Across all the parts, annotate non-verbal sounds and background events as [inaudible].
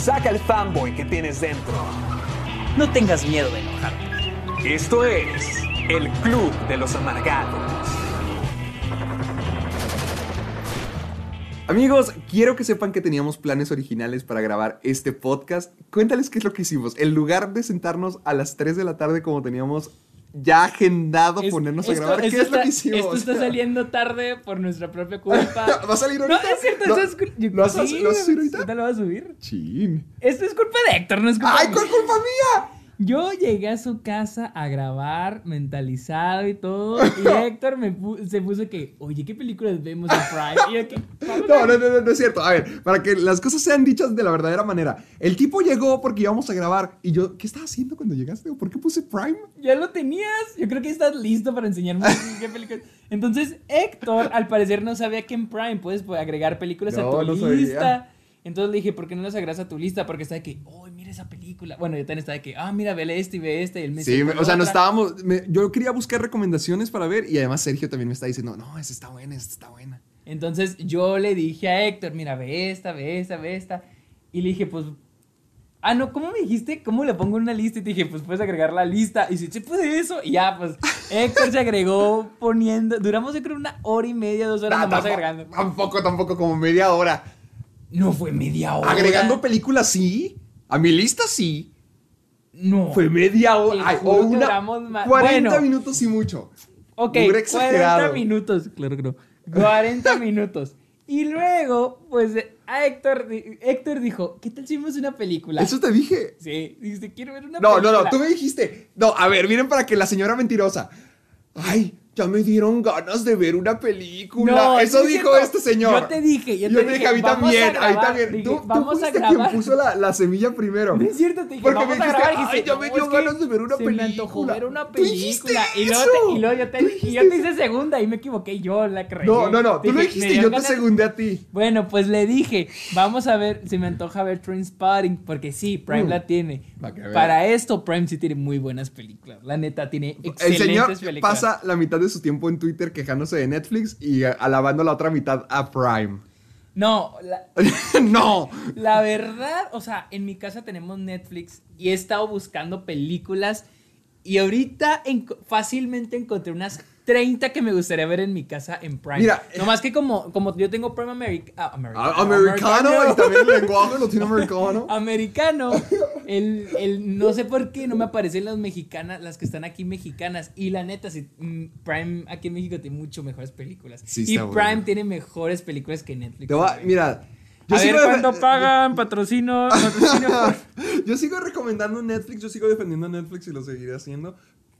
Saca el fanboy que tienes dentro. No tengas miedo de enojarte. Esto es el Club de los Amargados. Amigos, quiero que sepan que teníamos planes originales para grabar este podcast. Cuéntales qué es lo que hicimos. En lugar de sentarnos a las 3 de la tarde como teníamos ya agendado Es- ponernos a esto- grabar, ¿qué es lo está- que hicimos? Esto está [laughs] saliendo tarde por nuestra propia culpa. [laughs] ¿Va a salir No, ahorita? es cierto, ¿Lo- eso es ¿Lo vas a- sí, lo vas a subir ahorita? ahorita lo vas a subir. Chin. Esto es culpa de Héctor, no es culpa ¡Ay, mía. cuál culpa mía! Yo llegué a su casa a grabar, mentalizado y todo. [laughs] Y Héctor me pu- se puso que, oye, ¿qué películas vemos en Prime? Y yo "Vamos No, no, no, no, no es cierto. A ver, para que las cosas sean dichas de la verdadera manera. El tipo llegó porque íbamos a grabar y yo, ¿qué estaba haciendo cuando llegaste? ¿Por qué puse Prime? Ya lo tenías. Yo creo que estás listo para enseñarme [laughs] qué películas. Entonces, Héctor, al parecer, no sabía que en Prime puedes pues, agregar películas a tu no sabía. lista. Entonces le dije, ¿por qué no las agregas a tu lista? Porque está de que, oh, esa película. Bueno, yo también estaba de que, ah, mira, vele este y ve este. Y él me Sí, decía, me- "Ve o sea, no otra". estábamos. me- yo quería buscar recomendaciones para ver y además Sergio también me está diciendo, no, esa está buena, esa está buena. Entonces yo le dije a Héctor, mira, ve esta, ve esta, ve esta. Y le dije, pues. Ah, no, ¿cómo me dijiste? ¿Cómo le pongo en una lista? Y te dije, pues puedes agregar la lista. Y si se puede eso. Y ya, pues [laughs] Héctor se agregó poniendo. Duramos, yo creo, una hora y media, dos horas Ah, nomás tampoco- agregando. Tampoco, tampoco, como media hora. No fue media hora. Agregando películas, sí. A mi lista, sí. No. Fue media hora. Ay, o una. duramos más. 40 Bueno. minutos y mucho. Ok, Hubiera 40 exagerado. minutos. Claro que no. 40 [laughs] minutos. Y luego, pues, a Héctor, Héctor dijo, ¿qué tal si vemos una película? Eso te dije. Sí, dijiste, quiero ver una No, película. no, no, tú me dijiste. No, a ver, miren para que la señora mentirosa. Ay, ya me dieron ganas de ver una película. No, Eso dijo cierto. este señor. Yo te dije, yo te te dije, dije, a mí vamos a también, a mí grabar. también. Dije, tú, tú vamos a grabar. quien puso la, la semilla primero. No es cierto, te dije, Porque vamos me a dijiste, grabar. Y dijiste, "Ay, ya me "No, dio ganas de ver una se me antojó película". ver una Tú película. Y luego, te- y luego yo te, Tú y yo te hice segunda y me equivoqué. Yo la creí. No, no, no, tú lo dijiste y yo te ganas- segundé a ti. Bueno, pues le dije, vamos a ver, se me antoja ver Trainspotting, porque sí, Prime Mm. la tiene. Para esto, Prime sí tiene muy buenas películas. La neta, tiene El excelentes señor películas. pasa la mitad de su tiempo en Twitter quejándose de Netflix y alabando la otra mitad a Prime. No, la, [laughs] no. la verdad, o sea, en mi casa tenemos Netflix y he estado buscando películas y ahorita fácilmente encontré unas 30 que me gustaría ver en mi casa en Prime. Mira, no más que como, como yo tengo Prime America, ah, americano, Ah, Americano y también el lenguaje latinoamericano. americano, el, el- no sé por qué no me aparecen las mexicanas, las que están aquí mexicanas. Y la neta, sí, mm, Prime aquí en México tiene mucho mejores películas. Sí, y Prime bueno. tiene mejores películas que Netflix. Te voy a- mira, yo a ver sigo, def- cuánto pagan, patrocino, patrocino. [laughs] por- yo sigo recomendando Netflix, yo sigo defendiendo a Netflix y lo seguiré haciendo.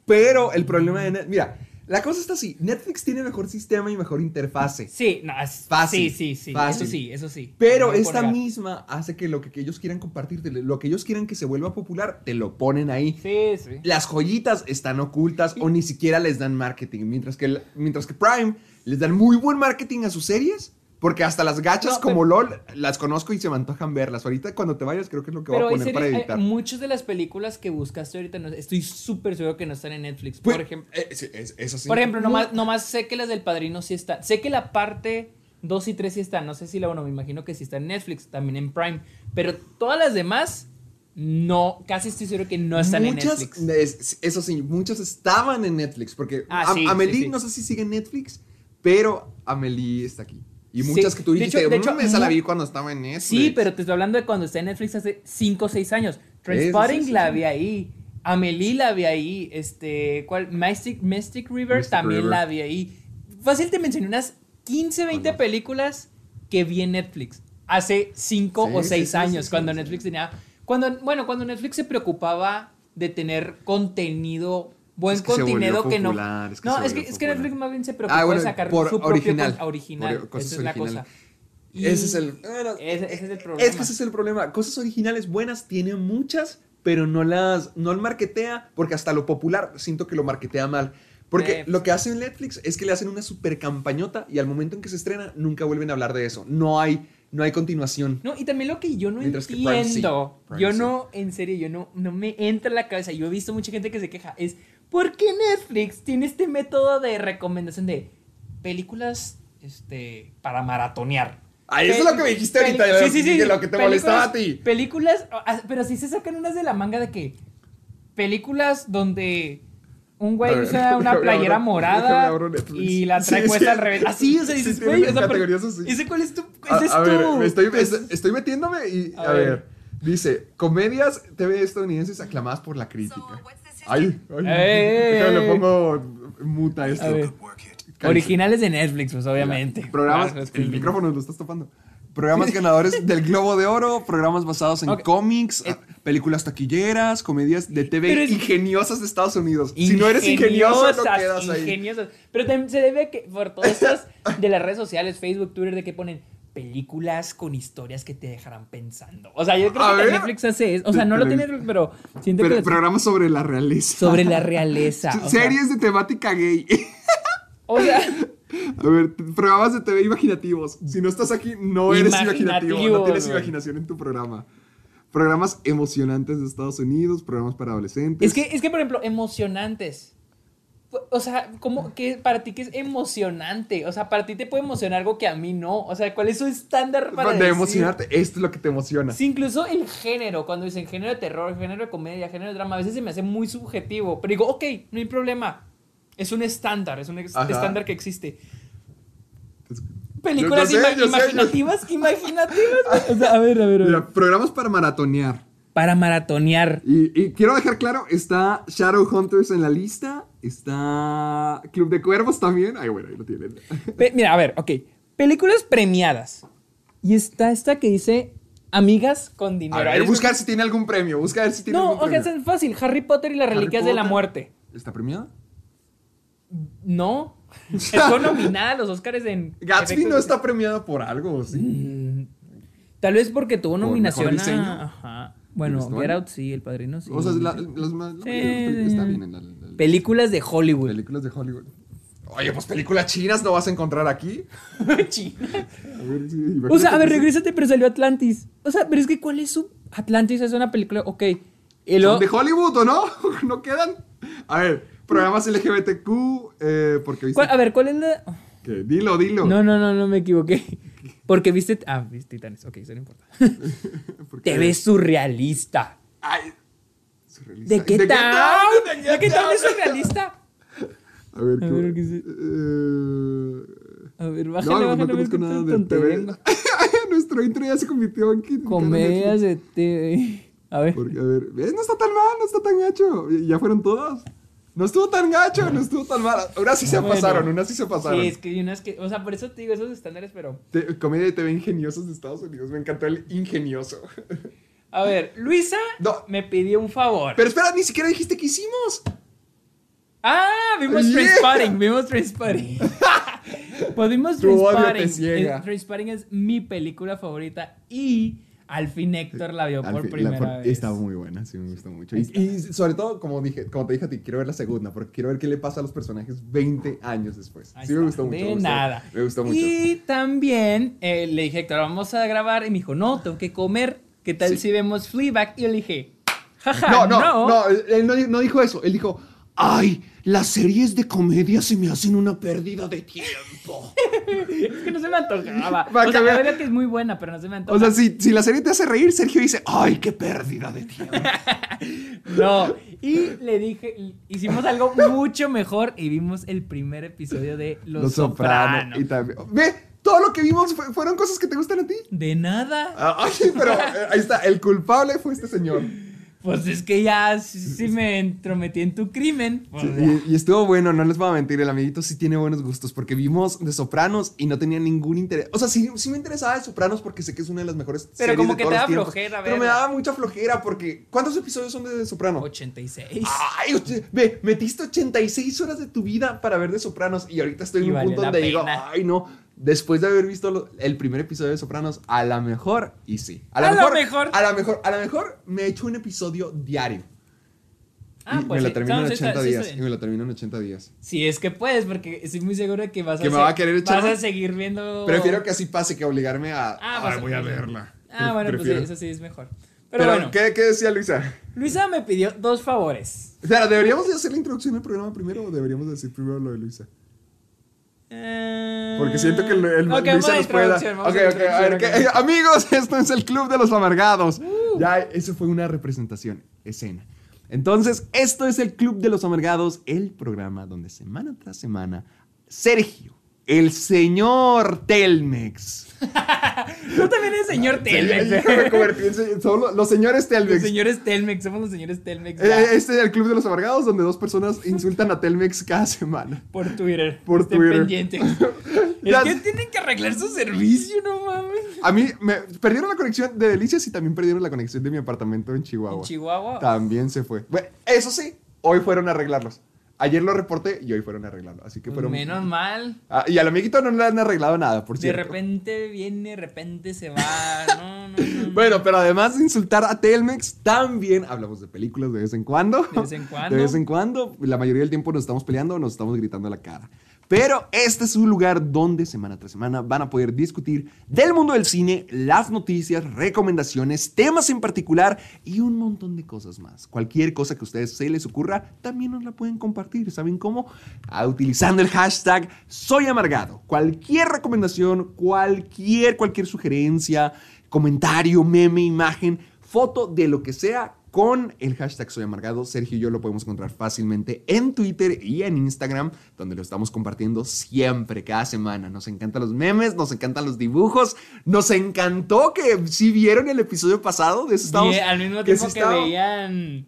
Pero el problema de Netflix, mira, la cosa está así, Netflix tiene mejor sistema y mejor interfase. Sí, no, es Fácil, Sí, sí, sí. fácil. Eso sí, eso sí. Pero esta misma hace que lo que, que ellos quieran compartirte, lo que ellos quieran que se vuelva popular, te lo ponen ahí. Sí, sí. Las joyitas están ocultas o ni siquiera les dan marketing. Mientras que, mientras que Prime les dan muy buen marketing a sus series. Porque hasta las gachas No, como LOL las conozco y se me antojan verlas. Ahorita cuando te vayas creo que es lo que voy a poner para series, hay- editar. muchas de las películas que buscaste ahorita, no- estoy súper seguro que no están en Netflix. Pues, por ejemplo, eh, sí, es- eso sí. por ejemplo No. nomás, nomás sé que las del Padrino sí están. Sé que la parte 2 y 3 sí están. No sé si la 1, me imagino que sí está en Netflix, también en Prime. Pero todas las demás, no, casi estoy seguro que no están muchas, en Netflix. es- eso sí, muchas estaban en Netflix. Porque Ah, sí, Amelie, sí, sí. no sé si sigue en Netflix, pero Amelie está aquí. Y Sí, muchas que tú de dijiste, hecho- de hecho, "Mm, esa la vi cuando estaba en Netflix. Sí, pero te estoy hablando de cuando está en Netflix hace 5 o 6 años. Sí, sí, la vi ahí. Amelie la vi ahí. Este, ¿cuál? Mystic, Mystic River Mystic también River. la vi ahí. Fácil te mencioné unas 15, 20 Ajá. películas que vi en Netflix hace 5 Sí, o sí, 6 sí, años, cuando. Netflix tenía... Cuando, bueno, cuando Netflix se preocupaba de tener contenido buen Es que contenido que no. es que no, es que, es que Netflix más bien se preocupó Ah, bueno, de sacar por su propio original. con- original. Por Esa es la cosa. Y Ese es el. bueno, Ese, ese es el problema. Es que ese es el problema. Cosas originales buenas tiene muchas, pero no las no el marketea, porque hasta lo popular siento que lo marketea mal. Porque lo que hace en Netflix es que le hacen una super campañota y al momento en que se estrena nunca vuelven a hablar de eso. No hay, no hay continuación. No, y también lo que yo no Mientras que Prime sí. entiendo, Prime yo sí. no, en serio, yo no, no me entra en la cabeza. Yo he visto mucha gente que se queja. Es, ¿por qué Netflix tiene este método de recomendación de películas este, para maratonear? Ah, eso es lo que me dijiste ahorita, Peli- de lo- de lo que te molestaba a ti. Películas, ah, pero sí se sacan unas de la manga de que películas donde un güey ver, usa [laughs] una playera abro- morada y la trae Sí, puesta sí. al revés. Así, o sea, Sí, dices, tiene güey, o sea, pero- categorías así. ¿ese cuál es tu? A, Ese es a ver, tu- me estoy, pues- estoy metiéndome y. A A, ver. ver. Dice: comedias TV estadounidenses aclamadas por la crítica. Ay, ay. Eh, déjame, eh, le pongo muta esto. Originales de Netflix, pues obviamente. Programas, Ah, el micrófono lo estás tapando. Programas ganadores del Globo de Oro, programas basados en cómics, películas taquilleras, comedias de TV ingeniosas de Estados Unidos. Si no eres ingenioso, no Ingeniosas, quedas ahí. ingeniosas. Pero también se debe a que por todas estas de las redes sociales, Facebook, Twitter, de que ponen películas con historias que te dejarán pensando. O sea, yo creo A que ver. Netflix hace eso. O sea, no lo tiene, pero siento Pero- que programas sobre la realeza. sobre la realeza. [laughs] o sea, Series de temática gay. O sea, [laughs] A ver, programas de TV imaginativos. Si no estás aquí, no eres imaginativo. No tienes imaginación en tu programa. Programas emocionantes de Estados Unidos, programas para adolescentes. es que, es que, por ejemplo, emocionantes. O sea, como que para ti que es emocionante. O sea, para ti te puede emocionar algo que a mí no. O sea, ¿cuál es su estándar para de decir? emocionarte, esto es lo que te emociona. Sí, incluso el género, cuando dicen género de terror, género de comedia, género de drama, a veces se me hace muy subjetivo. Pero digo, ok, no hay problema. Es un estándar, es un Ajá. estándar que existe. Películas yo sé, ima- yo sé, yo- imaginativas, [laughs] imaginativas. [laughs] O sea, a ver, a ver, a ver. Mira, programas para maratonear. Para maratonear. Y, y quiero dejar claro, está Shadowhunters en la lista, está Club de Cuervos también. Ay, bueno, ahí lo tienen. [laughs] Pe- mira, a ver, ok. Películas premiadas. Y está esta que dice Amigas con A dinero. ver, Ahí es- buscar si tiene algún premio, busca ver si tiene No, algún ok, premio. es fácil. Harry Potter y las reliquias de la muerte. ¿Está premiada? No. [laughs] [laughs] Estuvo nominada a los Oscars en. Gatsby no está premiada por algo, ¿sí? Tal vez porque tuvo ¿Por nominación diseño? a. Ajá. Bueno? Get Out sí, El Padrino sí. O sea, la- las más... Sí. está bien en la- Películas de Hollywood. películas de Hollywood. Oye, pues películas chinas no vas a encontrar aquí. [laughs] China. A ver, sí, o sea, a ver, regrésate, pero salió Atlantis. O sea, pero es que ¿cuál es su. Atlantis es una película, ok. Y ¿Son luego- de Hollywood o no? [laughs] ¿No quedan? A ver, programas LGBTQ, eh, porque viste... ¿cuál- a ver, ¿cuál es la.? ¿Qué? Dilo, dilo. No, no, no, no me equivoqué. Porque viste. Ah, viste Titanes. Ok, eso no importa. [laughs] Te ves surrealista. Ay, surrealista. ¿De qué ¿De tal? ¿De qué tal es surrealista? A ver, A ¿qué- ver, ¿qué sí? eh, A ver, No, bájale, no, no bájale, conozco nada de TV. vengo. Nuestro intro ya se convirtió en... en Comedias de TV. A ver. Porque, a ver, ¿ves? no está tan mal, no está tan gacho. Ya fueron todas. No estuvo tan gacho, no estuvo tan mal. Unas sí se Bueno. pasaron, unas sí se pasaron. Sí, es que hay unas que. O sea, por eso te digo esos estándares, pero. Te- comedia de TV ingeniosos de Estados Unidos. Me encantó el ingenioso. [laughs] A ver, Luisa No. me pidió un favor. Pero espera, ni siquiera dijiste qué hicimos. Ah, vimos Yeah. Trainspotting, vimos Trainspotting. pues vimos Trainspotting. es mi película favorita y al fin Héctor la vio Al por fin, primera vez. Estaba muy buena, sí, me gustó mucho. Y, y sobre todo, como dije, como te dije a ti, quiero ver la segunda, porque quiero ver qué le pasa a los personajes 20 años después. Ahí sí, me está, gustó mucho. De me gustó- nada. Me gustó mucho. Y también eh, le dije, Héctor, vamos a grabar. Y me dijo, no, tengo que comer. ¿Qué tal Sí. si vemos Fleabag? Y yo le dije, jaja, No, no. no, no, él no, no dijo eso. Él dijo, ay, las series de comedia se me hacen una pérdida de tiempo. [laughs] Es que no se me antojaba. [laughs] O sea, la verdad que es muy buena, pero no se me antoja. o sea, si, si la serie te hace reír, Sergio dice, ay, qué pérdida de tiempo. [laughs] No, y le dije, hicimos algo mucho mejor y vimos el primer episodio de Los, Los Sopranos. Soprano. Y también, ve, todo lo que vimos fue- fueron cosas que te gustan a ti. De nada. Ah, [laughs] Ay, pero eh, ahí está, el culpable fue este señor. Pues es que ya si me entrometí en tu crimen. Pues sí, y, y, estuvo bueno, no les voy a mentir, el amiguito sí tiene buenos gustos porque vimos de Sopranos y no tenía ningún interés. O sea, sí, sí me interesaba de Sopranos porque sé que es una de las mejores Pero series como de que todos te da los flojera, Pero me daba mucha flojera porque ¿cuántos episodios son de, de Sopranos? 86. Ay, ve, metiste 86 horas de tu vida para ver de Sopranos y ahorita estoy Y en un punto donde digo, ay, no. Después de haber visto lo- el primer episodio de Sopranos, a la mejor, y sí. A lo mejor. A la mejor, a la mejor me echo un episodio diario. Ah, y pues me sí. lo termino No, en sí 80 está- sí está días. y me lo termino en 80 días. Si es que puedes, porque estoy muy seguro de que vas a Que me se- va a querer echar Vas a seguir viendo. Prefiero que así pase que obligarme a. Ah, "Ay, vas a- voy a verla. Ah, bueno, pues sí, eso sí es mejor. Pero, Pero, bueno, ¿qué, ¿qué decía Luisa? Luisa me pidió dos favores. O sea, ¿deberíamos de hacer la introducción del programa primero o deberíamos de decir primero lo de Luisa? Porque siento que el, el Ok, vamos Luisa a nos puede dar- introducción, vamos Ok, a ver, introducción, ¿qué- ok. [laughs] amigos, esto es el Club de los Amargados. Ya, eso fue una representación, escena. Entonces, esto es el Club de los Amargados, el programa donde semana tras semana, Sergio, el señor Telmex. Tú también eres señor Telmex. Sí, me convertí en solo los señores Los Telmex. señores Telmex, somos los señores Telmex. Eh, Este es el Club de los Amargados, donde dos personas insultan a Telmex cada semana. por Twitter. por Estén Twitter. pendientes. [laughs] es que tienen que arreglar su servicio, no mames. A mí me perdieron la conexión de Delicias y también perdieron la conexión de mi apartamento en Chihuahua. En Chihuahua. También se fue. Bueno, eso sí, hoy fueron a arreglarlos. Ayer lo reporté y hoy fueron a arreglarlo. Así que Pues fueron. menos mal. Ah, y al amiguito no le han arreglado nada, por De cierto. repente viene, de repente se va. [laughs] No, no, no. no. Bueno, pero además de insultar a Telmex, también hablamos de películas de vez en cuando. De vez en cuando. [laughs] De vez en cuando. La mayoría del tiempo nos estamos peleando o nos estamos gritando a la cara. Pero este es un lugar donde semana tras semana van a poder discutir del mundo del cine, las noticias, recomendaciones, temas en particular y un montón de cosas más. Cualquier cosa que a ustedes se les ocurra, también nos la pueden compartir. ¿Saben cómo? Ah, utilizando el hashtag Soy Amargado. Cualquier recomendación, cualquier, cualquier sugerencia, comentario, meme, imagen, foto de lo que sea con el hashtag Soy Amargado. Sergio y yo lo podemos encontrar fácilmente en Twitter y en Instagram, donde lo estamos compartiendo siempre, cada semana. Nos encantan los memes, nos encantan los dibujos. Nos encantó que si vieron el episodio pasado de estamos. Y al mismo tiempo que, veían.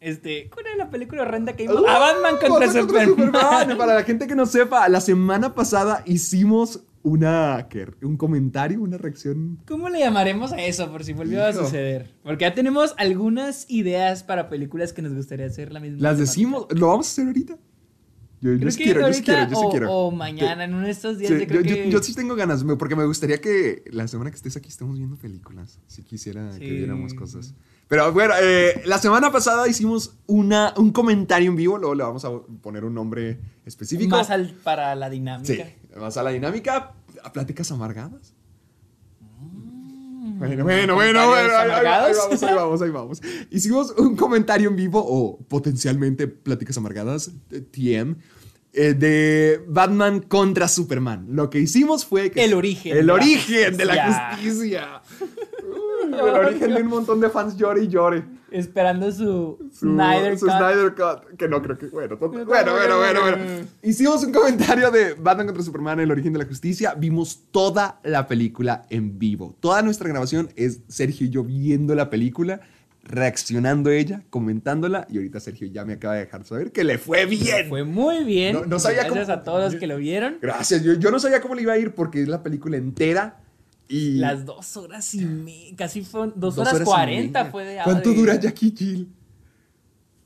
Este, ¿cuál era la película horrenda que ¡Uh! vimos? a Batman contra, Batman Superman. Para la gente que no sepa, la semana pasada hicimos una, un comentario, una reacción. ¿Cómo le llamaremos a eso por si volvió a suceder? Porque ya tenemos algunas ideas para películas que nos gustaría hacer la misma. Las temática. decimos, ¿lo vamos a hacer ahorita? Yo, yo sí que quiero, yo sí quiero, yo sí o, quiero. o mañana, en uno de estos días. Sí, yo creo yo, yo- que... yo sí tengo ganas, porque me gustaría que la semana que estés aquí estemos viendo películas. Si quisiera que Sí. viéramos cosas. Pero bueno, eh, la semana pasada hicimos una, un comentario en vivo, luego le vamos a poner un nombre específico. Más al- para la dinámica. Sí, más a la dinámica, a pláticas amargadas. Bueno, bueno, bueno, ¿Comentarios bueno, ahí, ahí- ahí amargados? vamos, ahí vamos, ahí vamos. Hicimos un comentario en vivo o potencialmente pláticas amargadas, TM, eh, de Batman contra Superman. Lo que hicimos fue que... El origen El de la origen de la justicia. justicia. Uy, el origen de un montón de fans llore y llore. Esperando su, Su, Snyder su Cut. Snyder Cut, que no creo que. Bueno, bueno, bueno, bueno. Hicimos un comentario de Batman contra Superman, el origen de la justicia. Vimos toda la película en vivo. Toda nuestra grabación es Sergio y yo viendo la película, reaccionando a ella, comentándola. Y ahorita Sergio ya me acaba de dejar saber que le fue bien. Fue muy bien. No- no sabía Gracias cómo- a todos los que lo vieron. Gracias. Yo, yo no sabía cómo le iba a ir porque es la película entera. Y. Las dos horas y media, casi fueron dos, dos horas cuarenta fue de ¿Cuánto dura Jackie Jill?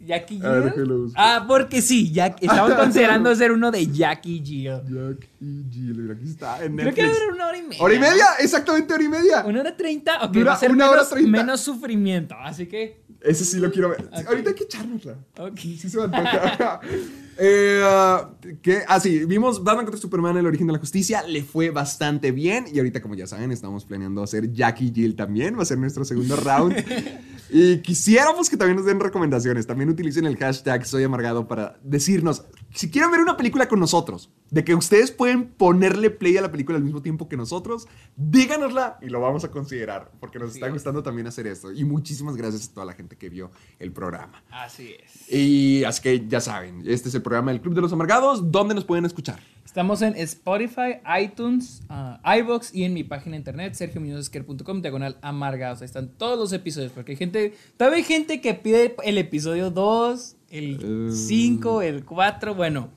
Jackie A ver, Jill. Ah, porque sí, Jack, [laughs] estamos considerando hacer uno de Jackie Jill. Jackie Jill, aquí está en Creo que Netflix. durar una hora y media. ¿Hora y media? Exactamente hora y media. Una hora treinta, ok, Dura va a ser una hora menos, treinta. menos sufrimiento, así que... Ese sí lo quiero ver. Ahorita hay que echárnosla. Ok. Sí se me antoja. [laughs] Eh, ah, ¿qué? Ah, sí, vimos Batman contra Superman, el origen de la justicia. Le fue bastante bien. Y ahorita, como ya saben, estamos planeando hacer Jackie Jill también. Va a ser nuestro segundo round. [laughs] y quisiéramos que también nos den recomendaciones. También utilicen el hashtag Soy Amargado para decirnos si quieren ver una película con nosotros. de que ustedes pueden ponerle play a la película al mismo tiempo que nosotros, díganosla y lo vamos a considerar, porque nos está gustando también hacer esto. Y muchísimas gracias a toda la gente que vio el programa. Así es. Y así que ya saben, este es el programa del Club de los Amargados, ¿dónde nos pueden escuchar? Estamos en Spotify, iTunes, uh, iVoox y en mi página de internet, sergiomuñozesquer.com, diagonal amargados. Ahí están todos los episodios, porque hay gente, todavía hay gente que pide el episodio 2, el 5, el 4, bueno.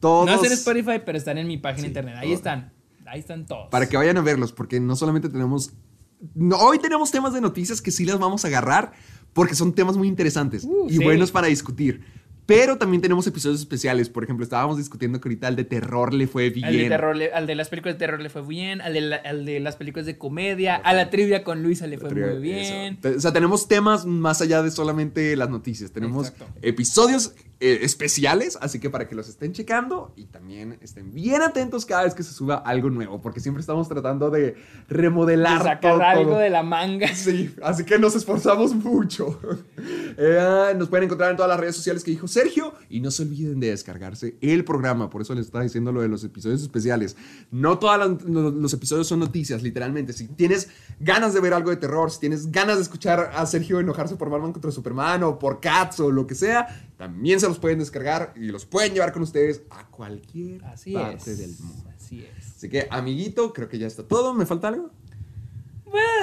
Todos. No es en Spotify, pero están en mi página de internet. Ahí están. Ahí están todos. Para que vayan a verlos, porque no solamente tenemos. No, hoy tenemos temas de noticias que sí las vamos a agarrar, porque son temas muy interesantes Uh, y sí. buenos para discutir. Pero también tenemos episodios especiales. Por ejemplo, estábamos discutiendo que ahorita al de terror le fue bien. Al de, terror, le- al de las películas de terror le fue bien, al de, la- al de las películas de comedia, a la trivia con Luisa le fue muy bien. Eso. O sea, tenemos temas más allá de solamente las noticias. Tenemos Exacto. episodios eh, especiales, así que para que los estén checando y también estén bien atentos cada vez que se suba algo nuevo, porque siempre estamos tratando de remodelar De sacar todo, algo todo. de la manga. Sí, así que nos esforzamos mucho. [laughs] Eh, nos pueden encontrar en todas las redes sociales que dijo Sergio. Y no se olviden de descargarse el programa. Por eso les estaba diciendo lo de los episodios especiales. No todos los episodios son noticias, literalmente. Si tienes ganas de ver algo de terror, si tienes ganas de escuchar a Sergio enojarse por Batman contra Superman o por Cats o lo que sea, también se los pueden descargar y los pueden llevar con ustedes a cualquier Así parte es. del mundo. Así es. Así que, amiguito, creo que ya está todo. ¿Me falta algo?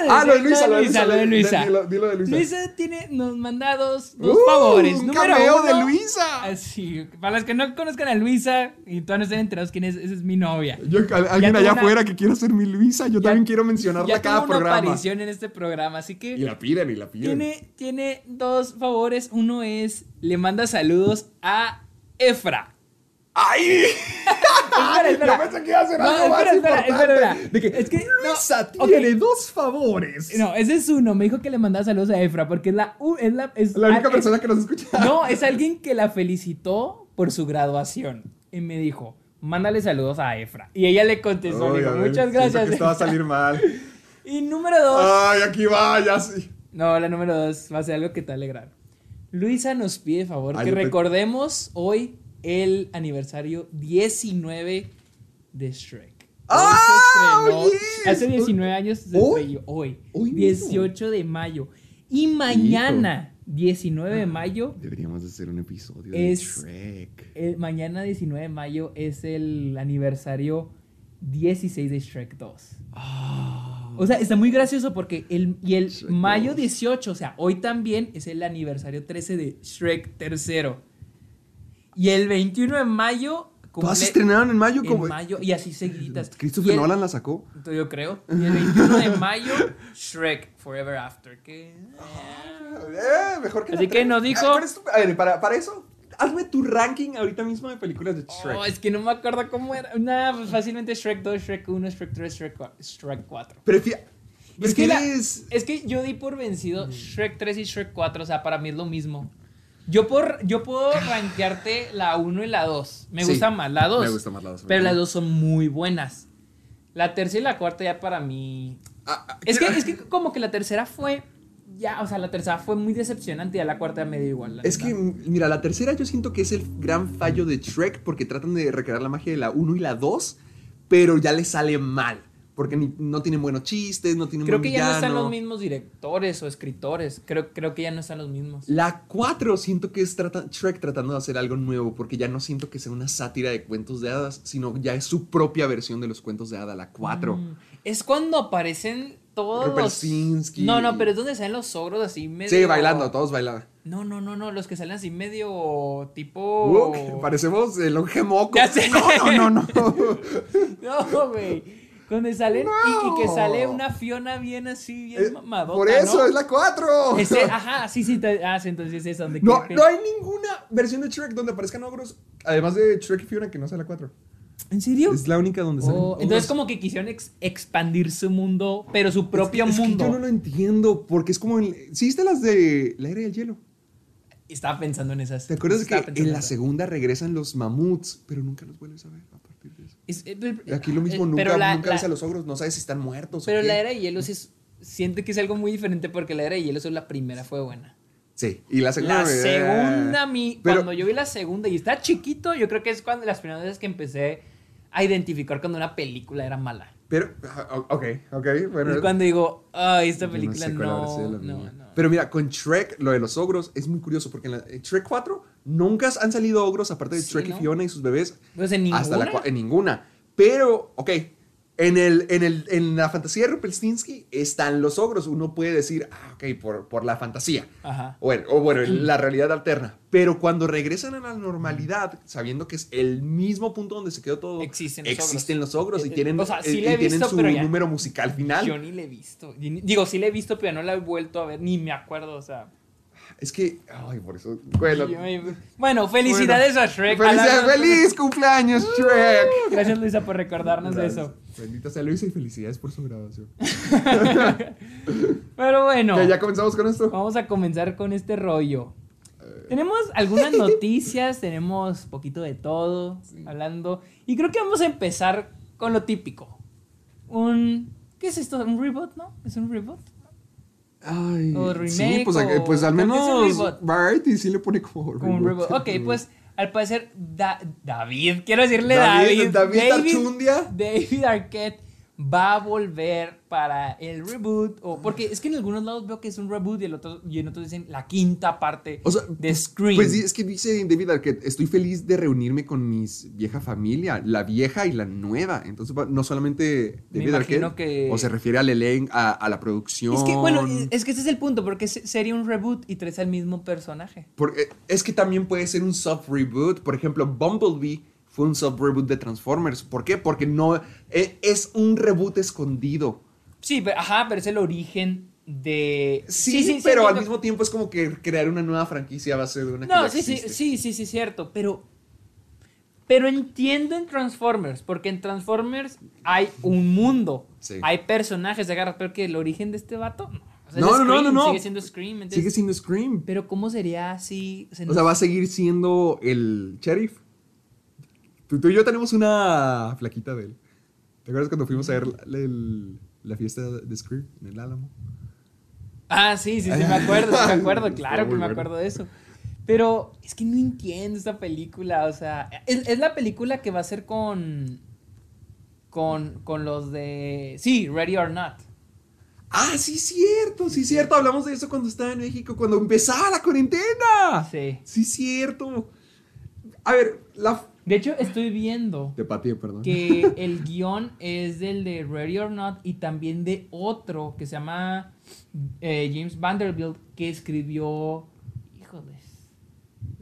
Ah, lo de Luisa, lo de Luisa, lo de Luisa. dilo- dilo de Luisa. tiene, nos manda dos, dos Uh, favores. un Número cameo uno, de Luisa. Así, para los que no conozcan a Luisa y todavía no estén enterados quién es, esa es mi novia. Yo, alguien allá una- afuera que quiera ser mi Luisa, yo Ya- también quiero mencionarla Ya cada tuvo una programa. aparición en este programa, así que Y la piden, y la piden. tiene, tiene dos favores. Uno es, le manda saludos a Efra. ¡Ay! [laughs] espera, espera. Yo pensé que iba a ser No, algo más espera, importante. espera. De que Es que, no, Luisa ok. tiene dos favores. No, ese es uno. Me dijo que le mandaba saludos a Efra porque es la, u- es la, es La única es- persona que nos escucha. No, es alguien que la felicitó por su graduación. Y me dijo, mándale saludos a Efra. Y ella le contestó, le Ay, dijo, ver, muchas gracias. que esto va a Efra". salir mal. [laughs] Y número dos. Ay, aquí va, ya sí. No, la número dos va a ser algo que te va a alegrar. Luisa nos pide favor Ay, que recordemos hoy el aniversario 19 de Shrek. ¡Ah, se yes! Hace 19 años se ¿Hoy? estrelló, hoy, Hoy mismo. 18 de mayo. Y mañana, 19 de mayo, Deberíamos hacer un episodio Es- de Shrek. el, mañana 19 de mayo es el aniversario 16 de Shrek 2. O sea, está muy gracioso porque el, y el Ah. Shrek mayo 2. 18, o sea, hoy también es el aniversario 13 de Shrek tercero. Y el 21 de mayo... Todas cumple- estrenaron en mayo en como. mayo, y así seguiditas. Christopher el- Nolan la sacó. Yo creo. Y el 21 de mayo, [laughs] Shrek Forever After. Que... Eh, mejor que la Así que tres. nos dijo- Ah, ¿cuál es tu- A ver, para, para eso, hazme tu ranking ahorita mismo de películas de Shrek. Oh, es que no me acuerdo cómo era. Nada, pues fácilmente Shrek 2, Shrek 1, Shrek 3, Shrek 4. Shrek 4. Prefiero. Es que, la- ¿Prefieres- es que yo di por vencido Shrek 3 y Shrek 4, o sea, para mí es lo mismo. Yo, por, yo puedo rankearte la 1 y la 2. Me Sí, gusta más la 2. me gusta más la dos, Pero las obviamente. dos son muy buenas. La tercera y la cuarta ya para mí... Ah, ah, Es que, es que como que la tercera fue... Ya, o sea, la tercera fue muy decepcionante y a la cuarta me dio igual. la Es que, mira, la tercera yo siento que es el gran fallo de Shrek porque tratan de recrear la magia de la 1 y la 2, pero ya le sale mal. Porque ni- no tienen buenos chistes, no tienen Creo buen que ya no están los mismos directores o escritores. Creo, creo que ya no están los mismos. La 4 siento que es trata- Shrek tratando de hacer algo nuevo, porque ya no siento que sea una sátira de cuentos de hadas, sino ya es su propia versión de los cuentos de hadas, la 4. Mm. Es cuando aparecen todos los... No, no, pero es donde salen los ogros así medio... Sí, bailando, todos bailaban. No, no, no, no, los que salen así medio tipo... Uk, parecemos el longe moco. Ya sé. No, no, no, no. [laughs] No, güey. Donde salen y, y que sale una Fiona bien así, bien Eh, mamadota, Por eso, ¿no? es la 4. Ese, ajá, sí, sí, te- ah, sí, entonces es donde... No, que- no hay ninguna versión de Shrek donde aparezcan ogros, además de Shrek y Fiona, que no sea la 4. ¿En serio? Es la única donde salen Oh, entonces como que quisieron ex- expandir su mundo, pero su propio es que, mundo. Es que yo no lo entiendo, porque es como... en- ¿Sí viste las de La Era y el Hielo? Estaba pensando en esas. ¿Te acuerdas que pensando en la segunda regresan los mamuts, pero nunca los vuelves a ver a partir de? Es- eh, Aquí lo mismo, eh, nunca, la- nunca la- ves a los ogros, no sabes si están muertos Pero o qué. la era de hielo sí es, siento que es algo muy diferente porque la era de hielo solo la primera fue buena. Sí, y la segunda... La segunda, mi, Pero- cuando yo vi la segunda y está chiquito, yo creo que es cuando las primeras veces que empecé a identificar cuando una película era mala. Pero, ah, ok, ok, bueno. Es cuando digo, ay, esta película sé no, la no, mía. no. Pero mira, con Shrek, lo de los ogros es muy curioso porque en, la, en Shrek 4 nunca han salido ogros aparte de Sí, Shrek ¿no? y Fiona y sus bebés. Pues en Hasta la, ninguna. en ninguna. Pero, ok, en, el, en, el, en la fantasía de Rumpelstiltskin están los ogros. Uno puede decir, ah, ok, por, por la fantasía. Ajá. Bueno, o bueno, la realidad alterna. Pero cuando regresan a la normalidad, sabiendo que es el mismo punto donde se quedó todo, Existen los existen ogros. los ogros y Eh, eh, tienen, o sea, sí eh, la he y tienen su pero ya- número musical final. Yo ni la he visto. Digo, sí la he visto, pero no la he vuelto a ver, ni me acuerdo, o sea. Es que, ay, por eso. Bueno, Bueno, felicidades bueno. a Shrek. Felicidades, ¡Feliz cumpleaños, Shrek! Gracias, Luisa, por recordarnos de eso. Bendita sea Luisa y felicidades por su graduación. [laughs] Pero bueno, Ya, ya comenzamos con esto. vamos a comenzar con este rollo. Tenemos algunas noticias, tenemos poquito de todo, hablando. Y creo que vamos a empezar con lo típico. Un. ¿Qué es esto? ¿Un reboot, no? ¿Es un reboot? Ay, O sí, remake, pues, o- pues al menos reboot. Variety sí le pone como Como un reboot. reboot. Ok, pues al parecer Da- David, quiero decirle David- David. David Archundia. David Arquette va a volver para el reboot. O, porque es que en algunos lados veo que es un reboot y, el otro, y en otros dicen la quinta parte O sea, de Scream. Pues sí, es que dice David Arquette, estoy feliz de reunirme con mis vieja familia, la vieja y la nueva. Entonces, no solamente Me David Arquette, que- o se refiere al elenco, a, a la producción. Es que, bueno, es que ese es el punto, porque se- sería un reboot y traes al mismo personaje. Porque es que también puede ser un soft reboot. Por ejemplo, Bumblebee fue un soft reboot de Transformers. ¿Por qué? Porque no e- es un reboot escondido. Sí, pero, ajá, pero es el origen de... Sí, pero al mismo tiempo es como que crear una nueva franquicia a base de una que No, ya sí, sí, sí, sí, sí, cierto, pero... Pero entiendo en Transformers, porque en Transformers hay un mundo, Sí. hay personajes de garras, pero que el origen de este vato... No, O sea, No, no, no. Sigue siendo Scream, entonces- Sigue siendo Scream. Pero ¿cómo sería así? O sea, O sea, va a seguir siendo el sheriff. Tú, tú y yo tenemos una flaquita de él. ¿Te acuerdas cuando fuimos a ver la, el- la fiesta de Scream en el Álamo? Ah, sí, sí, sí, me [laughs] acuerdo, sí me acuerdo, claro que me acuerdo de eso. Pero es que no entiendo esta película, o sea, es, es la película que va a ser con, con, con los de, sí, Ready or Not. Ah, sí, cierto, sí, cierto. Hablamos de eso cuando estaba en México, cuando empezaba la cuarentena. Sí. Sí, cierto. A ver, la... De hecho, estoy viendo Te pateé, perdón. que el guion es del de Ready or Not y también de otro que se llama eh, James Vanderbilt, que escribió, híjoles.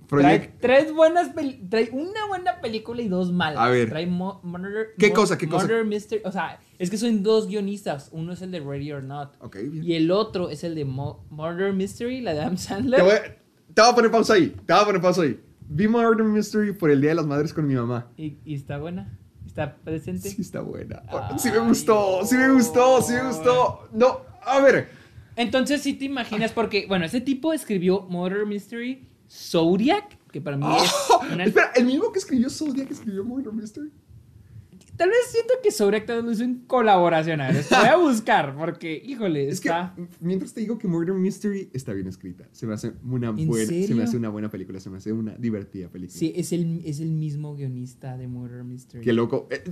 Trae tres buenas peli- trae una buena película y dos malas. A ver. Trae mo- murder, ¿Qué mo- cosa, qué cosa? Murder Mystery. O sea, es que son dos guionistas. Uno es el de Ready or Not. Ok, bien. Y el otro es el de Mo- Murder Mystery, la de Adam Te Sandler. voy, a- te voy a poner pausa ahí. Te voy a poner pausa ahí. Vi Murder Mystery por el Día de las Madres con mi mamá. Y, y está buena. Está presente. Sí está buena. Ay, Sí me gustó, sí me gustó, sí me gustó. No, a ver. Entonces sí te imaginas, porque, bueno, ese tipo escribió Murder Mystery Zodiac, que para mí Oh, es una- Espera, el mismo que escribió Zodiac escribió Murder Mystery. Tal vez siento que hizo en colaboración. A ver, voy a [laughs] buscar, porque, híjole, Es que está... mientras te digo que Murder Mystery está bien escrita. Se me hace una ¿En buena, se me hace una buena película, se me hace una divertida película. Sí, es el, es el mismo guionista de Murder Mystery. Qué loco. Eh,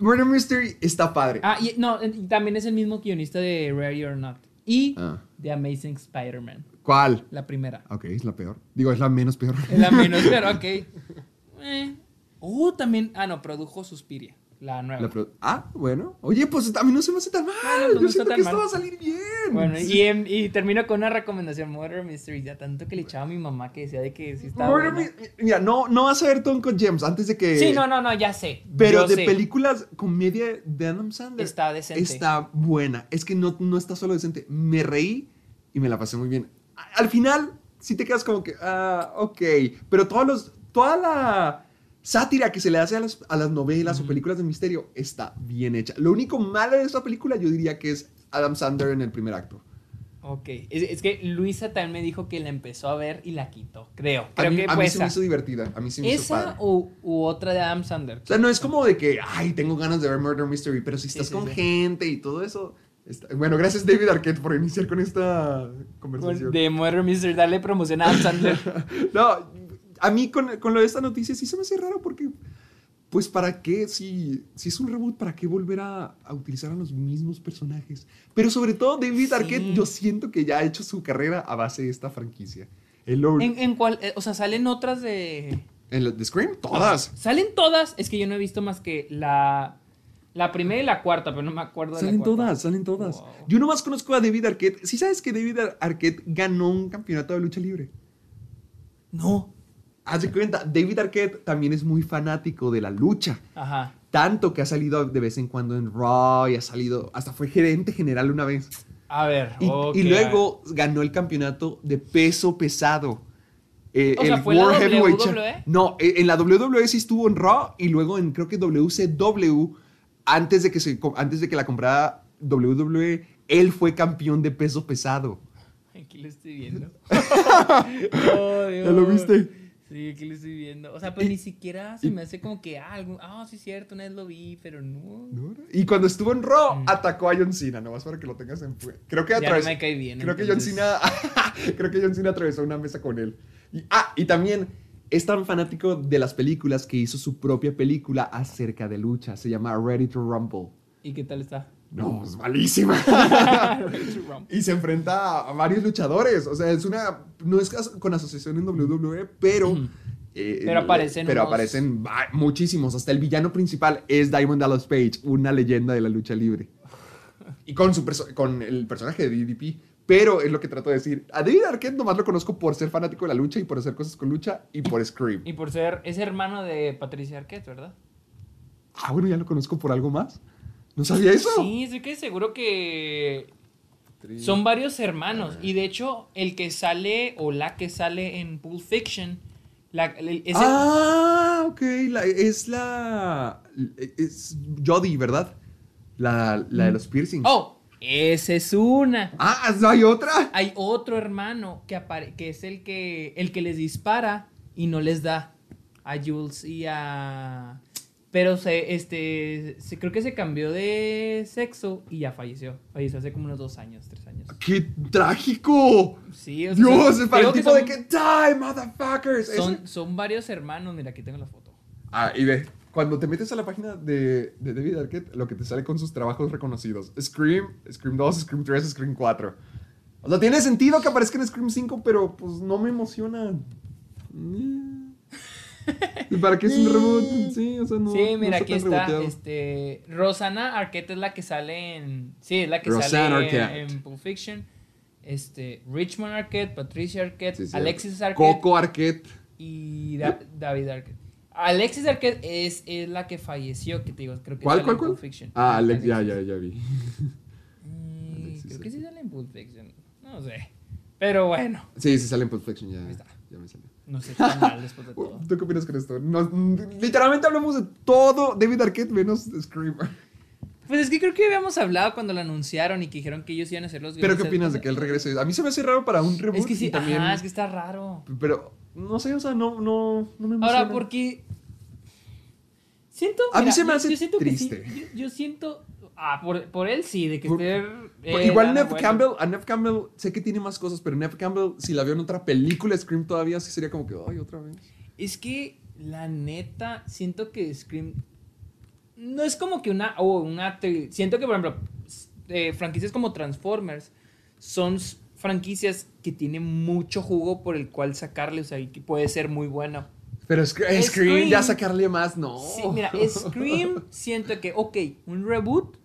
Murder Mystery está padre. Ah, y, no, y también es el mismo guionista de Ready or Not. Y Ah. de Amazing Spider-Man, ¿Cuál? la primera. Ok, es la peor. Digo, es la menos peor. Es la menos, [laughs] pero ok. Eh. Oh, también. Ah, no, produjo Suspiria, la nueva. La pro- ah, bueno. Oye, pues a mí no se me hace tan mal. No Yo siento que mal. esto va a salir bien. Bueno, Sí. y, y termino con una recomendación, Murder Mystery, ya tanto que le echaba a mi mamá que decía de que sí estaba Murder buena. Mira, no, no vas a ver Tonko Gems antes de que. Sí, no, no, no, ya sé. Pero yo de sé. películas, comedia de Adam Sandler. Está decente. Está buena. Es que no, no está solo decente. Me reí y me la pasé muy bien. Al final, sí te quedas como que, ah, ok. Pero todos los, toda la sátira que se le hace a las, a las novelas o películas de misterio está bien hecha. Lo único malo de esta película, yo diría que es Adam Sandler en el primer acto. Ok, es, es que Luisa también me dijo que la empezó a ver y la quitó, creo. A Creo mí, que a mí se me esa. hizo divertida. A mí se me hizo ¿Esa padre. u, u otra de Adam Sandler? O sea, no es como de que, ay, tengo ganas de ver Murder Mystery, pero si Sí, estás sí, con sí. gente y todo eso. está- Bueno, gracias David Arquette por iniciar con esta conversación. De Murder Mystery, darle promoción a Adam Sandler. [laughs] No, a mí con, con lo de esta noticia sí se me hace raro porque Pues para qué, si, si es un reboot, ¿para qué volver a, a utilizar a los mismos personajes? Pero sobre todo David Sí. Arquette, yo siento que ya ha hecho su carrera a base de esta franquicia. El Lord, ¿En, en cuál? eh, o sea, salen otras de. ¿En la- de Scream? Todas. Salen todas. Es que yo no he visto más que la. La primera y la cuarta, pero no me acuerdo de Salen la cuarta. todas, salen todas. Wow. Yo nomás conozco a David Arquette. ¿Sí sabes que David Ar- Arquette ganó un campeonato de lucha libre? No. Haz de cuenta, David Arquette también es muy fanático de la lucha. Ajá. Tanto que ha salido de vez en cuando en Raw y ha salido, hasta fue gerente general una vez. A ver. Y, luego ganó el campeonato de peso pesado. Eh, O sea, ¿fue la WWE? No, eh, en la WWE sí estuvo en Raw y luego en creo que WCW, antes de que, se, antes de que la comprara WWE, él fue campeón de peso pesado. Aquí lo estoy viendo. [laughs] [laughs] Oh, ¿Ya lo Dios. viste? Sí, aquí lo estoy viendo. O sea, pues Y- ni siquiera se y- me hace como que ah, algún- ah, sí es cierto, una vez lo vi, pero no. ¿No? Y cuando estuvo en Raw, atacó a John Cena, nomás para que lo tengas en Creo que Mm. No atravesó. me cae bien, Creo que. John Cena. [laughs] creo que John Cena atravesó una mesa con él. Y, ah, y también es tan fanático de las películas que hizo su propia película acerca de lucha. Se llama Ready to Rumble. ¿Y qué tal está? No, es malísima. [laughs] y se enfrenta a varios luchadores. O sea, es una. No es con asociación en WWE, pero. eh, Pero aparecen Pero unos- aparecen muchísimos. Hasta el villano principal es Diamond Dallas Page, una leyenda de la lucha libre. [laughs] Y con, su con el personaje de DDP. Pero es lo que trato de decir. A David Arquette nomás lo conozco por ser fanático de la lucha y por hacer cosas con lucha y por Scream. Y por ser, es hermano de Patricia Arquette, ¿verdad? Ah, bueno, ya lo conozco por algo más. ¿No sabía eso? Sí, estoy que seguro que son varios hermanos. Y de hecho, el que sale o la que sale en Pulp Fiction, la, el- es el- ah, ok. la- es la. Es Jodie, ¿verdad? La, la de los piercings. Oh, esa es una. Ah, ¿no hay otra? Hay otro hermano que, apare- que es el que, el que les dispara y no les da a Jules y a... Pero se, este, se, creo que se cambió de sexo y ya falleció. Falleció hace como unos dos años, tres años. ¡Qué trágico! Sí, o sea, Dios, son- es para el tipo de que die, motherfuckers. Son, son varios hermanos, mira, aquí tengo la foto. Ah, y ve, cuando te metes a la página de, de David Arquette, lo que te sale con sus trabajos reconocidos. Scream, Scream 2, Scream 3, Scream 4. O sea, tiene sentido que aparezca en Scream 5, pero pues no me emociona. ¿Y para qué es un reboot? Sí, o sea, no. sí, no mira, aquí está. reboteado. Este, Rosana Arquette es la que sale en. Sí, es la que Rosanna sale Arquette. en Pulp Fiction. Este, Richmond Arquette, Patricia Arquette, Sí, sí. Alexis Arquette Coco Arquette. y Da- David Arquette. Alexis Arquette es, es la que falleció, que te digo, creo que ¿Cuál, sale cuál, en cuál? Pulp Fiction. Ah, Alex, ya, Alexis. ya, ya vi. Mm, Alexis creo que sí sale en Pulp Fiction. No sé. Pero bueno, Sí, sí sale en Pulp Fiction, ya, está. ya me salió. No sé tan mal después de todo. ¿Tú qué opinas con esto? Nos- literalmente hablamos de todo David Arquette menos Scream. Pues es que creo que habíamos hablado cuando lo anunciaron y que dijeron que ellos iban a hacer los ¿Pero qué opinas de que él regrese? A mí se me hace raro para un reboot. Es que sí, también... ajá, es que está raro. Pero, no sé, o sea, no, no, no me emociona. Ahora, porque. Siento. A mí se me yo- hace yo siento que sí, triste. yo, yo siento. Ah, por, por él sí, de que Por- esté. Eh, igual Nev vueltas. Campbell, a Nev Campbell sé que tiene más cosas, pero Nev Campbell, si la veo en otra película Scream todavía, sí sería como que, ay, otra vez. Es que, la neta, siento que Scream. No es como que una. O una. siento que, por ejemplo, eh, franquicias como Transformers son franquicias que tienen mucho jugo por el cual sacarle, o sea, y que puede ser muy bueno. Pero Scre- Scream, Scream. ya sacarle más, no. Sí, mira, Scream, [laughs] siento que, ok, un reboot,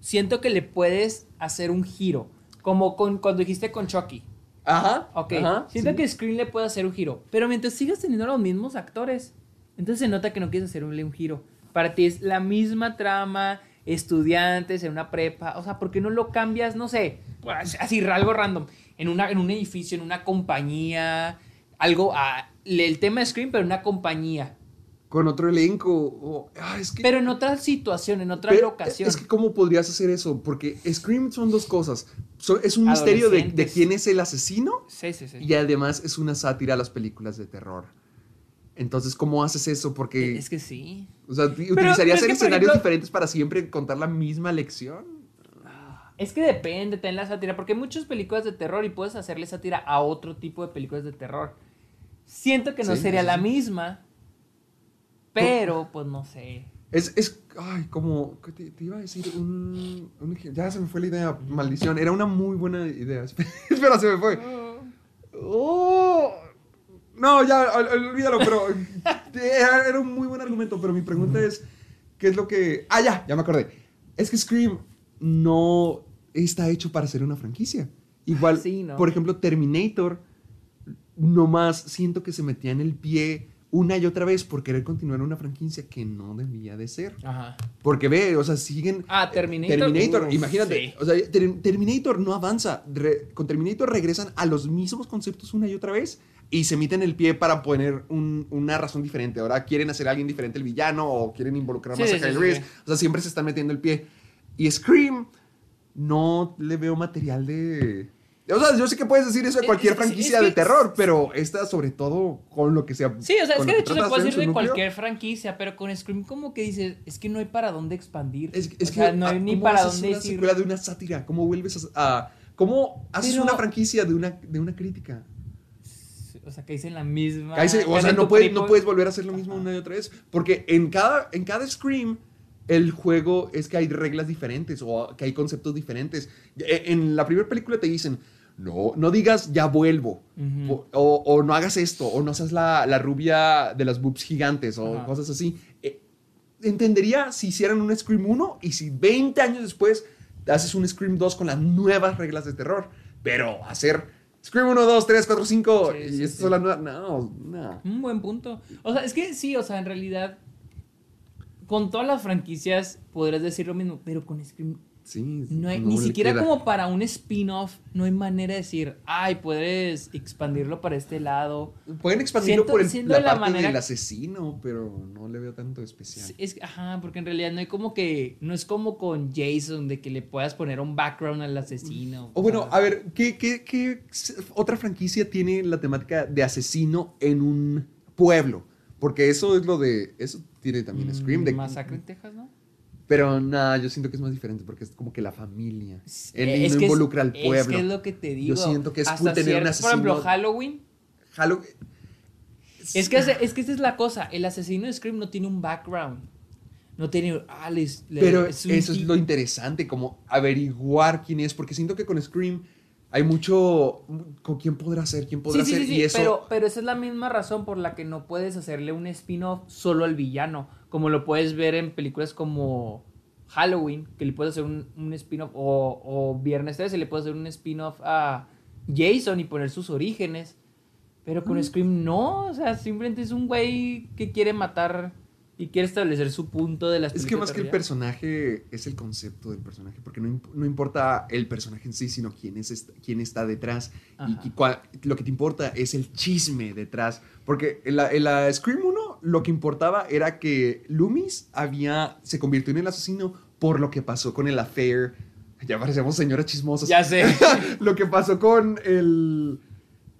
siento que le puedes hacer un giro. Como con, cuando dijiste con Chucky. Ajá. Ok, ajá, siento sí. que Scream le puede hacer un giro. Pero mientras sigas teniendo los mismos actores, entonces se nota que no quieres hacerle un giro. Para ti es la misma trama, estudiantes en una prepa. O sea, ¿por qué no lo cambias, no sé, pues, así algo random? En, una, en un edificio, en una compañía, algo, ah, el tema de Scream, pero en una compañía. Con otro elenco. o- ah, es que... Pero en otra situación, en otra locación. Es que, ¿cómo podrías hacer eso? Porque Scream son dos cosas. So- es un misterio de, quién es el asesino Sí, sí, sí. y además es una sátira a las películas de terror. Entonces, ¿cómo haces eso? Porque, Es que sí. o sea, pero ¿utilizarías es que, por escenarios ejemplo- diferentes para siempre contar la misma lección? Es que depende, ten la sátira, porque hay muchas películas de terror y puedes hacerle sátira a otro tipo de películas de terror. Siento que no sería la misma, Pero, pues no sé. Es, es, ay, como, ¿qué te, te iba a decir? Un, ya se me fue la idea, maldición. Era una muy buena idea. [laughs] Espera, se me fue. Oh. No, ya, ol- ol- olvídalo, pero [laughs] era, era un muy buen argumento, pero mi pregunta es, ¿qué es lo que... Ah, ya, ya me acordé. Es que Scream no está hecho para ser una franquicia. Igual, Sí, ¿no? por ejemplo, Terminator, nomás siento que se metía en el pie una y otra vez por querer continuar una franquicia que no debía de ser. Ajá. Porque ve, o sea, siguen. Ah, Terminator. Terminator, Uf, imagínate. sí. O sea, Ter- Terminator no avanza. Re- con Terminator regresan a los mismos conceptos una y otra vez y se meten el pie para poner un- una razón diferente. Ahora quieren hacer a alguien diferente el villano o quieren involucrar Sí, más a sí, Kyle Reese. O sea, siempre se están metiendo el pie. Y Scream no le veo material de. O sea, yo sé que puedes decir eso de Es- cualquier es- es franquicia de terror, pero esta sobre todo con lo que sea. Sí, o sea, es que de hecho se puede en decir de cualquier franquicia, pero con Scream como que dices, es que no hay para dónde expandir. Es, que no hay ni ¿cómo para dónde una decir. secuela de una sátira? ¿Cómo vuelves a, a- cómo haces Pero- una franquicia de una de una crítica? O sea, que dicen la misma. O sea, en no puedes, no puedes volver a hacer lo mismo una y otra vez, porque en cada en cada Scream el juego es que hay reglas diferentes o que hay conceptos diferentes. E- En la primera película te dicen, no, no digas ya vuelvo, o, o- o no hagas esto, o no seas la, la rubia de las boobs gigantes, o Ajá. cosas así. Eh, entendería si hicieran un Scream 1 y si 20 años después haces un Scream 2 con las nuevas reglas de terror. Pero hacer Scream 1, 2, 3, 4, 5 Sí, y sí, estas sí. las nuevas. No, no. Un buen punto. O sea, es que sí, o sea, en realidad, con todas las franquicias podrías decir lo mismo, pero con Scream Sí, no hay no ni siquiera queda. como para un spin-off, no hay manera de decir, ay, puedes expandirlo para este lado. Pueden expandirlo Siento- por el, la de la parte manera- del asesino, pero no le veo tanto especial. Es, ajá, porque en realidad no hay como que, no es como con Jason, de que le puedas poner un background al asesino. O bueno, sea, a ver, ¿qué, qué, qué otra franquicia tiene la temática de asesino en un pueblo? Porque eso es lo de. Eso tiene también Scream. De, Mm, Masacre en Texas, ¿no? Pero nada, yo siento que es más diferente porque es como que la familia. Es no que es- involucra al pueblo. Es que es lo que te digo. Yo siento que es Hasta cool tener un cierto- Por ejemplo, asesino- Halloween. Halloween. Es que, ese- es que esa es la cosa. El asesino de Scream no tiene un background. No tiene. Ah, les- le- Pero eso es lo interesante, como averiguar quién es, porque siento que con Scream hay mucho con quién podrá ser, quién podrá Sí, ser, sí, y eso pero, pero esa es la misma razón por la que no puedes hacerle un spin-off solo al villano. Como lo puedes ver en películas como Halloween, que le puedes hacer un, un spin-off, o, o Viernes 13, le puedes hacer un spin-off a Jason y poner sus orígenes. Pero Mm. con Scream no, o sea, simplemente es un güey que quiere matar y quiere establecer su punto de las es que más que el personaje es el concepto del personaje, porque no, no importa el personaje en sí, sino quién es quién está detrás y, Ajá. y cuál- lo que te importa es el chisme detrás, porque en la, en la Scream 1 lo que importaba era que Loomis había se convirtió en el asesino por lo que pasó con el affair. Ya parecemos señoras chismosas. Ya sé. [laughs] lo que pasó con el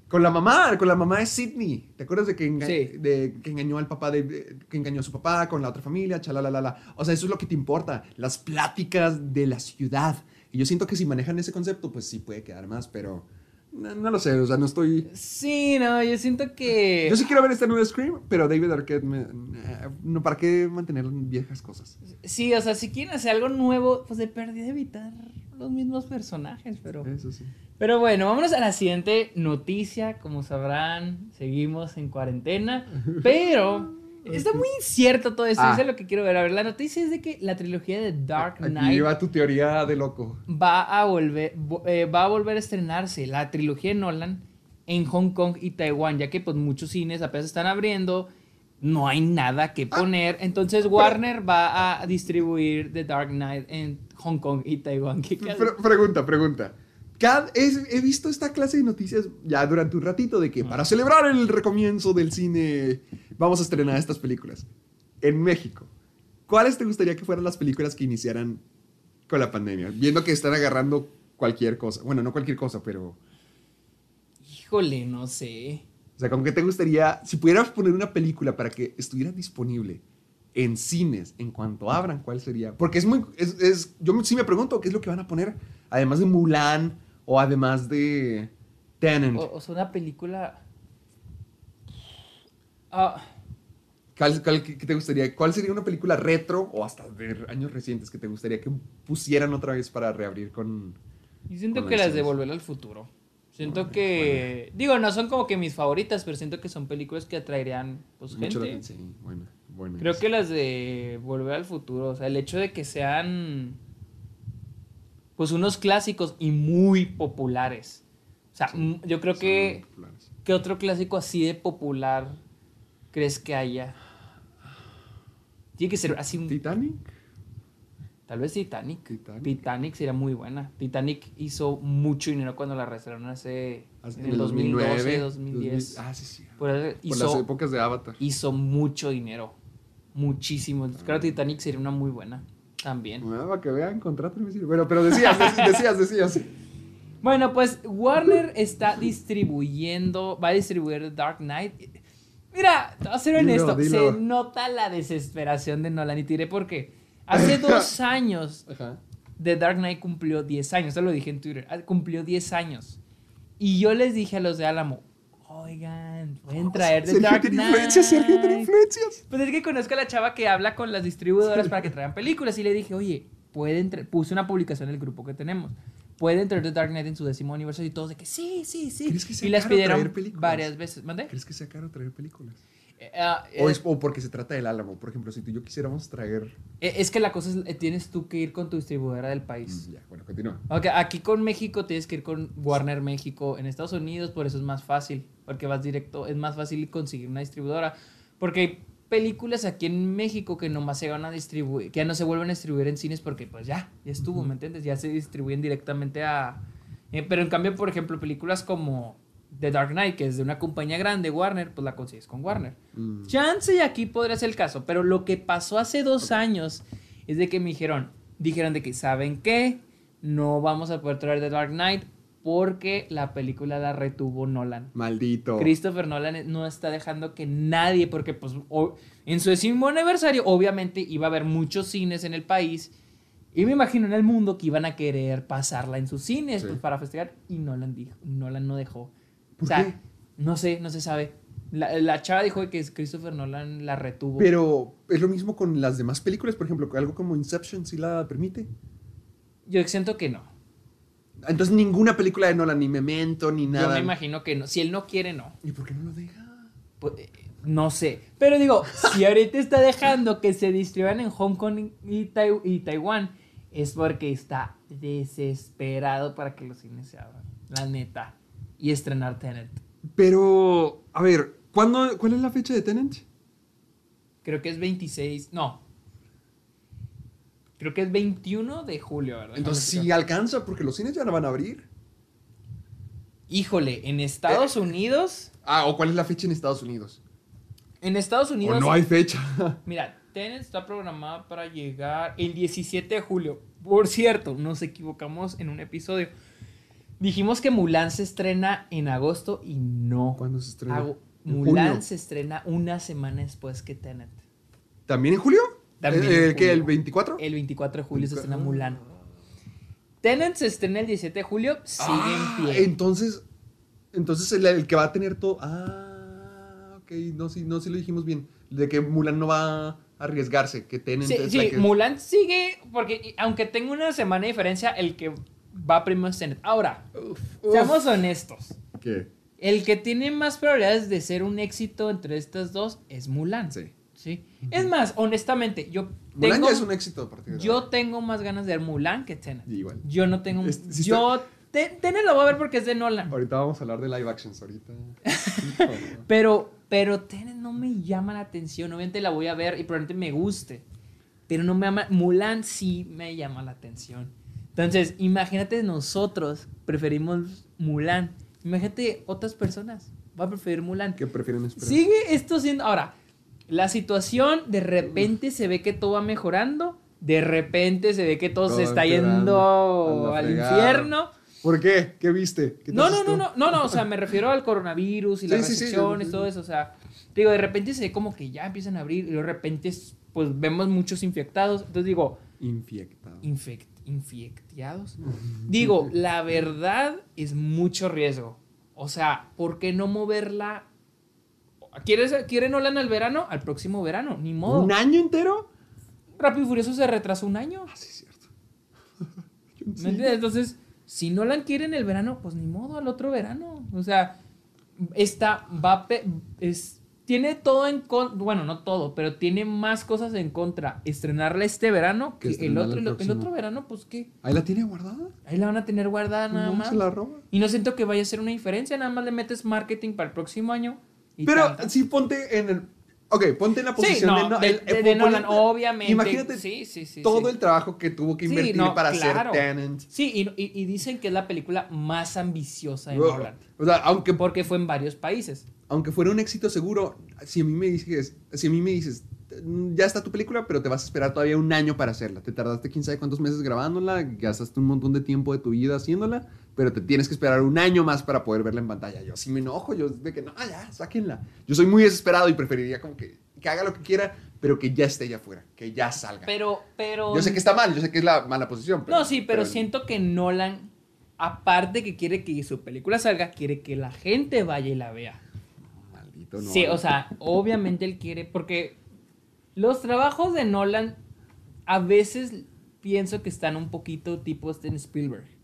con la mamá, con la mamá de Sidney. ¿Te acuerdas de que, enga- Sí. de que engañó al papá de, de- que engañó a su papá con la otra familia, chalalala? O sea, eso es lo que te importa, las pláticas de la ciudad. Y yo siento que si manejan ese concepto, pues sí puede quedar más, pero no, no lo sé, o sea, no estoy Sí, no, yo siento que... Yo sí quiero ver este nuevo Scream, pero David Arquette me, no para qué mantener viejas cosas. Sí, o sea, si quieren hacer algo nuevo, pues de pérdida evitar los mismos personajes, pero... Eso sí. Pero bueno, vámonos a la siguiente noticia. Como sabrán, seguimos en cuarentena, [laughs] pero está muy incierto todo esto. Ah. Eso es lo que quiero ver. A ver, la noticia es de que la trilogía de Dark Aquí Knight va tu teoría de loco. va a volver, vo- eh, va a volver a estrenarse la trilogía de Nolan en Hong Kong y Taiwán, ya que pues muchos cines apenas están abriendo, no hay nada que poner, entonces Warner va a distribuir The Dark Knight en Hong Kong y Taiwán. Pregunta, pregunta. Cada- es- he visto esta clase de noticias ya durante un ratito de que para celebrar el recomienzo del cine vamos a estrenar estas películas. En México, ¿cuáles te gustaría que fueran las películas que iniciaran con la pandemia? Viendo que están agarrando cualquier cosa. Bueno, no cualquier cosa, pero... Híjole, no sé. O sea, ¿con qué te gustaría, si pudieras poner una película para que estuviera disponible en cines en cuanto abran, cuál sería? Porque es muy, es, es- yo sí me pregunto qué es lo que van a poner, además de Mulan o además de Tenant. O, o sea, una película... Ah, ¿Cuál, cuál- qué te gustaría? ¿Cuál sería una película retro o hasta de años recientes que te gustaría que pusieran otra vez para reabrir con... Y siento Con que las de. Volver al Futuro. Siento que. Digo, no son como que mis favoritas, pero siento que son películas que atraerían pues, mucho gente. Sí, buena. Creo que las de Volver al Futuro, o sea, el hecho de que sean. Pues unos clásicos y muy populares. O sea, yo creo que. ¿Qué otro clásico así de popular crees que haya? Tiene que ser así un ¿Titanic? Tal vez Titanic. Titanic. Titanic. sería muy buena. Titanic hizo mucho dinero cuando la restauraron hace Hasta en el 2012, 2010. 2000 Ah, sí, sí. Por las épocas de Avatar. hizo mucho dinero. Muchísimo. Ah. Creo que Titanic sería una muy buena también. Bueno, para que vean, contrátenme. sí. Bueno, pero decías, dec- decías, decías. Bueno, pues Warner está distribuyendo, va a distribuir Dark Knight. Mira, te voy a ser honesto, dilo. se nota la desesperación de Nolan y tiré porque hace [laughs] dos años Ajá. The Dark Knight cumplió 10 años, eso lo dije en Twitter, cumplió 10 años. Y yo les dije a los de Álamo, oigan, pueden traer The Sergio Dark tiene Knight. influencias, Sergio tiene influencias. Pues es que conozco a la chava que habla con las distribuidoras para que traigan películas y le dije, oye, pueden puse una publicación en el grupo que tenemos. Pueden traer The Dark Knight en su décimo aniversario y todos de que sí, sí, sí. ¿Crees que sea y las pidieron películas? varias veces. ¿Mande? ¿Crees que sea caro traer películas? Eh, ah, O, eh, es, o porque se trata del Álamo. Por ejemplo, si tú y yo quisiéramos traer. eh, es que la cosa es, eh, tienes tú que ir con tu distribuidora del país. Mm, Ya, bueno, continúa. Ok, aquí con México tienes que ir con Warner México. En Estados Unidos, por eso es más fácil. Porque vas directo, es más fácil conseguir una distribuidora. Porque hay películas aquí en México que nomás se van a distribuir, que ya no se vuelven a distribuir en cines porque pues ya, ya estuvo, ¿me entiendes? Ya se distribuyen directamente a... eh, pero en cambio, por ejemplo, películas como The Dark Knight, que es de una compañía grande, Warner, pues la consigues con Warner. Mm. Chance y aquí podría ser el caso, pero lo que pasó hace dos años es de que me dijeron, dijeron de que, ¿saben qué? No vamos a poder traer The Dark Knight porque la película la retuvo Nolan. Maldito. Christopher Nolan no está dejando que nadie, porque pues en su décimo aniversario obviamente iba a haber muchos cines en el país y me imagino en el mundo que iban a querer pasarla en sus cines Sí. pues, para festejar y Nolan dijo, Nolan no dejó. ¿Por o sea, qué? no sé, no se sabe. La, la chava dijo que Christopher Nolan la retuvo. Pero es lo mismo con las demás películas. Por ejemplo, algo como Inception sí la permite. Yo siento que no. Entonces, ninguna película de Nolan, ni Memento, ni Yo nada. me imagino que no. Si él no quiere, no. ¿Y por qué no lo deja? Pues, eh, no sé. Pero digo, si ahorita está dejando que se distribuyan en Hong Kong y, Tai- y Taiwán, es porque está desesperado para que los cines se abran. La neta. Y estrenar Tenet. Pero, a ver, ¿cuándo, ¿cuál es la fecha de Tenant? Creo que es 26. No. Creo que es 21 de julio, ¿verdad? Entonces sí alcanza, porque los cines ya no van a abrir. Híjole, en Estados Eh. Unidos. Ah, ¿o cuál es la fecha en Estados Unidos? En Estados Unidos. O no hay fecha. [laughs] Mira, Tenet está programada para llegar el 17 de julio. Por cierto, nos equivocamos en un episodio. Dijimos que Mulan se estrena en agosto y no. ¿Cuándo se estrena? Hago- ¿En Mulan se estrena una semana después que Tenet. ¿También en julio? ¿El, el qué, el 24? El 24 de julio se estrena 24. Mulan. Tenet se estrena el 17 de julio, sigue Ah, en pie. Entonces, entonces el, el que va a tener todo. Ah, ok, no, sí, no, sí lo dijimos bien. De que Mulan no va a arriesgarse, que Tenant Sí, es sí, la que- Mulan sigue, porque aunque tenga una semana de diferencia, el que va primero es Tenet. Ahora, Uf, seamos honestos. ¿Qué? El que tiene más probabilidades de ser un éxito entre estas dos es Mulan. Sí. Sí. Es más, honestamente, yo Mulan tengo, ya es un éxito yo tengo más ganas de ver Mulan que Tenet. Igual. Yo no tengo... Es- yo... Te- Tenet lo voy a ver porque es de Nolan. Ahorita vamos a hablar de live actions, ahorita. [laughs] Pero, pero Tenet no me llama la atención. Obviamente la voy a ver y probablemente me guste. Pero no me llama... Mulan sí me llama la atención. Entonces, imagínate nosotros preferimos Mulan. Imagínate otras personas. Va a preferir Mulan. ¿Qué prefieren esperar? Sigue esto siendo. Ahora, la situación de repente se ve que todo va mejorando. De repente se ve que todo, Todo se está yendo al infierno. ¿Por qué? ¿Qué viste? ¿Qué te No, no, no, no, no, no, o sea, me refiero al coronavirus y [laughs] Sí, las sí, restricciones, sí, todo eso, o sea, digo, de repente se ve como que ya empiezan a abrir y de repente, pues, vemos muchos infectados, entonces digo, Infectado. infect, infectados. Digo, la verdad es mucho riesgo. O sea, ¿por qué no moverla? ¿Quieres, ¿Quiere Nolan al verano? Al próximo verano, ni modo. ¿Un año entero? Rápido y Furioso se retrasó un año. Ah, sí, es cierto. [laughs] ¿Me entiendes? Entonces, si Nolan quiere en el verano, pues ni modo, al otro verano. O sea, esta va es, tiene todo en contra, bueno, no todo, pero tiene más cosas en contra estrenarla este verano Que que, el otro. el otro verano, pues qué. ¿Ahí la tiene guardada? Ahí la van a tener guardada nada No más. se la roba. Y no siento que vaya a ser una diferencia, nada más le metes marketing para el próximo año. Pero tan, tan. sí ponte en el. Ok, ponte en la Sí, posición no, de, de, el- de- Nolan, obviamente. Imagínate sí, sí, sí, todo el trabajo que tuvo que invertir no, para claro. hacer Tenant. Sí, y, y- y dicen que es la película más ambiciosa de. Nolan. O sea, aunque, Porque fue en varios países. aunque fuera un éxito seguro, si a mí me dices, si a mí me dices, "Mm, ya está tu película, pero te vas a esperar todavía un año para hacerla. Te tardaste quién sabe cuántos meses grabándola, gastaste un montón de tiempo de tu vida haciéndola, pero te tienes que esperar un año más para poder verla en pantalla. Yo sí me enojo, yo de que no, ya, sáquenla. Yo soy muy desesperado y preferiría como que, que haga lo que quiera, pero que ya esté allá afuera, que ya salga. Pero, pero. yo sé que está mal, yo sé que es la mala posición. No, sí, pero siento que Nolan, aparte que quiere que su película salga, quiere que la gente vaya y la vea. Maldito no. Sí, o sea, obviamente él quiere, porque los trabajos de Nolan a veces pienso que están un poquito tipo Steven Spielberg.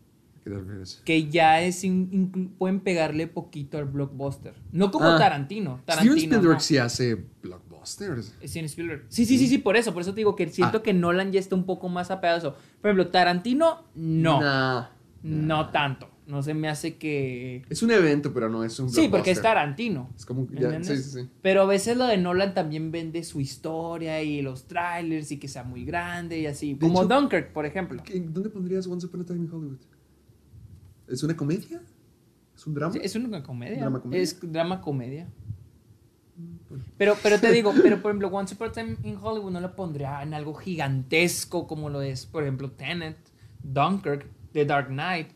Que ya es in- pueden pegarle poquito al blockbuster. No como Ah. Tarantino. Steven Tarantino. Spielberg no. sí hace blockbusters. Steven Spielberg. Sí, sí, sí, sí, por eso. Por eso te digo que siento Ah. que Nolan ya está un poco más apegado a eso. Por ejemplo, Tarantino, no. Nah. No tanto. No se me hace que. Es un evento, pero no es un Sí, porque es. Tarantino. Es como ¿me ya, sí, sí, sí. Pero a veces lo de Nolan también vende su historia y los trailers y que sea muy grande y así. De Como hecho- Dunkirk, por ejemplo. ¿Qué- ¿Dónde pondrías Once Upon a Time in Hollywood? ¿Es una comedia? ¿Es un drama? Sí, Es una comedia. ¿Drama comedia? Es drama comedia. Pero, pero te [laughs] digo, pero por ejemplo, Once Upon a Time in Hollywood no lo pondría en algo gigantesco como lo es, por ejemplo, Tenet, Dunkirk, The Dark Knight,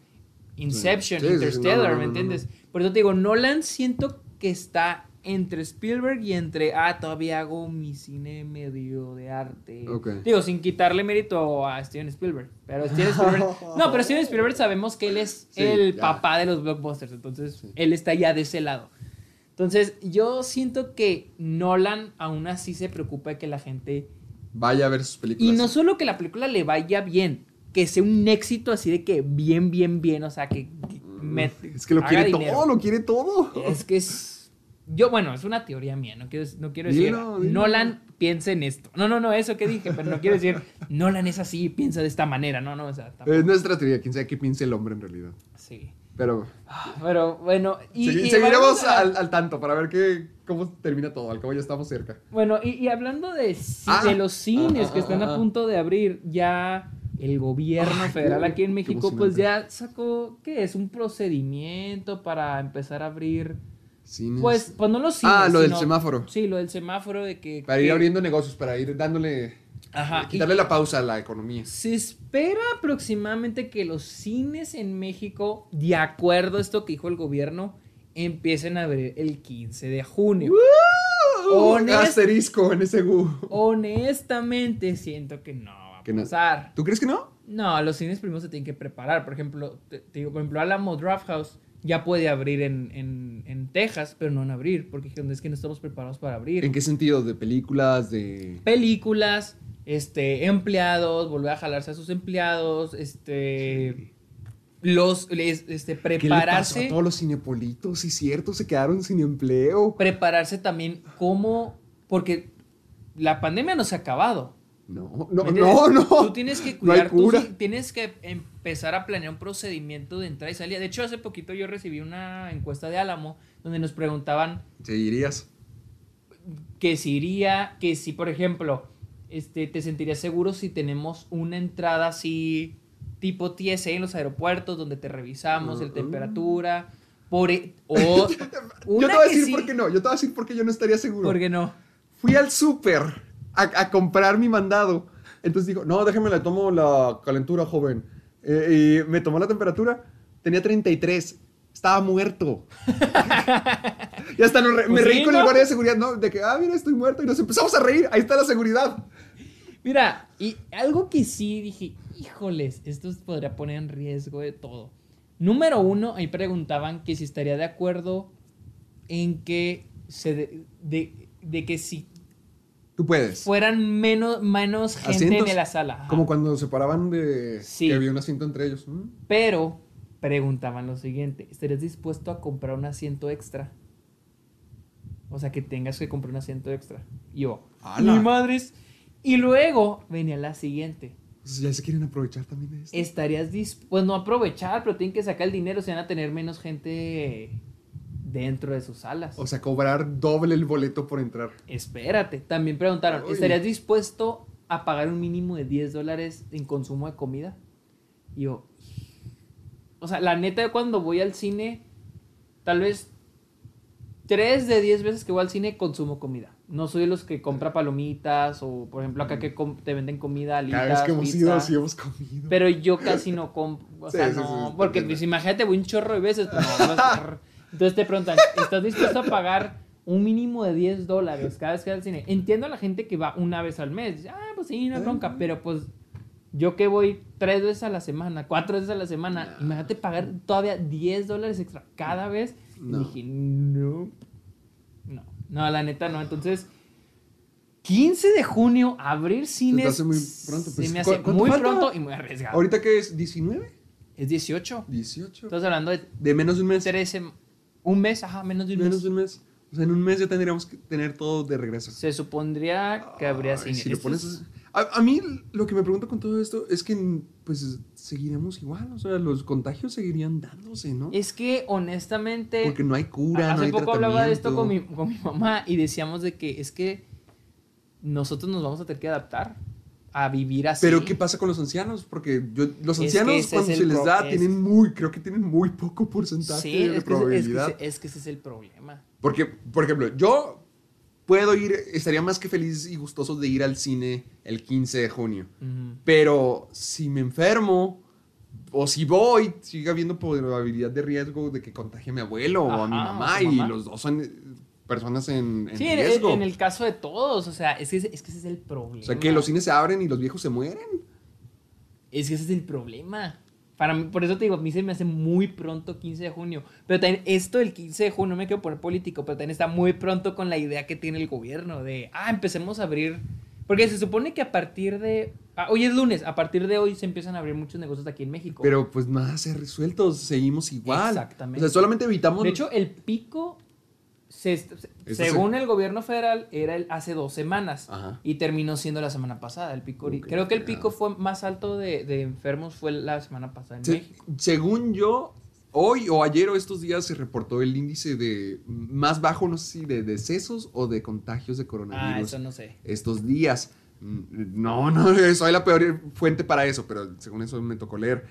Inception, Sí, sí, sí, Interstellar, no, no, no, ¿me entiendes? Por eso te digo, Nolan siento que está entre Spielberg y entre, ah, todavía hago mi cine medio de arte. Digo, sin quitarle mérito a Steven Spielberg. Pero Steven Spielberg. [laughs] no, pero Steven Spielberg sabemos que él es Sí, el ya. papá de los blockbusters. Entonces, él está ya de ese lado. Entonces, yo siento que Nolan aún así se preocupa de que la gente. Vaya a ver sus películas. Y no solo que la película le vaya bien, que sea un éxito así de que bien, bien, bien. O sea, que. que me- Es que lo quiere dinero. todo, lo quiere todo. Es que es. Yo, bueno, es una teoría mía, no quiero, no quiero decir. Dilo, dilo. Nolan piensa en esto. No, no, no, eso que dije, pero no quiero decir. Nolan es así, piensa de esta manera. No, no, o sea, tampoco. Es nuestra teoría, quién sabe qué piensa el hombre en realidad. Sí. Pero Pero bueno, y. segui- y seguiremos a- al, al tanto para ver qué, cómo termina todo. Al cabo ya estamos cerca. Bueno, y, y hablando de, Ah. de los cines Ah, que ah, están ah, a ah. punto de abrir, ya el gobierno federal qué- aquí en México, pues ya sacó, ¿qué es? Un procedimiento para empezar a abrir. Cines. Pues, pues no los cines. Ah, lo del semáforo. Sí, lo del semáforo de que. Para ir abriendo negocios, para ir dándole. Ajá. y Quitarle la pausa a la economía. Se espera aproximadamente que los cines en México, de acuerdo a esto que dijo el gobierno, empiecen a abrir el 15 de junio. Honest- Asterisco en ese gu. Honestamente, siento que no va a Que no. pasar. ¿Tú crees que no? No, los cines primero se tienen que preparar. Por ejemplo, te, te digo, por ejemplo, Alamo Draft House ya puede abrir en, en, en Texas, pero no a abrir, porque es que no estamos preparados para abrir. ¿En qué sentido? ¿De películas? ¿De.? Películas, este, empleados, volver a jalarse a sus empleados, este, los, este, ¿Qué le pasó prepararse, a todos los cinepolitos? Sí, cierto, se quedaron sin empleo. prepararse también como, porque la pandemia no se ha acabado. No, no, no, no. Tú tienes que cuidar, cura. tienes que empezar a planear un procedimiento de entrada y salida. De hecho, hace poquito yo recibí una encuesta de Álamo donde nos preguntaban Seguirías. que si iría, que si, por ejemplo, este, te sentirías seguro si tenemos una entrada así tipo TSA en los aeropuertos donde te revisamos el temperatura. Por, e- o [laughs] yo te voy a decir sí, por qué no. Yo te voy a decir por qué yo no estaría seguro. ¿Por qué no? Fui al súper a, a comprar mi mandado. Entonces dijo, no, déjeme le tomo la calentura, joven. Eh, y me tomó la temperatura. Tenía 33. Estaba muerto. [laughs] y hasta re- Pues me reí con el guardia de seguridad, ¿no? De que, ah, mira, estoy muerto. Y nos empezamos a reír. Ahí está la seguridad. Mira, y algo que sí dije, híjoles, esto podría poner en riesgo de todo. Número uno, ahí preguntaban que si estaría de acuerdo en que se de, de- de que si Tú puedes. fueran menos, menos gente Asientos, en la sala. ajá. Como cuando se paraban de Sí. que había un asiento entre ellos. Mm. Pero preguntaban lo siguiente, ¿estarías dispuesto a comprar un asiento extra? O sea, que tengas que comprar un asiento extra. Y yo, mi madres. Y luego venía la siguiente. Pues ya se quieren aprovechar también de esto. estarías dispuesto, pues no aprovechar, pero tienen que sacar el dinero, se van a tener menos gente dentro de sus salas. O sea, cobrar doble el boleto por entrar. Espérate, también preguntaron, Uy. ¿estarías dispuesto a pagar un mínimo de 10 dólares en consumo de comida? Y yo, o sea, la neta, cuando voy al cine, tal vez 3 de 10 veces que voy al cine consumo comida. No soy de los que compra palomitas o, por ejemplo, acá que com- te venden comida, alitas, Cada vez que hemos pizza. ido, sí hemos comido. Pero yo casi no compro, o [laughs] Sí, sea, sí, sí, no, sí, porque pues imagínate, voy un chorro de veces, pues, no, no Entonces te preguntan, ¿estás dispuesto a pagar un mínimo de 10 dólares cada vez que vas al cine? Entiendo a la gente que va una vez al mes, ah, pues sí, no hay bronca, pero pues yo que voy tres veces a la semana, cuatro veces a la semana, imagínate pagar todavía 10 dólares extra cada vez. Y No. dije, no, no, no, la neta no, entonces... 15 de junio, abrir cines. hace muy pronto, pues, se me ¿cu- hace muy falta? pronto y muy arriesgado. ¿Ahorita qué es? ¿19? Es 18. 18. Estás hablando de De menos de un mes. 13. Un mes, ajá, menos de un Menos mes. de un mes. O sea, en un mes ya tendríamos que tener todo de regreso. Se supondría que habría Ay, si lo pones a, a mí lo que me pregunto con todo esto es que pues seguiremos igual, o sea, los contagios seguirían dándose, ¿no? Es que honestamente. Porque no hay cura, no hace hay poco hablaba de esto con mi, con mi mamá y decíamos de que es que nosotros nos vamos a tener que adaptar a vivir así. Pero ¿qué pasa con los ancianos? Porque yo, los Es que ancianos cuando se les da es- tienen muy, creo que tienen muy poco porcentaje Sí, de es que, es, que, probabilidad. ese- es que ese es el problema. Porque, por ejemplo, yo puedo ir, estaría más que feliz y gustoso de ir al cine el 15 de junio. Pero si me enfermo o si voy, sigue habiendo probabilidad de riesgo de que contagie a mi abuelo o a mi mamá y los dos son personas en, en Sí, en, riesgo. en el caso de todos, o sea, es que, ese- es que ese es el problema. o sea, que los cines se abren y los viejos se mueren. Es que ese es el problema. Para mí, por eso te digo, a mí se me hace muy pronto 15 de junio. Pero también esto del 15 de junio, no me quiero poner político, pero también está muy pronto con la idea que tiene el gobierno de, ah, empecemos a abrir. Porque se supone que a partir de... ah, hoy es lunes, a partir de hoy se empiezan a abrir muchos negocios aquí en México. Pero pues nada se ha resuelto, seguimos igual. Exactamente. O sea, solamente evitamos... de hecho, el pico, se- se- Eso según el gobierno federal, era el, hace dos semanas. Ajá. Y terminó siendo la semana pasada. El pico, Creo que el pico fue más alto de, de enfermos fue la semana pasada en Se- México. según yo, hoy o ayer o estos días se reportó el índice de más bajo, no sé si de decesos o de contagios de coronavirus. Ah, eso no sé. Estos días. Mm, No, no, [laughs] soy la peor fuente para eso, pero según eso me tocó leer.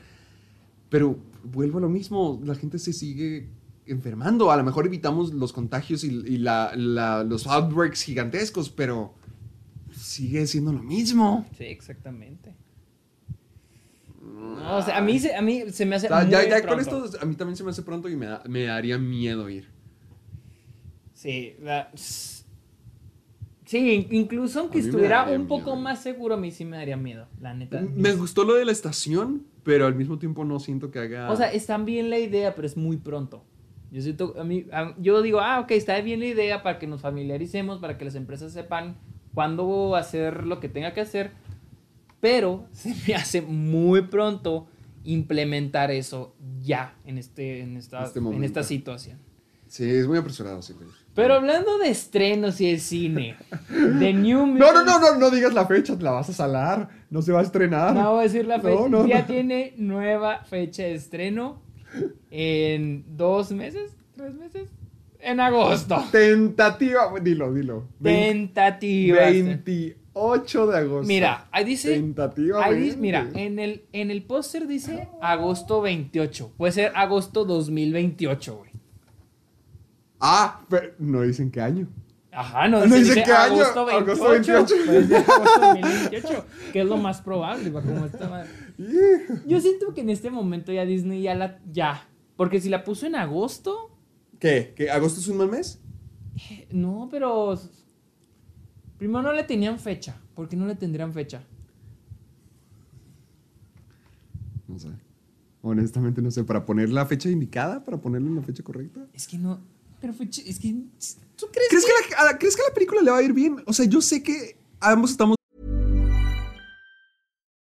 Pero vuelvo a lo mismo, la gente se sigue enfermando. A lo mejor evitamos los contagios y, y la- la- los outbreaks gigantescos, pero sigue siendo lo mismo. Sí, exactamente. No, o sea, a mí se, a mí se me hace. O sea, ya, muy ya con pronto. esto a mí también se me hace pronto y me, da- me daría miedo ir. Sí, la- sí, in- incluso aunque estuviera un poco más seguro, a mí sí me daría miedo, la neta. Me gustó lo de la estación, pero al mismo tiempo no siento que haga... O sea, está bien la idea, pero es muy pronto. Yo siento, a mí, a- yo digo, ah, ok, está bien la idea para que nos familiaricemos, para que las empresas sepan cuándo hacer lo que tenga que hacer, pero se me hace muy pronto implementar eso ya en, este, en, esta, Este en esta situación. Sí, es muy apresurado, sí. Pero hablando de estrenos y de cine, [laughs] de New No, no, no, no, no digas la fecha, la vas a salar. No se va a estrenar. No voy a decir la fecha. no, ya no. tiene nueva fecha de estreno en dos meses, tres meses, en agosto. Tentativa, dilo, dilo. Tentativa. 28 de agosto. Mira, ahí dice. Tentativa. ahí dice- mira, en el, en el póster dice agosto 28. Puede ser agosto 2028, güey. Ah, pero no dicen qué año. Ajá, no, No dice, dice qué año, agosto 28. agosto 28. Puede ser agosto 2028, que es lo más probable, como está. [laughs] Yo siento que en este momento ya Disney ya la. Ya. Porque si la puso en agosto. ¿Qué? ¿Que agosto es un mal mes? No, pero. Primero no le tenían fecha. ¿Por qué no le tendrían fecha? No sé. Honestamente no sé. ¿Para poner la fecha indicada? ¿Para ponerle la fecha correcta? Es que no. Pero fue chi- Es que. ¿Tú crees, ¿Crees que, la, a- ¿Crees que a la película le va a ir bien? O sea, yo sé que ambos estamos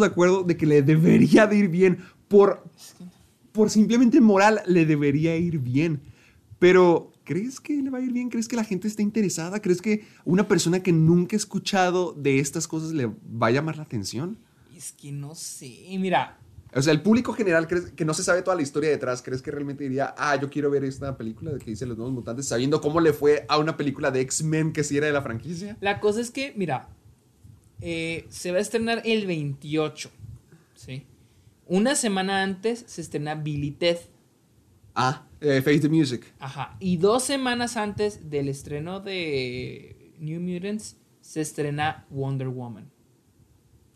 De acuerdo de que le debería de ir bien. Por, por simplemente moral, le debería ir bien. Pero, ¿crees que le va a ir bien? ¿Crees que la gente está interesada? ¿Crees que una persona que nunca ha escuchado de estas cosas le va a llamar la atención? Es que no sé. Mira, O sea, el público general ¿crees que no se sabe toda la historia detrás, ¿crees que realmente diría, ah, yo quiero ver esta película de que dice Los Nuevos Mutantes, sabiendo cómo le fue a una película de X-Men que sí era de la franquicia? La cosa es que, mira, eh, se va a estrenar el 28, ¿sí? Una semana antes se estrena Billy Ted, Ah, eh, Face the Music. ajá. Y dos semanas antes del estreno de New Mutants se estrena Wonder Woman.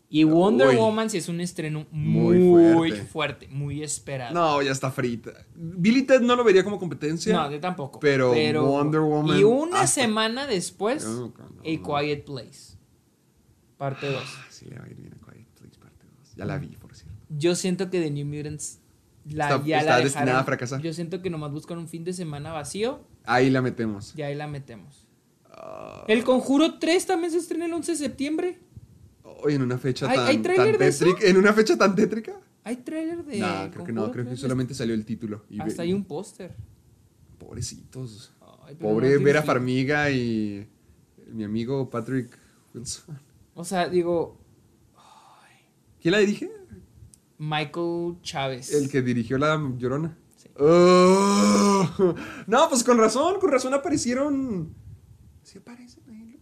Y Wonder Uy. Woman sí es un estreno muy, Muy fuerte. fuerte. muy esperado. No, ya está frita. Billy Ted no lo vería como competencia. No, yo tampoco. Pero Wonder Woman Y una hasta- semana después, No, no, no. A Quiet Place. Parte 2. Ah, sí, le va a ir bien a Quiet Place parte 2. Ya la vi, por cierto. Yo siento que The New Mutants la, Está- ya está la destinada a fracasar. Yo siento que nomás buscan un fin de semana vacío Ahí la metemos. y ahí la metemos. Ah. El Conjuro 3 también se estrena el 11 de septiembre. Hoy en una fecha ¿Hay- tan, hay tráiler tan de eso? tétrica. ¿En una fecha tan tétrica? Hay trailer de. no, creo que no. Creo que 3. solamente salió el título. Y Hasta ve- hay un póster. Pobrecitos. Ay, Pobre no Vera. Farmiga y mi amigo Patrick Wilson. O sea, digo, ¿Quién la dirige? Michael Chávez. El que dirigió La Llorona. Sí. Oh. [laughs] No, pues con razón, con razón aparecieron. ¿Sí aparecen ahí?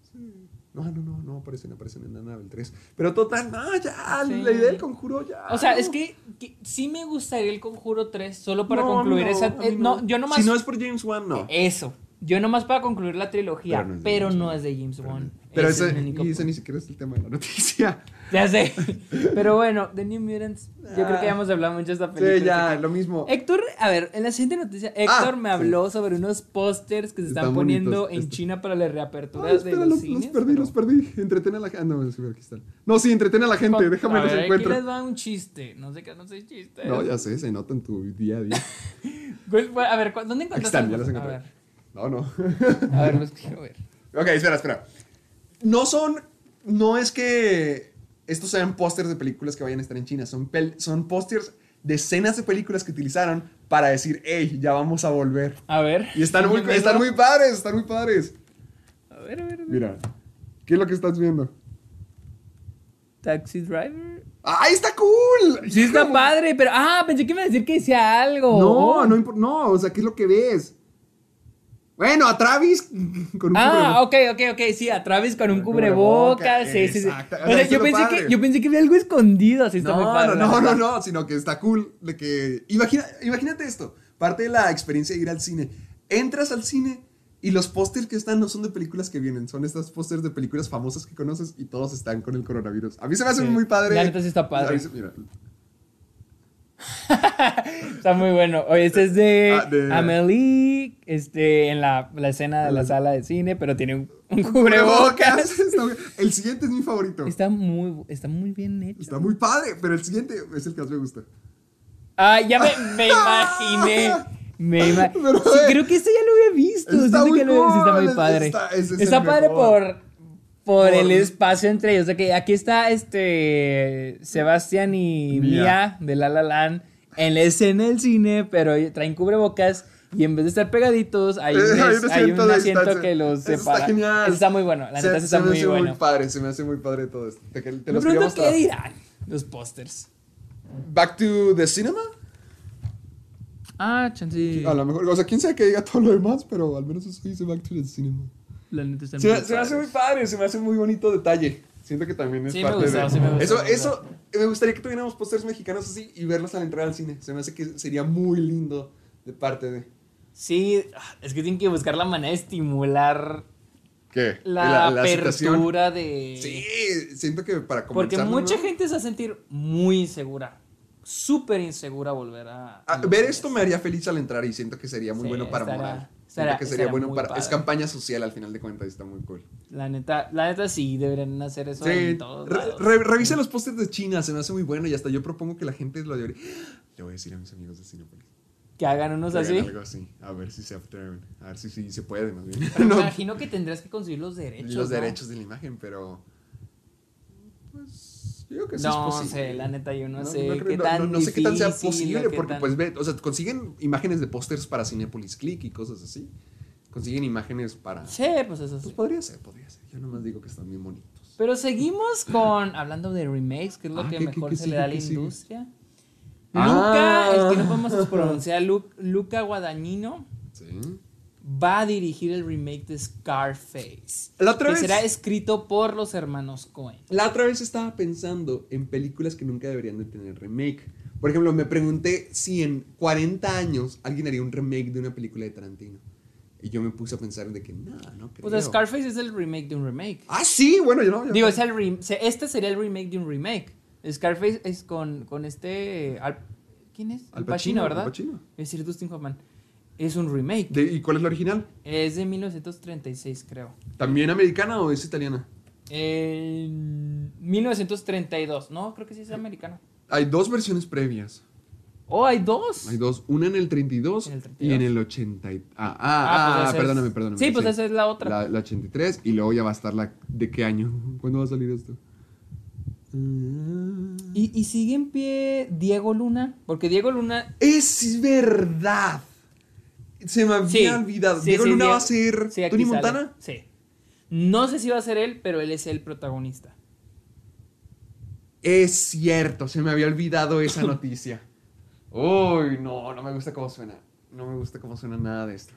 No, no, no, no aparecen, aparecen en Annabelle 3. Pero total, no, ya, Sí. la idea del conjuro ya. O sea, no. es que, que sí me gustaría el Conjuro 3, solo para No, concluir no, esa. eh, no, yo nomás. Si no es por James Wan, no. Eso. Yo nomás para concluir la trilogía, Pero no es de James Wan. Pero Ese ese, es ni siquiera es el tema de la noticia. [laughs] Ya sé. [laughs] Pero bueno, The New Mutants. Yo creo que ya hemos hablado mucho de esta película. Ah. Sí, ya, lo mismo. Héctor, a ver, en la siguiente noticia, Héctor Ah, me sí. habló sobre unos pósters que se están, Están poniendo en este- China para las Ay, reaperturas de espera, los, los, cines. los perdí, pero- los perdí. Entreten a la gente. Ah, no, sí, aquí están. No, sí, entreten a la gente. Déjame a los ver, Aquí encuentro. les va un chiste. No sé qué, no sé chiste. No, ya sé, se nota en tu día a día. [laughs] A ver, ¿cu- ¿dónde Aquí encontraste? están, ya los encontré. No, no. a ver, los quiero ver. ok, espera, espera. No son. No es que estos sean pósters de películas que vayan a estar en China. Son, son pósters de escenas de películas que utilizaron para decir, hey, ya vamos a volver. A ver. Y están muy, están muy padres, están muy padres. A ver, a ver, a ver. Mira, ¿qué es lo que estás viendo? Taxi Driver. ¡Ay, está cool! Sí, está padre, pero. Ah, pensé que iba a decir que decía algo. No, no, impor- no, o sea, ¿qué es lo que ves? Bueno, a Travis [laughs] con un Ah, cubrebocas. ok, ok, ok, sí, a Travis con un Cubrebocas, sí, sí, sí. exacto. O sea, yo pensé, padre. que, yo pensé que había algo escondido, así está muy No, padre. no, no, no, no, sino que está cool de que... Imagina, imagínate esto, parte de la experiencia de ir al cine. Entras al cine y los pósters que están no son de películas que vienen, son estos pósters de películas famosas que conoces y todos están con el coronavirus. A mí se me hace Sí. muy padre. La neta sí está padre. Mí mira, [laughs] Está muy bueno. Oye, este es de, Ah, de- Amelie, este, en la, la escena de la La- sala de cine, pero tiene un, un cubrebocas. [laughs] El siguiente es mi favorito. Está muy, está muy bien hecho. Está muy padre, pero el siguiente es el que más me gusta. Ah, ya me, me [laughs] imaginé. Me ima- Pero, Sí, eh, creo que esto ya lo había visto. está muy que lo- sí, está cool, muy padre. está- padre mejor. por, por Por- el espacio entre ellos. O sea, que aquí está este Sebastián y Mia. Mia de La La Land en la escena del cine, pero traen cubrebocas. Y en vez de estar pegaditos, hay un, Eh, es- hay un asiento que los Eso separa. Está genial. Eso está muy bueno. La Se- neta, se está me muy hace bueno. muy padre, se me hace muy padre todo esto. Te, te los qué dirán los pósters. Back to the cinema. Ah, chance. A lo mejor, o sea, quién sabe que diga todo lo demás, pero al menos eso dice Back to the cinema. La neta está Se, muy me- se me hace muy padre, se me hace muy bonito detalle. Siento que también es Sí, me parte gustó, de... sí me gustó, eso, verdad. eso, me gustaría que tuviéramos pósters mexicanos así y verlos al entrar al cine. Se me hace que sería muy lindo De parte de. Sí, es que tienen que buscar la manera de estimular ¿Qué? la, apertura de... Sí, siento que para Porque comenzar. mucha ¿no? gente se va a sentir muy insegura. Súper insegura volver a... Ah, ver esto me haría feliz al entrar y siento que sería muy Sí, bueno para estará- moral. Estará- que sería bueno para. Es padre. campaña social al final de cuentas y está muy cool. La neta, la neta sí, deberían hacer eso Sí, en todos re- lados. re- revisa los pósters de China, se me hace muy bueno y hasta yo propongo que la gente lo debería. [gasps] Le voy a decir a mis amigos de Cinepolis. Que hagan unos que hagan así. Algo así, a ver si se atreven, a ver si, si se puede más bien. Pero [laughs] No, Me imagino que tendrás que conseguir los derechos. los ¿no? derechos de la imagen, pero. Pues. Yo creo que sí No es sé, la neta, yo no, sé creo- qué no- tan no- no sé qué tan sea difícil, posible, porque tan- pues ve, o sea, consiguen imágenes de pósters para Cinepolis Click y cosas así. Consiguen imágenes para. Sí, pues eso Pues sí. podría ser, podría ser. Yo nomás digo que están bien bonitos. Pero seguimos con, hablando de remakes, que es lo Ah, que ¿qué- qué- mejor se sigue, le da a la sigue? industria. Ah. Luca, el que no podemos pronunciar, Lu- Luca Guadagnino, Sí. Va a dirigir el remake de Scarface. La otra que vez- será escrito por los hermanos Cohen. La otra vez estaba pensando en películas que nunca deberían de tener remake. Por ejemplo, me pregunté si en 40 años alguien haría un remake de una película de Tarantino. Y yo me puse a pensar de que, no, no creo. Pues Scarface es el remake de un remake. Ah, sí, bueno, yo no. yo Digo, es el se- este sería el remake de un remake. Scarface es con, con este... Al- ¿Quién es? Al Pacino, Al ¿verdad? Pacino. Es decir, Dustin Hoffman. Es un remake. De- ¿Y cuál es la original? Es de 1936, creo. ¿También americana o es italiana? En 1932, ¿no? Creo que sí es americano. Hay dos versiones previas. Oh, hay dos. Hay dos. Una en el 32, En el y 32. en el 80. y- Ah, ah, Ah, ah, pues es- perdóname, perdóname. Sí, pues esa es la otra. La, la 83 y luego ya va a estar la... ¿De qué año? [laughs] ¿Cuándo va a salir esto? Ah. ¿Y, y sigue en pie Diego Luna, porque Diego Luna... Es verdad. Se me había Sí, olvidado. sí, Diego sí, Luna va a ser Tony. Montana. Sí. No sé si va a ser él, pero él es el protagonista. Es cierto, se me había olvidado esa [laughs] noticia. Uy, no, no me gusta cómo suena. No me gusta cómo suena nada de esto.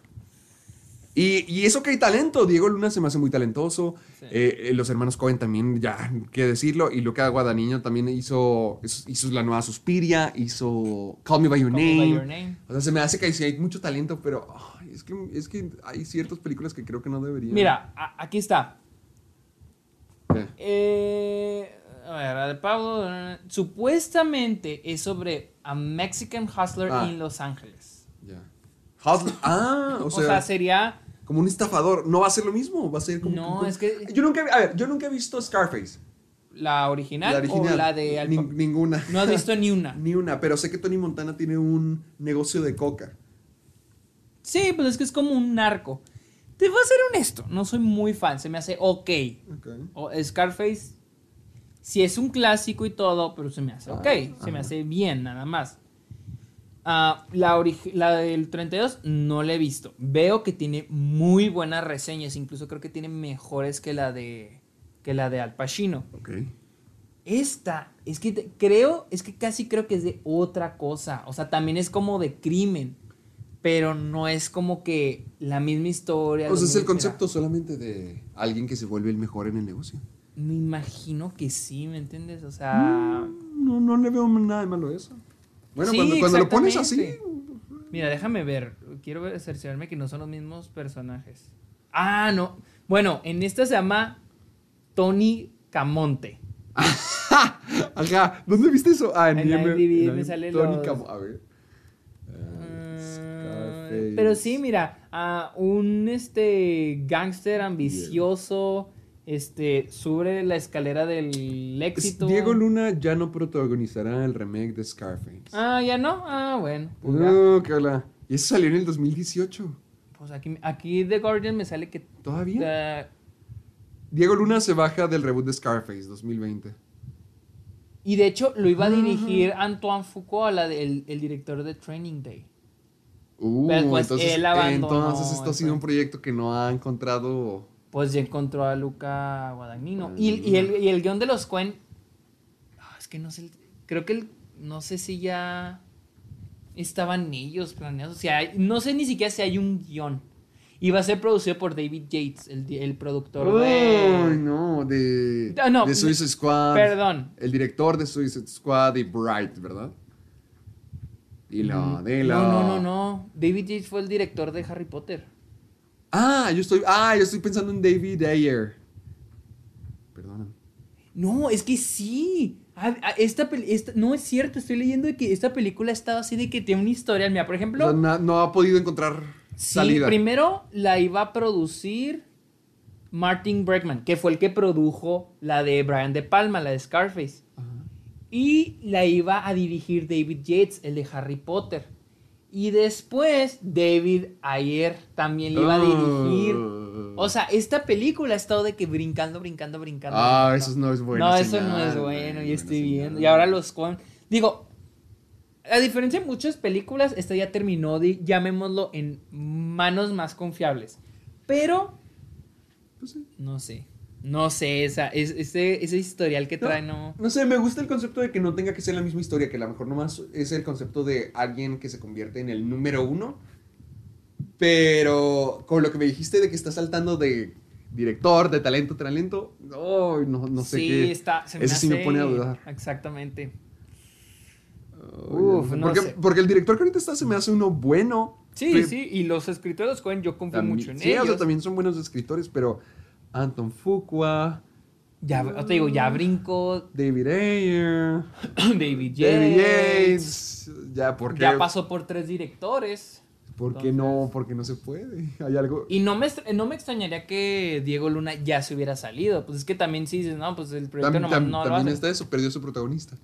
Y, y eso que hay talento. Diego Luna se me hace muy talentoso. Sí. Eh, eh, los hermanos Cohen también, ya, qué decirlo. Y Luca Guadagnino también hizo, hizo la nueva Suspiria, hizo Call Me By Your, Call Me name. By Your Name. O sea, se me hace que hay mucho talento, pero es, que, es que hay ciertas películas que creo que no deberían. Mira, a- aquí está. ¿Qué? Eh, a ver, a de Pablo. Supuestamente es sobre a Mexican hustler Ah. en Los Ángeles. Ya. Hustler- Ah, o O sea, sería. Como un estafador. No va a ser lo mismo, va a ser como. No, como- es que- Yo nunca, a ver, yo nunca he visto Scarface. ¿La original, La original. o la de Al Nin- Pa- ninguna. No has visto ni una. [laughs] Ni una, pero sé que Tony Montana tiene un negocio de coca. Sí, pues es que es como un narco. Te voy a ser honesto, no soy muy fan, se me hace ok. Ok. O Scarface, sí es un clásico y todo, pero se me hace ok, se me hace bien, nada más. Ah, la, del 32 no la he visto. Veo que tiene muy buenas reseñas, incluso creo que tiene mejores que la de que la de Al Pacino. Ok. Esta, es que te- creo, es que casi creo que es de otra cosa. O sea, también es como de crimen. Pero no es como que la misma historia. O sea, es el concepto solamente de alguien que se vuelve el mejor en el negocio. Me imagino que sí, ¿me entiendes? O sea. No, no le veo nada de malo a eso. Bueno, Sí, cuando, cuando lo pones así. Mira, déjame ver. Quiero ver, cerciorarme que no son los mismos personajes. Ah, no. Bueno, en esta se llama Tony Camonte. [laughs] Ajá. ¿Dónde viste eso? Ah, en, En IMDb, me sale Tony los- Camo- A ver. Scarface. Pero sí, mira, a un este gángster ambicioso, este, sube la escalera del éxito. Diego Luna ya no protagonizará el remake de Scarface. Ah, ya no. Ah, bueno. Pues. No, qué hola. Y eso salió en el 2018. Pues aquí, aquí The Guardian me sale que. ¿Todavía? ah, Diego Luna se baja del reboot de Scarface 2020. y de hecho lo iba a dirigir Antoine Foucault, la el director de Training Day. Uh, Pero, pues, entonces, él abandonó entonces esto ha sido un proyecto que no ha encontrado. Pues ya encontró a Luca Guadagnino. Y, y el, y el guion de los Coen. ah, es que no sé. Creo que el- no sé si ya estaban ellos planeados. O sea, hay- no sé ni siquiera si hay un guion. Y va a ser producido por David Yates, el, el productor Ay, de. no, de, Ah, no, de Suicide Squad. Perdón. El director de Suicide Squad y Bright, ¿verdad? Dilo, Mm, dilo. No, no, no, no. David Yates fue el director de Harry Potter. Ah, yo estoy, ah, yo estoy pensando en David Ayer. Perdóname. No, es que sí. Esta, esta- no es cierto, estoy leyendo de que esta película estaba así de que tiene una historia. Mira, por O ejemplo, sea, no ha podido encontrar sí, salida. primero la iba a producir Martin Bregman, que fue el que produjo la de Brian De Palma, la de Scarface. Y la iba a dirigir David Yates, el de Harry Potter. Y después David Ayer también le iba a dirigir. Oh. O sea, esta película ha estado de que brincando, brincando, brincando. Ah, brincando. eso no es bueno. No, eso no es bueno, y estoy viendo. Y ahora los con. Digo, a diferencia de muchas películas, esta ya terminó, de, llamémoslo, en manos más confiables. Pero, Pues no sé. No sé, esa, es, ese, ese historial que trae, no. No sé, me gusta el concepto de que no tenga que ser la misma historia, que a lo mejor nomás es el concepto de alguien que se convierte en el número uno. Pero con lo que me dijiste de que está saltando de director, de talento, talento, no, no, no sé sí, qué. está. Se me Ese sí me pone a dudar. Exactamente. Uf, no porque, sé. porque el director que ahorita está se me hace uno bueno. Sí, sí, y los escritores Cohen, yo confío también- mucho en sí, o ellos. sea, también son buenos escritores, pero Anton Fuqua, Ya, te digo, ya brincó David Ayer, [coughs] David Yates. David Yates, ya, pasó por tres directores. ¿Por qué no? Porque no se puede. [laughs] Hay algo. Y no me, no me extrañaría que Diego Luna ya se hubiera salido. Pues es que también sí dices, no, pues el proyecto Tam- nomás tam- no lo también hace. está eso, perdió su protagonista.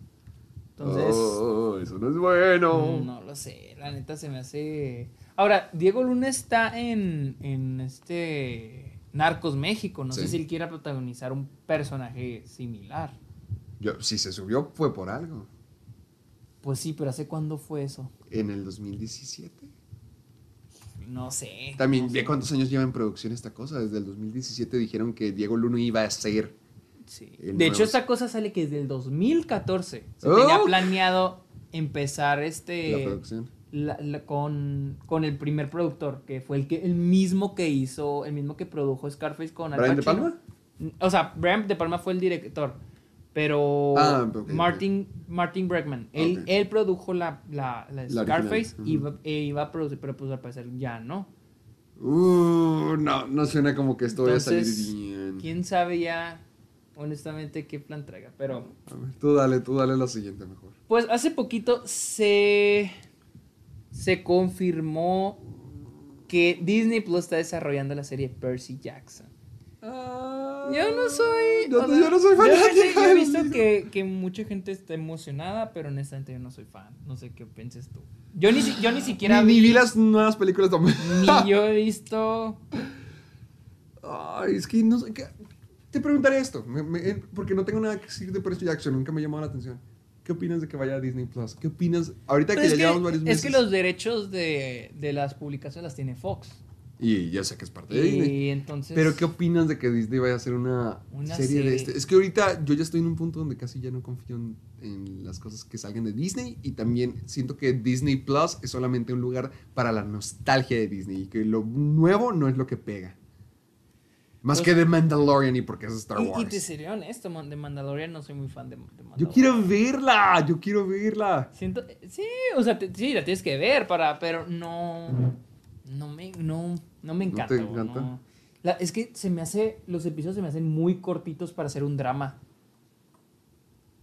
Entonces, Oh, eso no es bueno. mm, no lo sé, la neta se me hace... Ahora, Diego Luna está en, en este Narcos México. No sé si él quiera protagonizar un personaje similar. Yo, si se subió fue por algo. Pues sí, pero ¿hace cuándo fue eso? En el 2017. No sé. También, no ¿ya sé. cuántos años lleva en producción esta cosa? Desde el 2017 dijeron que Diego Luna iba a ser. Sí. De hecho, esta cosa sale que desde el 2014 se Oh. tenía planeado empezar este... la producción. La- la- con, con el primer productor, que fue el que el mismo que hizo, el mismo que produjo Scarface con Al ¿Brian De. Palma? O sea, Brian De Palma fue el director, pero Ah, ok, ok. Martin, Martin Bregman, él, Ok. él produjo la, la, la Scarface y ujú. iba, e iba a producir, pero pues al parecer ya no. Uh, no, no suena como que esto vaya a salir bien. quién sabe ya, honestamente, qué plan traiga, pero... A ver, tú dale, tú dale la siguiente mejor. Pues hace poquito se, se confirmó que Disney Plus está desarrollando la serie Percy Jackson. Yo no soy. Yo, o sea, yo no soy yo no sé, fanático. yo he visto que, que mucha gente está emocionada, pero honestamente yo no soy fan. No sé qué pienses tú. Yo ni, yo ni siquiera Ni, ni vi. las nuevas películas también. Ni yo he visto. Ay, es que no sé. Te preguntaré esto, me- me- eh, porque no tengo nada que decir de Percy Jackson, nunca me llamó la atención. ¿Qué opinas de que vaya a Disney Plus? ¿Qué opinas? Ahorita Pero que ya que, llevamos varios meses. es que los derechos de, de las publicaciones las tiene Fox. Y ya sé que es parte de Disney. Entonces. Pero ¿qué opinas de que Disney vaya a hacer una, Una serie, de serie. este? Es que ahorita yo ya estoy en un punto donde casi ya no confío en, en las cosas que salgan de Disney y también siento que Disney Plus es solamente un lugar para la nostalgia de Disney y que lo nuevo no es lo que pega. Más que de Mandalorian y porque es Star Wars. y te seré honesto, man, de Mandalorian no soy muy fan de, de Mandalorian. Yo quiero verla, yo quiero verla. Siento, sí, o sea, te- sí, la tienes que ver para, pero no, no me, no, no me ¿No encanta. te encanta? no. La- es que se me hace, los episodios se me hacen muy cortitos para hacer un drama.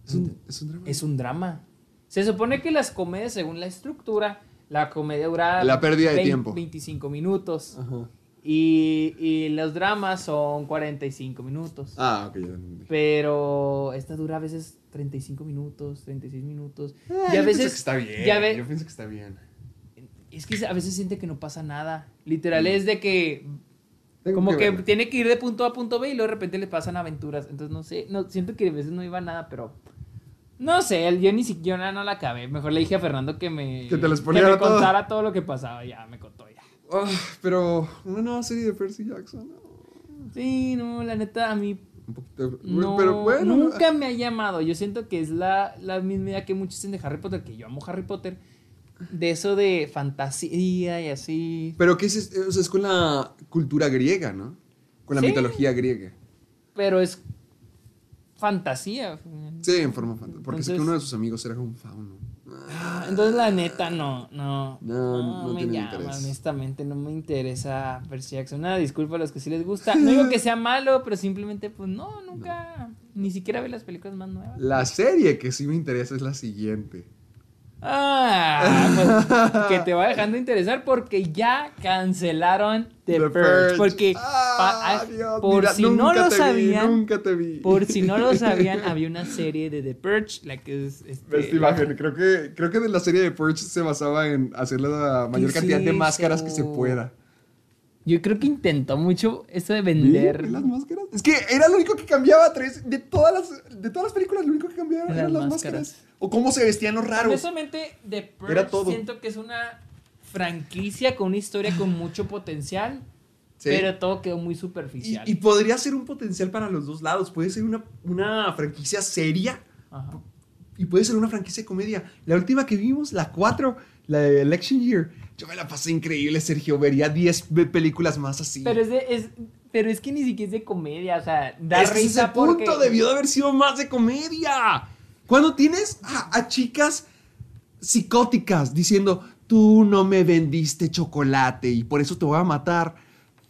Es un, es un drama. Es un drama. Se supone que las comedias, según la estructura, la comedia dura La pérdida de 20, tiempo. 25 minutos. Ajá. Y, y los dramas son 45 minutos. Ah, ok, ya entendí. Pero esta dura a veces 35 minutos, 36 minutos. Eh, y a yo pienso veces. que está bien. ya ve- Yo pienso que está bien. es que a veces siente que no pasa nada. Literal es de que. Tengo como que, verla. tiene que ir de punto A a punto B y luego de repente le pasan aventuras. Entonces no sé. No, siento que a veces no iba nada, pero. No sé, yo ni siquiera no la acabé. Mejor le dije a Fernando que me. Que te lo me spoileara todo. contara todo lo que pasaba. Ya, me contó Ah, pero una nueva serie de Percy Jackson. no. Sí, no, la neta, a mí Un poquito. No, pero bueno. nunca me ha llamado. Yo siento que es la, la misma idea que muchos dicen de Harry Potter, que yo amo Harry Potter. De eso de fantasía y así. Pero ¿qué es? O sea, es con la cultura griega, ¿no? Con la Sí. mitología griega. Pero es fantasía. Sí, en forma fantástica. Porque sé que Entonces- uno de sus amigos era un fauno. Ah, entonces la neta no, no. No, no me tiene llama, interés. honestamente, no me interesa Percy Jackson. Una disculpa a los que sí les gusta. No digo que sea malo, pero simplemente, pues no, nunca. Ni siquiera ve las películas más nuevas. La serie que sí me interesa es la siguiente. Ah, pues, [laughs] que te va dejando interesar porque ya cancelaron The, The Purge. Porque Ah, pa- ah, Dios, por mira, si no lo te vi, sabían, nunca te vi. por si no lo [laughs] sabían, había una serie de The Purge, la que es este, Esta imagen, creo que, creo que de la serie de Purge se basaba en hacer la mayor ¿Qué cantidad es de máscaras que se pueda. Yo creo que intentó mucho eso de ¿Ve? vender ¿Ve las máscaras? Es que era lo único que cambiaba, tres. De todas las, de todas las películas, lo único que cambiaba Eran eran las máscaras. máscaras. O cómo se vestían los raros. Honestamente, The Purge Era todo. siento que es una franquicia con una historia con mucho potencial, Sí. pero todo quedó muy Y, superficial. y podría ser un potencial para los dos lados. Puede ser una, una franquicia seria Ajá. y puede ser una franquicia de comedia. La última que vimos, la 4, la de Election Year, yo me la pasé increíble, Sergio. Vería 10 pe- películas más así. Pero es, de, es, pero es que ni siquiera es de comedia, o sea, da Ese es risa el punto, debió de haber sido más de comedia. Cuando tienes a, a chicas psicóticas diciendo, tú no me vendiste chocolate y por eso te voy a matar,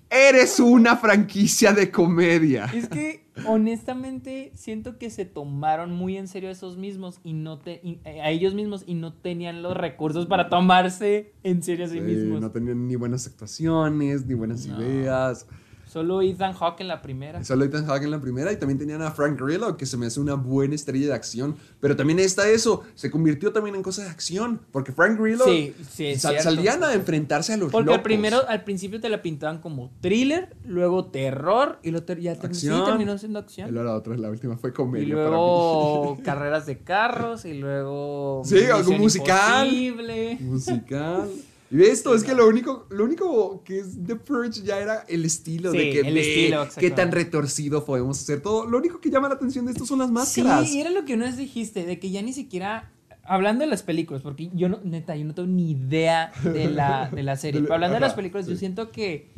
eres una franquicia de comedia. Es que, honestamente, siento que se tomaron muy en serio a esos mismos y no te, y- eh, a ellos mismos y no tenían los recursos para tomarse en serio a sí Sí, mismos. no tenían ni buenas actuaciones, ni buenas No. ideas. Solo Ethan Hawke en la primera. Solo Ethan Hawke en la primera y también tenían a Frank Grillo, que se me hace una buena estrella de acción. Pero también está eso, se convirtió también en cosas de acción. Porque Frank Grillo Sí, sí, sal- salían a enfrentarse a los Porque locos. primero, al principio te la pintaban como thriller, luego terror y luego ter- ya terminó, sí, Acción. terminó siendo Y luego la otra, la última fue Y comedia para luego [laughs] carreras de carros y luego Sí, algo musical. Imposible. mí. Musical. Y esto, es que lo único, lo único que es The Purge ya era el estilo de que el estilo, qué tan retorcido podemos hacer todo. Lo único que llama la atención de esto son las máscaras. Sí, y era lo que una vez dijiste, de que ya ni siquiera. Hablando de las películas, porque yo no, neta, yo no tengo ni idea de la, de la serie. [laughs] Pero hablando de las películas, yo siento que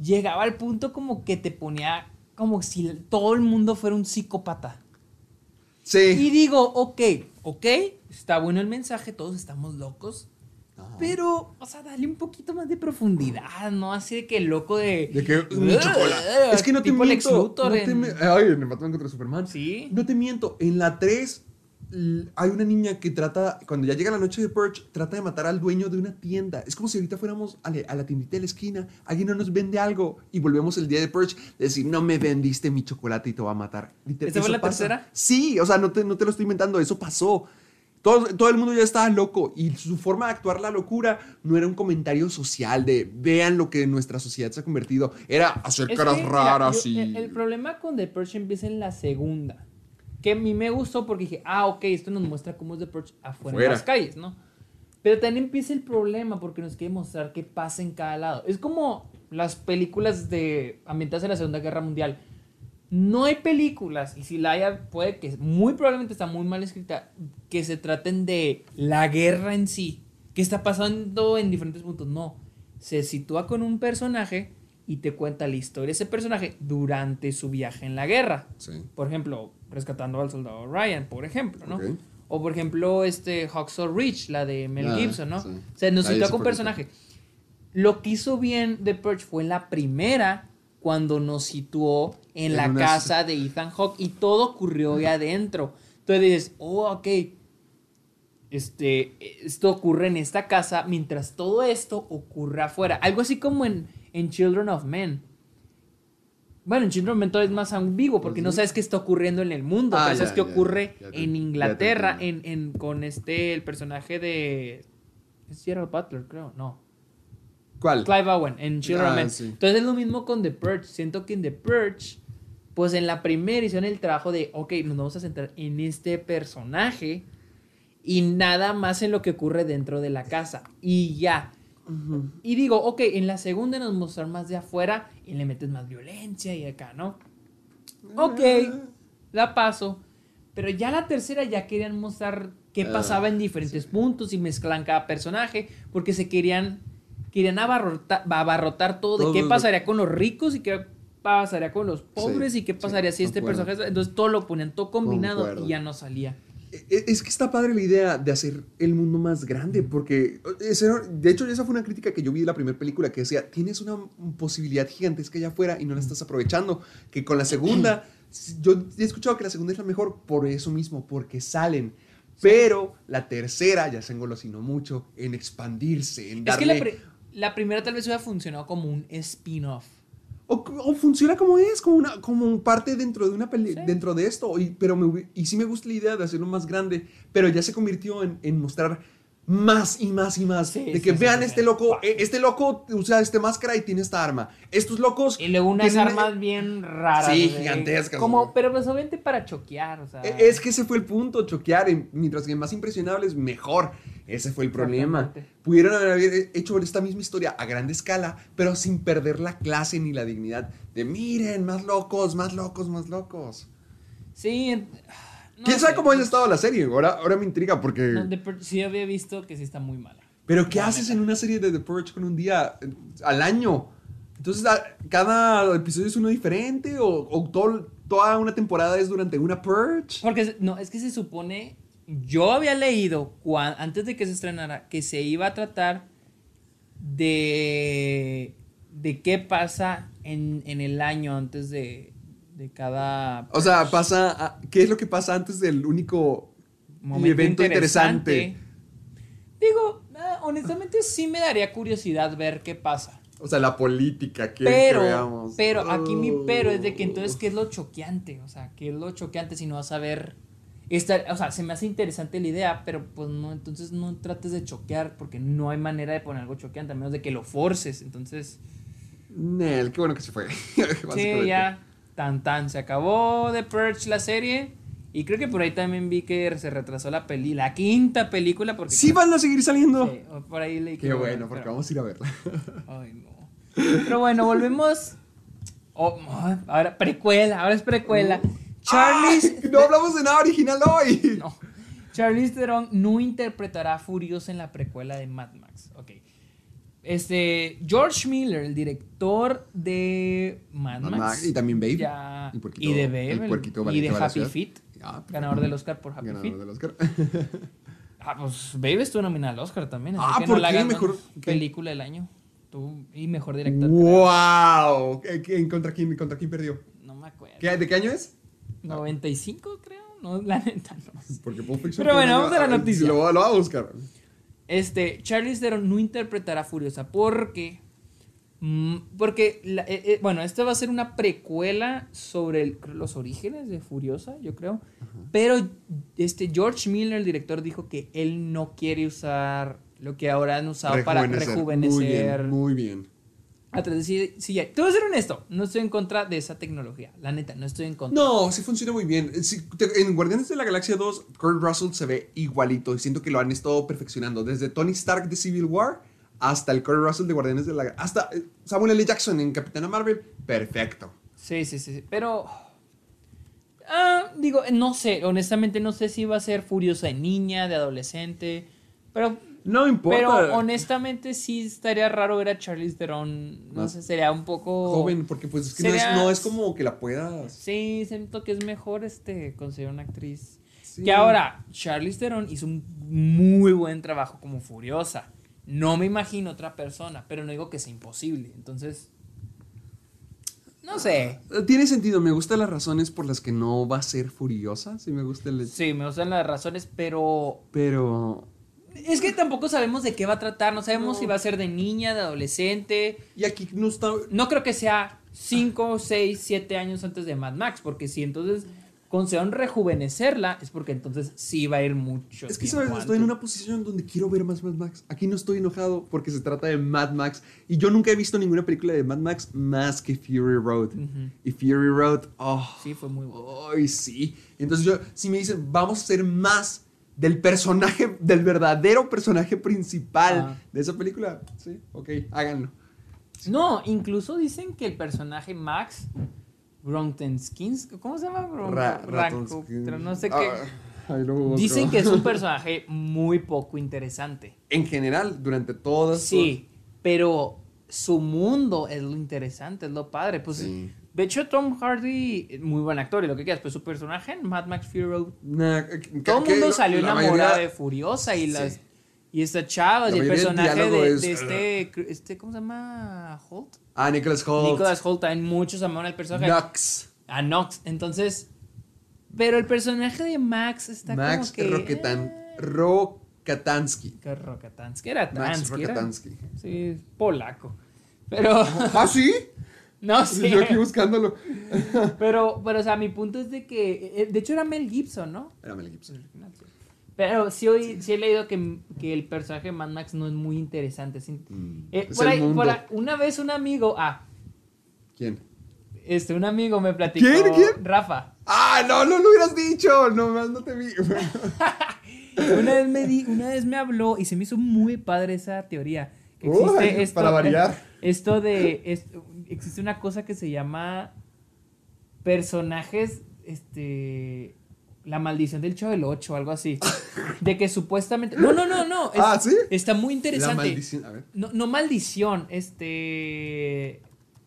llegaba al punto como que te ponía como si todo el mundo fuera un psicópata. Y Sí. digo, ok, ok, está bueno el mensaje, todos estamos locos. Pero, o sea, dale un poquito más de profundidad, ¿no? Así de que loco de. De que mi chocolate. Es que no te miento. No te en- me- Ay, en el Batman contra Superman. Sí. No te miento. En la 3 l- hay una niña que trata, cuando ya llega la noche de Purge, trata de matar al dueño de una tienda. Es como si ahorita fuéramos a, la- tiendita de la esquina, alguien no nos vende algo y volvemos el día de Purge, decir, no me vendiste mi chocolate y te va a matar. ¿Esa fue la pasa. tercera? Sí, o sea, no te, no te lo estoy inventando, eso pasó. Todo, todo el mundo ya estaba loco y su forma de actuar la locura no era un comentario social de vean lo que nuestra sociedad se ha convertido, era hacer Es caras que, mira, raras yo- y... el, el problema con The Purge empieza en la segunda. Que a mí me gustó porque dije, ah, ok, esto nos muestra cómo es The Purge afuera Fuera. en las calles, ¿no? Pero también empieza el problema porque nos quiere mostrar qué pasa en cada lado. Es como las películas de ambientadas en la Segunda Guerra Mundial. No hay películas, y si la haya, puede que muy probablemente está muy mal escrita, que se traten de la guerra en sí, que está pasando en diferentes puntos. No, se sitúa con un personaje y te cuenta la historia de ese personaje durante su viaje en la guerra. Sí. Por ejemplo, rescatando al soldado Ryan, por ejemplo, ¿no? O por ejemplo, este Hacksaw Ridge, la de Mel Ah, Gibson, ¿no? sí. O sea, nos sitúa con personaje. Lo que hizo bien The Purge fue la primera, cuando nos situó en, En la una- casa de Ethan Hawke y todo ocurrió ahí adentro. Entonces dices, oh, ok, este, esto ocurre en esta casa mientras todo esto ocurre afuera. Algo así como en, en Children of Men. Bueno, en Children of Men todo es más ambiguo porque no sabes qué está ocurriendo en el mundo. Ah, sabes qué ya, ocurre ya te- en Inglaterra en, en- con este, el personaje de... Es Gerald Butler, creo, no. ¿Cuál? Clive Owen en Children of Ah, Men. sí. Entonces es lo mismo con The Purge. Siento que en The Purge, pues en la primera hicieron el trabajo de, ok, nos vamos a centrar en este personaje y nada más en lo que ocurre dentro de la casa. Y ya. Y digo, ok, en la segunda nos mostrar más de afuera y le metes más violencia y acá, ¿no? Ok, la paso. Pero ya la tercera ya querían mostrar qué Ah, pasaba en diferentes puntos y mezclan cada personaje porque se querían querían abarrotar, abarrotar todo de Todo qué pasaría con los ricos y qué pasaría con los pobres Sí, y qué sí, pasaría si este personaje entonces todo lo ponían todo combinado Concuerdo. y ya no salía. E- Es que está padre la idea de hacer el mundo más grande, porque, ese era- de hecho, esa fue una crítica que yo vi de la primera película, que decía, tienes una posibilidad gigantesca allá afuera y no la estás aprovechando, que con la segunda, [clears throat] yo he escuchado que la segunda es la mejor por eso mismo, porque salen, pero la tercera ya se engolosinó mucho en expandirse, en Es darle... que la, la primera tal vez hubiera funcionado como un spin-off. O, o funciona como es, como una como parte dentro de una peli- Sí. dentro de esto. Y, pero me y sí me gusta la idea de hacerlo más grande, pero ya se convirtió en, en mostrar más y más y más. Sí, de que sí, vean sí, este loco, eh, este loco usa esta máscara y tiene esta arma. Estos locos. Y luego unas tienen- armas bien raras. Sí, gigantescas, Como, güey. pero pues obviamente para choquear, o sea. E- Es que ese fue el punto, choquear. en- mientras que más impresionables, mejor. Ese fue el problema. Pudieron haber hecho esta misma historia a grande escala, pero sin perder la clase ni la dignidad de miren, más locos, más locos, más locos. Sí. ¿Quién sabe cómo haya estado la serie? Ahora, ahora me intriga porque... No, sí había visto que sí está muy mala. Pero ¿qué haces en una serie de The Purge con un día al año? Entonces, ¿cada episodio es uno diferente? ¿O, o todo- toda una temporada es durante una Purge? Porque, no, es que se supone. Yo había leído cuan- antes de que se estrenara que se iba a tratar de. de qué pasa en, en el año antes de, de cada. O sea, pasa... a- ¿Qué es lo que pasa antes del único momento evento interesante? Digo, honestamente sí me daría curiosidad ver qué pasa. O sea, la política, que Pero, veamos. pero aquí mi pero es de que entonces, ¿qué es lo choqueante? O sea, ¿qué es lo choqueante si no vas a ver... Esta, o sea, se me hace interesante la idea, pero pues no, entonces no trates de choquear porque no hay manera de poner algo choqueante a menos de que lo forces. Entonces, Nel, qué bueno que se fue. [laughs] sí, ya, tan tan, se acabó The Purge la serie y creo que por ahí también vi que se retrasó la peli, la quinta película porque... Sí van a seguir saliendo. Sí, por ahí. Qué bueno, porque pero- vamos a ir a verla. [laughs] Ay, no. Pero bueno, volvemos. Oh, ahora, precuela, ahora es precuela. Charlize. ¡Ay! no hablamos de nada original hoy. No. Charlize Theron no interpretará a Furiosa en la precuela de Mad Max. Este. George Miller, el director de Mad, Mad Max. Max, y también Babe. ya- Y Puerquito- y de Babe. Puerquito y de la Happy. Feet. Ah, Ganador del Oscar por Happy Ganador Feet. del Oscar. [laughs] Ah, pues Babe estuvo nominada al Oscar también. Así Ah, que ¿por no la qué? ganó. Mejor-. Película del año. Tú, y mejor director. ¡Wow! ¿Qué- qué- ¿Contra quién, ¿Contra quién perdió? No me acuerdo. ¿Qué- ¿De qué año es? 95, creo. No, la neta no. [laughs] Porque Pulp Fiction Pero bueno, vamos a la noticia. Lo, lo va a buscar. Este, Charlize Theron no interpretará a Furiosa porque. mm, porque, la- eh, eh, bueno, esta va a ser una precuela sobre el- los orígenes de Furiosa, yo creo. Pero este George Miller, el director, dijo que él no quiere usar lo que ahora han usado para rejuvenecer. Muy bien, muy bien. A través de CGI. Te voy a ser honesto, no estoy en contra de esa tecnología. La neta, no estoy en contra. No, sí funciona muy bien. Sí, te- en Guardianes de la Galaxia 2, Kurt Russell se ve igualito y siento que lo han estado perfeccionando. Desde Tony Stark de Civil War hasta el Kurt Russell de Guardianes de la Galaxia. Hasta eh, Samuel L. Jackson en Capitana Marvel. Perfecto. Sí, sí, sí, sí, pero... Ah, digo, no sé, honestamente no sé si va a ser furiosa de niña, de adolescente, pero... No importa. Pero honestamente sí estaría raro ver a Charlize Theron, no Más sé, sería un poco... Joven, porque pues es que no es, Sería- no es como que la puedas. Sí, siento que es mejor este conseguir una actriz. Sí. Que ahora, Charlize Theron hizo un muy buen trabajo como Furiosa. No me imagino otra persona, pero no digo que sea imposible. Entonces, no sé. Eh, Tiene sentido, me gustan las razones por las que no va a ser furiosa. Sí, me gusta el. Sí, me gustan las razones, pero Pero. Es que tampoco sabemos de qué va a tratar. No sabemos No. si va a ser de niña, de adolescente. Y aquí no está. No creo que sea 5, 6, 7 años antes de Mad Max, porque si entonces consideran rejuvenecerla, es porque entonces sí va a ir mucho. Es que, ¿sabes? Estoy en antes. una posición donde quiero ver más Mad Max. Aquí no estoy enojado porque se trata de Mad Max. Y yo nunca he visto ninguna película de Mad Max más que Fury Road. Y Fury Road, oh. Sí, fue muy bueno. Ay, sí. Entonces yo, si me dicen, vamos a hacer más del personaje, del verdadero personaje principal Ah. de esa película, sí, ok, háganlo. No, incluso dicen que el personaje Max Grontenskins, ¿cómo se llama? Ra- pero no sé qué. Ah. Dicen que es un [laughs] personaje muy poco interesante. En general, durante todas. Sí, pero su mundo es lo interesante, es lo padre. Pues Sí. De hecho, Tom Hardy, muy buen actor y lo que quieras, pero su personaje en Mad Max Fury Road, Nah, eh, todo el mundo salió la enamorado mayoría- de Furiosa y Sí. las y esta chava La y el personaje de, es- de este, este, ¿cómo se llama? Holt. Ah, Nicholas Holt. Nicholas Holt también muchos amaron al personaje. Nux. A Nox. Entonces, pero el personaje de Max está Max como que Roketan, eh, Rokatansky. Rokatansky era Max era- Rokatansky. Sí, polaco. Pero ¿Ah, sí? No sé. Yo aquí buscándolo. [laughs] Pero, pero, o sea, mi punto es de que. eh, De hecho, era Mel Gibson, ¿no? Era Mel Gibson. Pero sí, oí- sí he leído que, que el personaje de Mad Max no es muy interesante. sí. Mm, Eh, es por el ahí- mundo. por ahí- una vez un amigo. Ah, ¿Quién? este, un amigo me platicó. ¿Quién? ¿Quién? Rafa. Ah, no, no lo hubieras dicho. No, más no te vi. [laughs] Una vez, me di, una vez me habló y se me hizo muy padre esa teoría. Que Uy, existe esto, para variar. Esto de. esto- existe una cosa que se llama. Personajes. Este. La maldición del Chavo del 8 o algo así. De que supuestamente. No, no, no, no. es- Ah, ¿sí? Está muy La interesante. maldición. A ver. No, no maldición, este.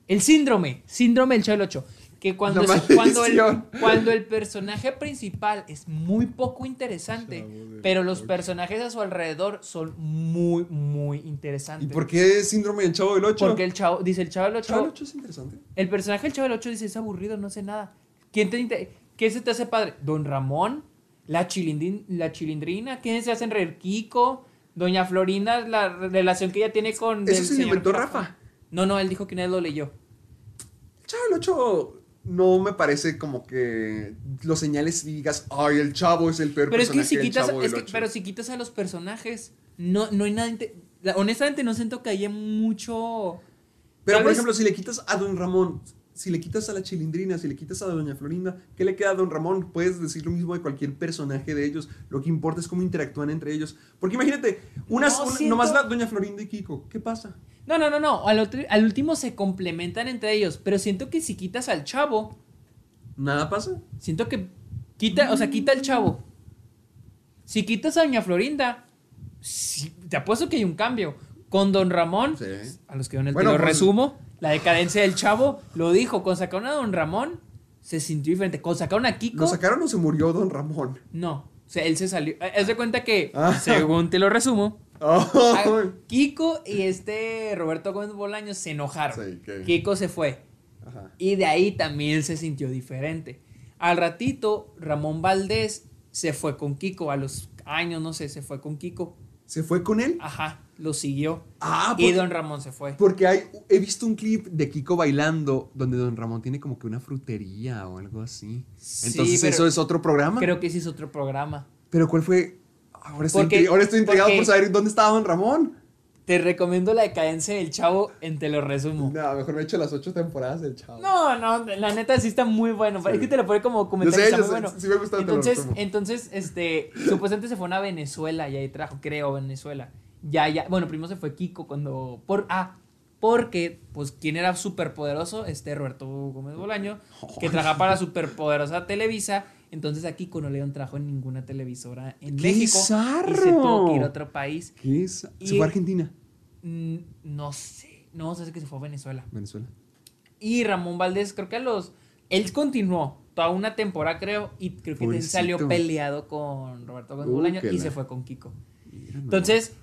El síndrome. Síndrome del Chavo del 8. Que cuando, se- cuando, el, cuando el personaje principal es muy poco interesante, pero los personajes a su alrededor son muy, muy ¿Y interesantes. por qué síndrome del chavo del 8? Porque el chavo, dice el Chavo del 8. Chavo del 8 es interesante. El personaje del Chavo del 8 dice: es aburrido, no sé nada. ¿Quién, te, ¿Quién se te hace padre? Don Ramón, la, chilindrin- la chilindrina, ¿quiénes se hacen reír? Kiko, Doña Florinda, la relación que ella tiene con. Eso el se inventó. Rafa. No, no, él dijo que nadie lo leyó. El chavo del 8 no me parece como que los señales y digas, ay, el chavo es el peor Pero es que personaje si quitas, es que- pero si quitas a los personajes, no, no hay nada. honestamente, no siento que haya mucho. Pero, por ejemplo, si le quitas a Don Ramón, si le quitas a la chilindrina, si le quitas a Doña Florinda, ¿qué le queda a Don Ramón? Puedes decir lo mismo de cualquier personaje de ellos. Lo que importa es cómo interactúan entre ellos. Porque imagínate, unas, No, una- siento- nomás la Doña Florinda y Kiko. ¿Qué pasa? No, no, no, no. Al, otro- al último se complementan entre ellos. Pero siento que si quitas al chavo, ¿Nada pasa? siento que quita, o sea, quita al chavo. Si quitas a Doña Florinda, sí, te apuesto que hay un cambio. Con Don Ramón, Sí. a los que ven el Bueno, pues- resumo, la decadencia del chavo lo dijo. Con sacaron a Don Ramón, se sintió diferente. Con sacaron a Kiko, ¿Lo sacaron o se murió Don Ramón? no. O sea, él se salió. eh, Haz de cuenta que, Ah. según te lo resumo, Oh, Kiko y este Roberto Gómez Bolaños se enojaron. Sí, que- Kiko se fue. Ajá. Y de ahí también se sintió diferente. Al ratito, Ramón Valdés se fue con Kiko. A los años, no sé, se fue con Kiko. ¿Se fue con él? Ajá, lo siguió. Ah, y don Ramón se fue. Porque hay, he visto un clip de Kiko bailando donde Don Ramón tiene como que una frutería o algo así. Sí, Entonces eso es otro programa. Creo que ese es otro programa. Pero ¿cuál fue? Ahora estoy, Porque- ahora estoy intrigado por saber dónde estaba Don Ramón. Te recomiendo la decadencia del chavo en Te lo resumo. No, mejor me he hecho las ocho temporadas del chavo. No, no, la neta sí está muy bueno. Sí. Es que te lo pone como Yo comentario. sé, está yo muy sé, bueno. sí me gusta, te lo entonces, entonces, este, supuestamente se fue a Venezuela y ahí trajo, creo, Venezuela. Ya, ya, bueno, primero se fue Kiko cuando, por, ah, porque, pues, ¿quién era súper poderoso? Este Roberto Gómez Bolaño, que [laughs] trabajaba para súper Televisa. Entonces a Kiko no le dieron trabajo en ninguna televisora en ¡Qué México. zarro! Y se tuvo que ir a otro país. ¿Qué es? Se Y- fue a Argentina. Mm, no sé, no sé que se fue a Venezuela. Venezuela. Y Ramón Valdés, creo que a los. Él continuó toda una temporada, creo, y creo que Pobrecito. salió peleado con Roberto Gómez Uh, Bolaño y la- se fue con Kiko. Mira. Entonces,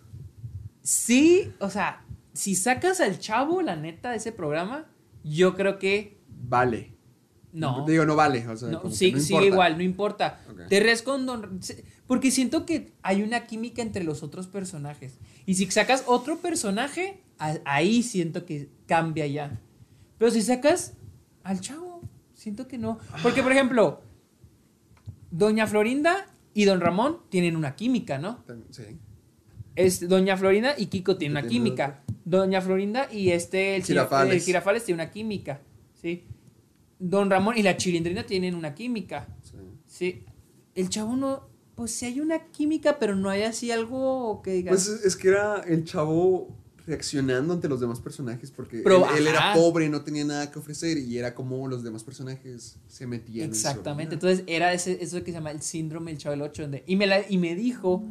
sí, o sea, si sacas al chavo, la neta, de ese programa, yo creo que Vale. no. Digo, no vale. O sea, No, como que sí, no sigue igual, no importa. Te ríes con Don... Porque siento que hay una química entre los otros personajes. Y si sacas otro personaje, a- ahí siento que cambia ya. Pero si sacas al chavo, siento que no. Porque, por ejemplo, Doña Florinda y Don Ramón tienen una química, ¿no? Sí. Es Doña Florinda y Kiko tienen Que una química. Doña Florinda y este el Girafales, el Girafales tiene una química, ¿sí? Don Ramón y la Chilindrina tienen una química. sí. Sí. El chavo no, pues sí hay una química, pero no hay así algo que digas. Pues es, que era el chavo reaccionando ante los demás personajes porque Pero, él, él era pobre, no tenía nada que ofrecer y era como los demás personajes se metían. Exactamente. Entonces era ese, eso que se llama el síndrome del chavo del 8. y, me la- y me dijo,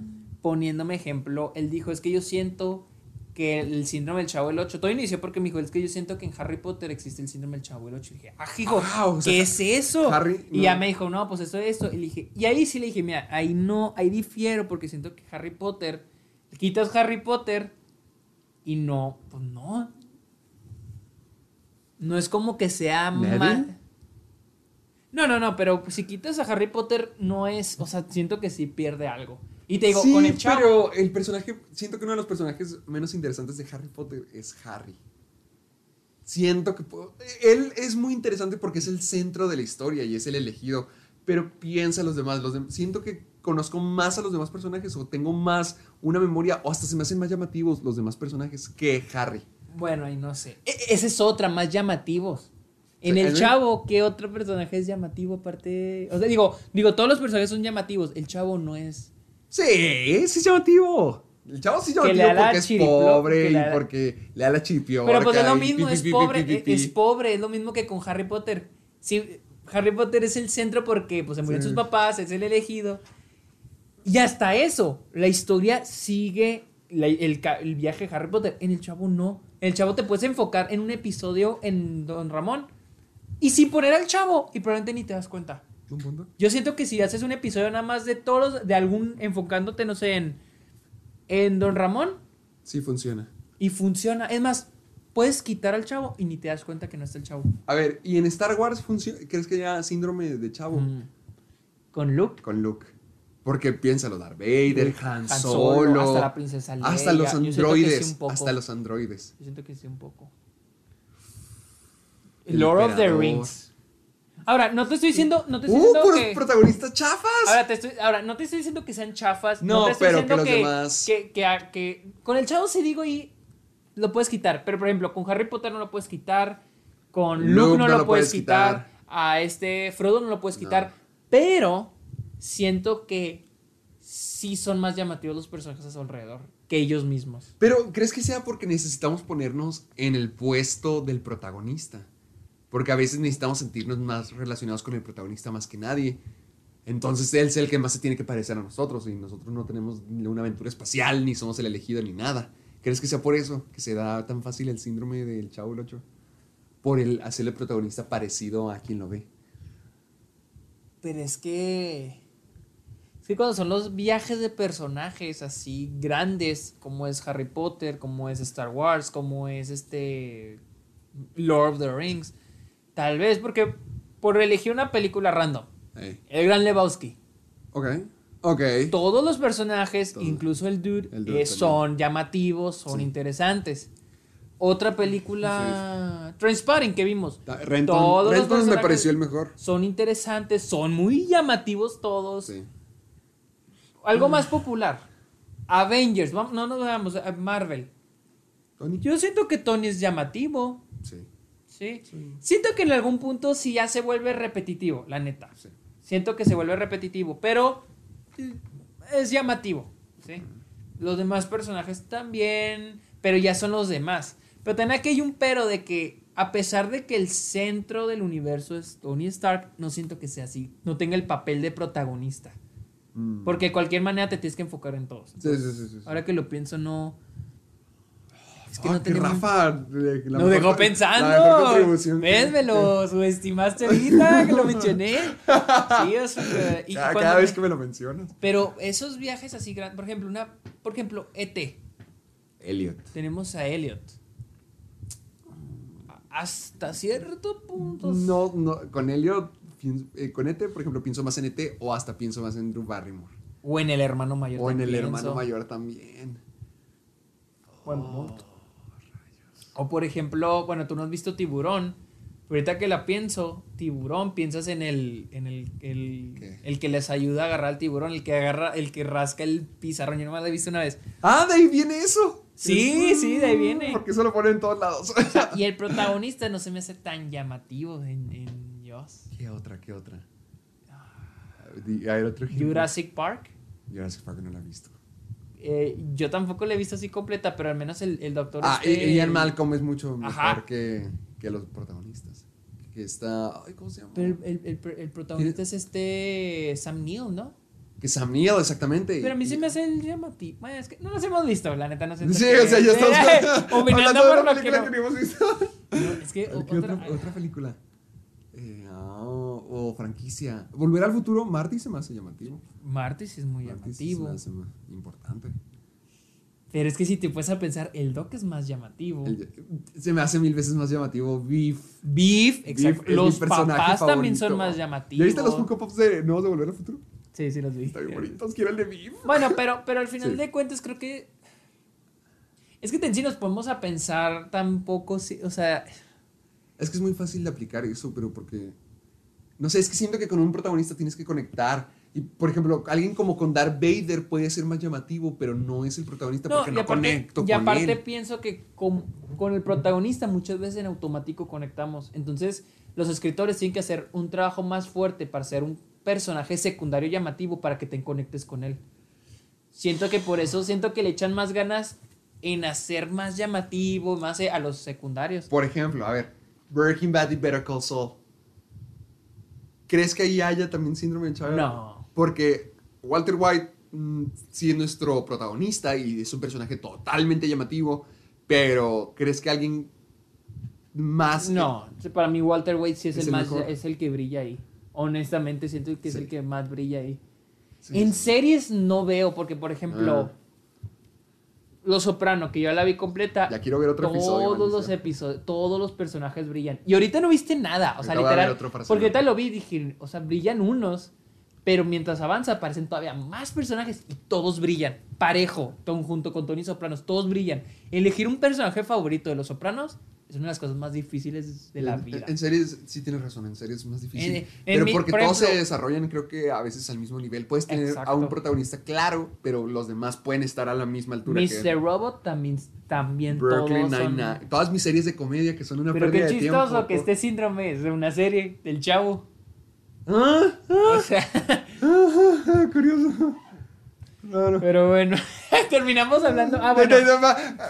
poniéndome ejemplo, él dijo, es que yo siento que el síndrome del chavo del 8. Todo inició porque me dijo, es que yo siento que en Harry Potter existe el síndrome del chavo del 8. Y dije, ah, hijo, Ah, o sea, ¿qué es eso? Harry, y no. ya me dijo, no, pues eso es esto. Y le dije, y ahí sí le dije, mira, ahí no, ahí difiero porque siento que Harry Potter, quitas Harry Potter y no, pues no. No es como que sea mal. No, no, no, pero si quitas a Harry Potter, no es. O sea, siento que sí pierde algo. Y te digo, sí, con el chavo. pero el personaje, siento que uno de los personajes menos interesantes de Harry Potter es Harry. Siento que puedo- él es muy interesante porque es el centro de la historia y es el elegido, pero piensa los demás, los siento que conozco más a los demás personajes o tengo más una memoria o hasta se me hacen más llamativos los demás personajes que Harry. Bueno, ahí no sé. E- esa es otra, más llamativos. En ¿el- chavo, ¿qué otro personaje es llamativo aparte? O sea, digo, digo, todos los personajes son llamativos. El chavo no es. Sí, sí es llamativo. El chavo sí le llamativo la porque es pobre y le porque le da la chipio. Pero pues es lo mismo, es pobre, es pobre, es lo mismo que con Harry Potter. Sí, Harry Potter es el centro porque pues se murieron Sí. sus papás, es el elegido. Y hasta eso, la historia sigue la- el, viaje de Harry Potter. En el chavo no. En el chavo te puedes enfocar en un episodio en Don Ramón y sin poner al chavo y probablemente ni te das cuenta. ¿Un punto? Yo siento que si haces un episodio nada más de todos, de algún, enfocándote, no sé, en, en Don Ramón Sí funciona. y funciona. Es más, puedes quitar al chavo y ni te das cuenta que no está el chavo. A ver, ¿y en Star Wars funciona? ¿Crees que haya síndrome de chavo? Mm. Con Luke. Con Luke. Porque piénsalo, Darth Vader, Luke, Han Han Solo, hasta la princesa Leia. hasta los sí androides, hasta los androides. Yo siento que sí un poco. El Lord of the. Rings. Ahora, no te estoy diciendo, no te estoy ¡Uh, diciendo puros que... protagonistas chafas! Ahora, te estoy, ahora, no te estoy diciendo que sean chafas. No, te estoy pero diciendo que los demás- Que, que, a- que con el chavo sí digo y lo puedes quitar. Pero, por ejemplo, con Harry Potter no lo puedes quitar. Con Luke, no, lo, puedes quitar. A este Frodo no lo puedes quitar. Pero siento que sí son más llamativos los personajes a su alrededor que ellos mismos. Pero, ¿crees que sea porque necesitamos ponernos en el puesto del protagonista? Porque a veces necesitamos sentirnos más relacionados con el protagonista más que nadie. Entonces él es el que más se tiene que parecer a nosotros y nosotros no tenemos una aventura espacial, ni somos el elegido, ni nada. ¿Crees que sea por eso que se da tan fácil el síndrome del Chavo el 8? Por el hacerle protagonista parecido a quien lo ve. Pero es que. Es que cuando son los viajes de personajes así grandes, como es Harry Potter, como es Star Wars, como es este. Lord of the Rings. Tal vez porque. Por elegir una película random. El Gran Lebowski. Ok, ok. Todos los personajes, incluso el dude, El dude eh, son llamativos, son Sí. interesantes. Otra película. Transpotting que vimos. Ta- Renton, Todos los Renton me pareció el mejor. Son interesantes, son muy llamativos todos. Sí. Algo más popular. Avengers, vamos, no nos veamos, Marvel. Tony. Yo siento que Tony es llamativo. Sí. ¿sí? Siento que en algún punto sí ya se vuelve repetitivo, la neta. Sí. Siento que se vuelve repetitivo, pero eh, es llamativo. ¿sí? Los demás personajes también, pero ya son los demás. Pero también aquí hay un pero de que a pesar de que el centro del universo es Tony Stark, no siento que sea así. No tenga el papel de protagonista. Mm. Porque de cualquier manera te tienes que enfocar en todos. Sí, sí, sí. Ahora que lo pienso, no. Es que Ah, no que tenemos. Rafa la Nos dejó pensando. ¿Ves? Me lo [laughs] subestimaste ahorita que lo mencioné. Sí, o sea, y Cada, me- vez que me lo mencionas. Pero esos viajes así grandes, por ejemplo, una, por ejemplo, ET. Elliot. Tenemos a Elliot. Hasta cierto punto. No, no, con Elliot, eh, con Ete, por ejemplo, pienso más en Ete o hasta pienso más en Drew Barrymore. O en el hermano mayor. O en el hermano mayor también. Buen punto. O por ejemplo, bueno, tú no has visto Tiburón. Pero ahorita que la pienso, Tiburón, piensas en el, en el, el, el que les ayuda a agarrar al tiburón, el que agarra, el que rasca el pizarrón. Yo nomás lo he visto una vez. Ah, de ahí viene eso. Sí, Es- sí, de ahí viene. Porque eso lo ponen en todos lados. Y el [laughs] protagonista no se me hace tan llamativo en, en Jaws. ¿Qué otra? ¿Qué otra? Di- Hay otro ejemplo. Jurassic Park. Jurassic Park no la he visto. Eh, yo tampoco la he visto así completa, pero al menos el, el doctor. Ah, y este, Ian el- Malcolm es mucho mejor que, que los protagonistas. Que está. Ay, ¿Cómo se llama? Pero el, el- el- el protagonista es este Sam Neill, ¿no? Que Sam Neill, exactamente. Pero a mí Y- se me hace el llamativo. Bueno, es que no los hemos visto, la neta, no sé. Sí, o sea, ya [laughs] estamos Opinando por lo que película no. que no hemos visto. No, es que ¿Qué otra, otra, otra película? O franquicia. Volver al futuro, Marty se me hace llamativo. Marty sí es muy Marty sí se llamativo. me hace más importante. Pero es que si te puedes a pensar, el Doc es más llamativo. El- se me hace mil veces más llamativo Beef. Beef, exacto. Los papás también son favorito. más ¿Ya llamativos. viste los Funko Pops de Nuevos de Volver al Futuro? Sí, sí, los vi. Están bien bonitos, quiero el de Beef. Bueno, pero, pero al final Sí. de cuentas creo que... Es que en sí nos podemos a pensar tampoco, si, o sea... Es que es muy fácil de aplicar eso, pero porque. No sé, es que siento que con un protagonista tienes que conectar. Y por ejemplo, alguien como con Darth Vader puede ser más llamativo, pero no es el protagonista No, porque y no aparte, conecto y con aparte él. pienso que con, con el protagonista muchas veces en automático conectamos. Entonces, los escritores tienen que hacer un trabajo más fuerte para ser un personaje secundario llamativo para que te conectes con él. Siento que por eso, siento que le echan más ganas en hacer más llamativo, más eh, a los secundarios. Por ejemplo, a ver, Breaking Bad y Better Call Saul. ¿Crees que ahí haya también síndrome de Chávez? No. Porque Walter White mm, sí es nuestro protagonista y es un personaje totalmente llamativo, pero ¿crees que alguien más... No, para mí Walter White sí es, ¿Es el, el más, mejor? es el que brilla ahí. Honestamente siento que es Sí. el que más brilla ahí. Sí, en sí. series no veo, porque por ejemplo, Ah. Los Soprano, que yo la vi completa. Ya quiero ver otro episodio, Todos los episodios, todos los personajes brillan. Y ahorita no viste nada. O sea, Ahorita literal. otro porque ahorita lo vi y dije, o sea, brillan unos. Pero mientras avanza aparecen todavía más personajes y todos brillan. Parejo, junto con Tony Sopranos, todos brillan. Elegir un personaje favorito de Los Sopranos es una de las cosas más difíciles de la En- vida. En series, sí tienes razón, en series es más difícil. En- en pero mi- porque por todos se desarrollan, creo que a veces al mismo nivel. Puedes tener a un protagonista claro, pero los demás pueden estar a la misma altura que Mr. Robot también, también Brooklyn son- Nine-Nine. Todas mis series de comedia que son una Pero pérdida qué de chistoso que este síndrome es de una serie del chavo. Ah, O sea, ah, curioso. Claro. pero bueno, [laughs] terminamos hablando. Ah, bueno,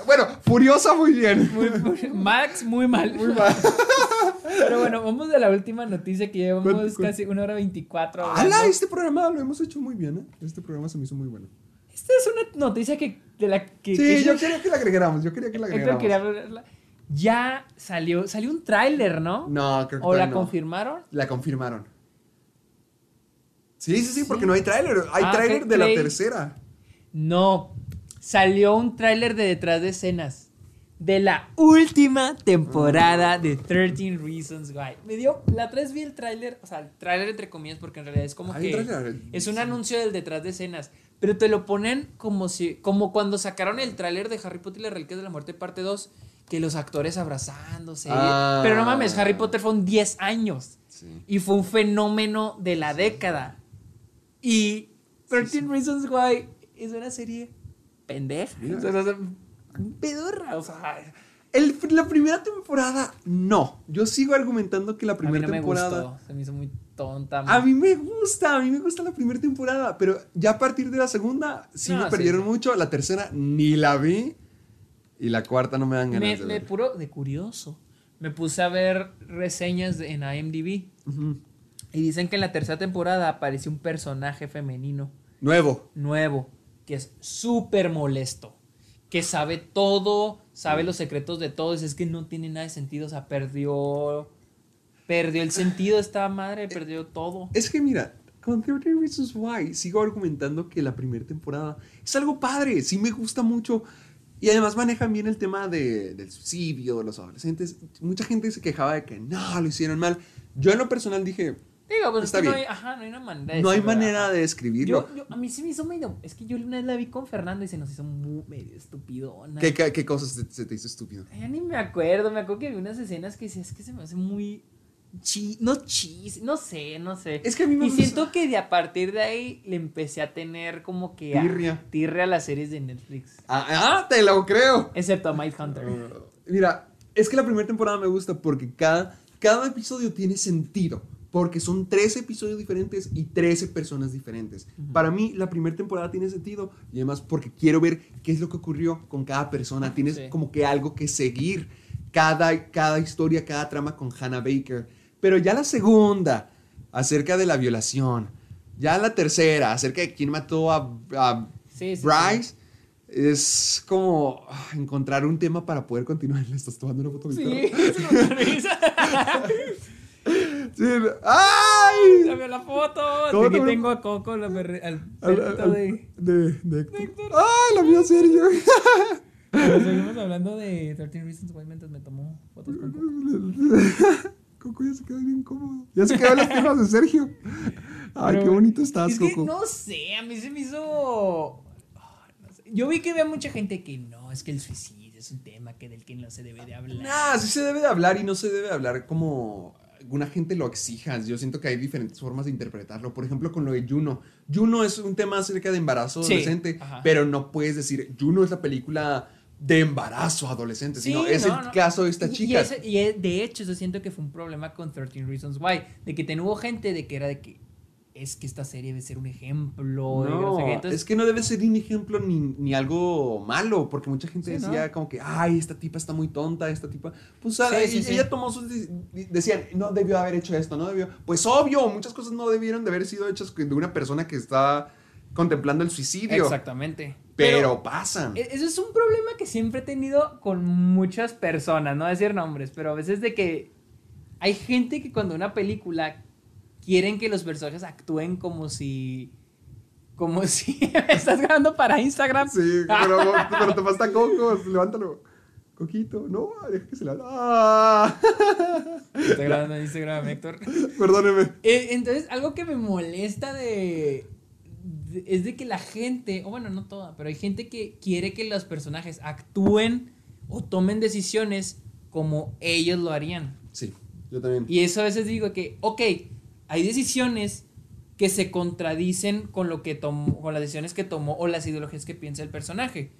Bueno, Furiosa muy bien. muy- muy- Max muy mal. Muy mal. Pero bueno, vamos a la última noticia que llevamos casi una hora veinticuatro. ¡Hala! Este programa lo hemos hecho muy bien, ¿eh? Este programa se me hizo muy bueno. Esta es una noticia que de la que, Sí, que yo quería que la agregáramos. Yo quería que la agregáramos. quería. Ya salió, salió un tráiler, ¿no? No, creo que ¿O la no. confirmaron? La confirmaron. Sí, sí, sí, porque no hay tráiler. Hay Ah, tráiler de la tercera. No, salió un tráiler de detrás de escenas de la última temporada de 13 Reasons Why. Me dio, la otra vez vi el tráiler, o sea, el tráiler entre comillas porque en realidad es como que es un anuncio del detrás de escenas, pero te lo ponen como si como cuando sacaron el tráiler de Harry Potter y las Reliquias de la Muerte parte 2, que los actores abrazándose. Ah. Pero no mames, Harry Potter fue un 10 años Sí. y fue un fenómeno de la década. Y 13 Reasons Why es una serie pendeja. O sea, o sea, pedorra, o sea, El- la primera temporada, no. Yo sigo argumentando que la a mí primera no me temporada. gustó, se me hizo muy tonta. A mí me gusta, a mí me gusta la primera temporada, pero ya a partir de la segunda sí No, me perdieron sí. mucho. La tercera ni la vi. Y la cuarta no me dan ganas me, de me puro de curioso. Me puse a ver reseñas en IMDb Ujú. y dicen que en la tercera temporada apareció un personaje femenino Nuevo. nuevo que es súper molesto, que sabe todo, sabe los secretos de todos, es que no tiene nada de sentido, o sea, perdió perdió el sentido esta madre, perdió todo. Es que mira, con 13 Reasons Why sigo argumentando que la primera temporada es algo padre, sí me gusta mucho. Y además manejan bien el tema de- del suicidio, de los adolescentes. Mucha gente se quejaba de que no, lo hicieron mal. Yo en lo personal dije, Digo, pues Está es que no hay, ajá, no hay una manera de no hay manera de escribirlo. Yo, yo- a mí se me hizo medio, es que yo una vez la vi con Fernando y se nos hizo muy, medio estupidona. ¿Qué, qué, qué cosas se, se te hizo estúpido? Ya ni me acuerdo, me acuerdo que vi unas escenas que decía, es que se me hace muy chi, no chis, no sé, no sé. Es que a mí me Y siento que de a partir de ahí le empecé a tener como que Tirria. tirria a las series de Netflix, Ah, ah, te lo creo. excepto a Mindhunter. Mira, es que la primera temporada me gusta porque cada, cada episodio tiene sentido. Porque son 13 episodios diferentes y 13 personas diferentes. Para mí, la primera temporada tiene sentido. Y además, porque quiero ver qué es lo que ocurrió con cada persona. Tienes Sí. como que algo que seguir. Cada, cada historia, cada trama con Hannah Baker. Pero ya la segunda, acerca de la violación. Ya la tercera, acerca de quién mató a, a Sí, sí, Bryce, es como ah, encontrar un tema para poder continuar. [laughs] Le estás tomando una foto a mi Sí? [laughs] [laughs] sí, ¡Ay! Dame la foto. ¿Cómo Aquí te- tengo a Coco, al de. de, de Héctor. ¡Ay, la mía Sergio! Pero seguimos hablando de 13 Reasons Why mientras me tomó fotos con Coco. [laughs] Coco ya se quedó bien cómodo. Ya se quedó en las piernas de Sergio. Ay, qué bonito estás, es que Coco. no sé, a mí se me hizo. Yo vi que había mucha gente que no, es que el suicidio es un tema que del que no se debe de hablar. Nah, sí se debe de hablar y no se debe de hablar como alguna gente lo exija. Yo siento que hay diferentes formas de interpretarlo. Por ejemplo, con lo de Juno. Juno es un tema acerca de embarazo Sí, adolescente, ajá. pero no puedes decir Juno es la película de embarazo adolescente, Sí, sino es no, el no. caso de esta Y- chica. Y, ese- y, eh, de hecho, yo siento que fue un problema con 13 Reasons Why. De que te hubo gente de que era de que es que esta serie debe ser un ejemplo. no sé Entonces, es que no debe ser ni un ejemplo ni, ni algo malo, porque mucha gente Sí, ¿no? decía como que, ay, esta tipa está muy tonta, esta tipa... Pues Sí, sí, y- sí. ella tomó sus... Decían, no debió haber hecho esto, no debió... Pues obvio, muchas cosas no debieron de haber sido hechas de una persona que está contemplando el suicidio. Exactamente. Pero, pasan. E- Eso es un problema que siempre he tenido con muchas personas, no decir nombres, pero a veces de que hay gente que cuando una película quieren que los personajes actúen como si como [laughs] si estás grabando para Instagram. Sí, pero, pero te falta Coco, levántalo. Coquito, no, deja que se la... ¡Ah! Está grabando en Instagram, Héctor. Perdóneme. Eh, Entonces, algo que me molesta de, de- es de que la gente, o bueno, no toda, pero hay gente que quiere que los personajes actúen o tomen decisiones como ellos lo harían. Sí, yo también. Y eso a veces digo que, ok, hay decisiones que se contradicen con lo que tomó, con las decisiones que tomó o las ideologías que piensa el personaje.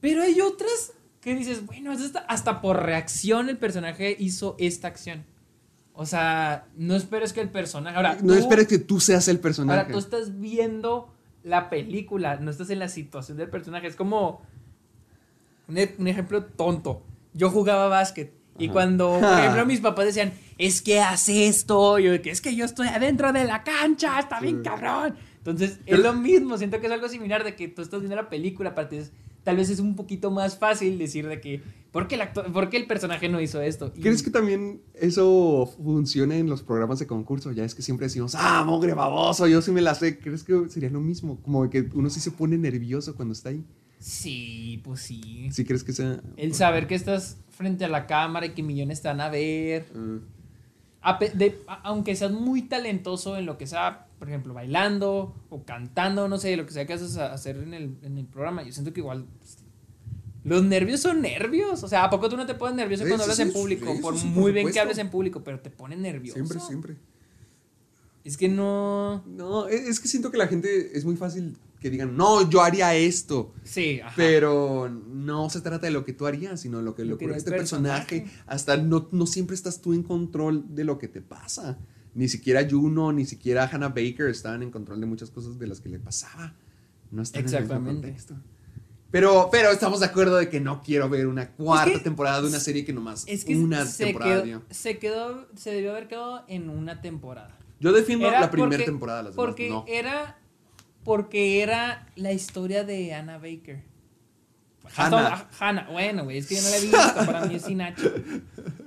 Pero hay otras que dices, bueno, hasta, hasta por reacción el personaje hizo esta acción. O sea, no esperes que el personaje. Ahora, no tú- esperes que tú seas el personaje. Ahora tú estás viendo la película, no estás en la situación del personaje. Es como un, e- un ejemplo tonto. Yo jugaba básquet y cuando, por ejemplo, [laughs] mis papás decían, es que hace esto, yo de que es que yo estoy adentro de la cancha, está bien cabrón. Entonces, es lo mismo, siento que es algo similar de que tú estás viendo la película, es- tal vez es un poquito más fácil decir de que, ¿por qué el, actor- por qué el personaje no hizo esto? Y- ¿Crees que también eso funciona en los programas de concurso? Ya es que siempre decimos, ah, mogre baboso, yo sí me la sé. ¿Crees que sería lo mismo? Como que uno sí se pone nervioso cuando está ahí. Sí, pues sí. ¿Sí crees que sea...? El saber que estás frente a la cámara y que millones te van a ver. Ah, A pe- de- a- aunque seas muy talentoso en lo que sea, por ejemplo, bailando o cantando, no sé, lo que sea que haces a- hacer en el, en el programa, yo siento que igual pues, los nervios son nervios. O sea, ¿a poco tú no te pones nervioso Sí, cuando sí, hablas sí, en público? sí, por sí, por muy bien que hables en público, pero te pones nervioso. siempre, siempre. Es que no... No, es, es que siento que la gente es muy fácil que digan, no, yo haría esto. Sí, ajá. Pero no se trata de lo que tú harías, sino lo que le ocurre a este personaje. personaje. Hasta no, no siempre estás tú en control de lo que te pasa. Ni siquiera Juno, ni siquiera Hannah Baker estaban en control de muchas cosas de las que le pasaba. No están en el mismo Exactamente. contexto. Pero, pero estamos de acuerdo de que no quiero ver una cuarta que- temporada de una serie que nomás es que una se temporada quedó, se quedó, se debió haber quedado en una temporada. Yo defiendo Era la primera porque- temporada, las demás porque no. era porque era la historia de Anna Baker. Hannah. Hannah, bueno, güey, es que yo no la he visto, para mí es sin H.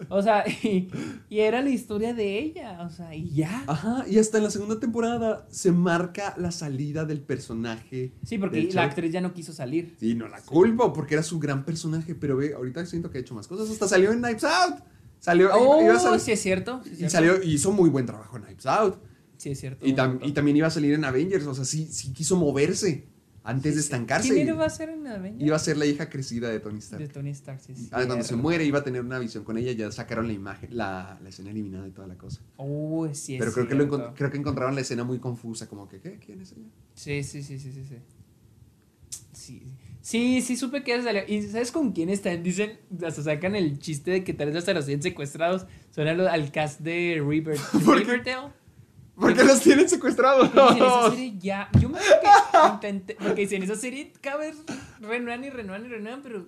O sea, y, y era la historia de ella, o sea, y ya. Ajá, y hasta en la segunda temporada se marca la salida del personaje. Sí, porque la actriz ya no quiso salir. Sí, no la culpo porque era su gran personaje, pero ve, ahorita siento que ha hecho más cosas. Hasta salió en Knives Out. Salió, Oh, iba a sí es cierto. sí es y cierto. salió, y hizo muy buen trabajo en Knives Out. Sí es cierto. Y, tam- y también iba a salir en Avengers, o sea, sí, sí quiso moverse antes de estancarse. ¿Quién iba a ser en Avengers? Iba a ser la hija crecida de Tony Stark. De Tony Stark, sí es Ah, cuando se muere iba a tener una visión con ella, ya sacaron la imagen, la, la escena eliminada y toda la cosa. Oh, sí es Pero creo que, lo creo que encontraron la escena muy confusa, como que, ¿qué? ¿Quién es ella? Sí, sí, sí, sí, sí, sí. Sí, sí, sí supe que salió. ¿Y sabes con quién están? Dicen, hasta sacan el chiste de que tal vez hasta los tienen secuestrados. Suena lo- al cast de. Riverdale. [laughs] ¿Por qué los tienen secuestrados? Dicen, esa serie ya. Yo me acuerdo que [laughs] intenté. Porque dicen, esa serie cada vez renuevan y renuevan y renuevan, pero.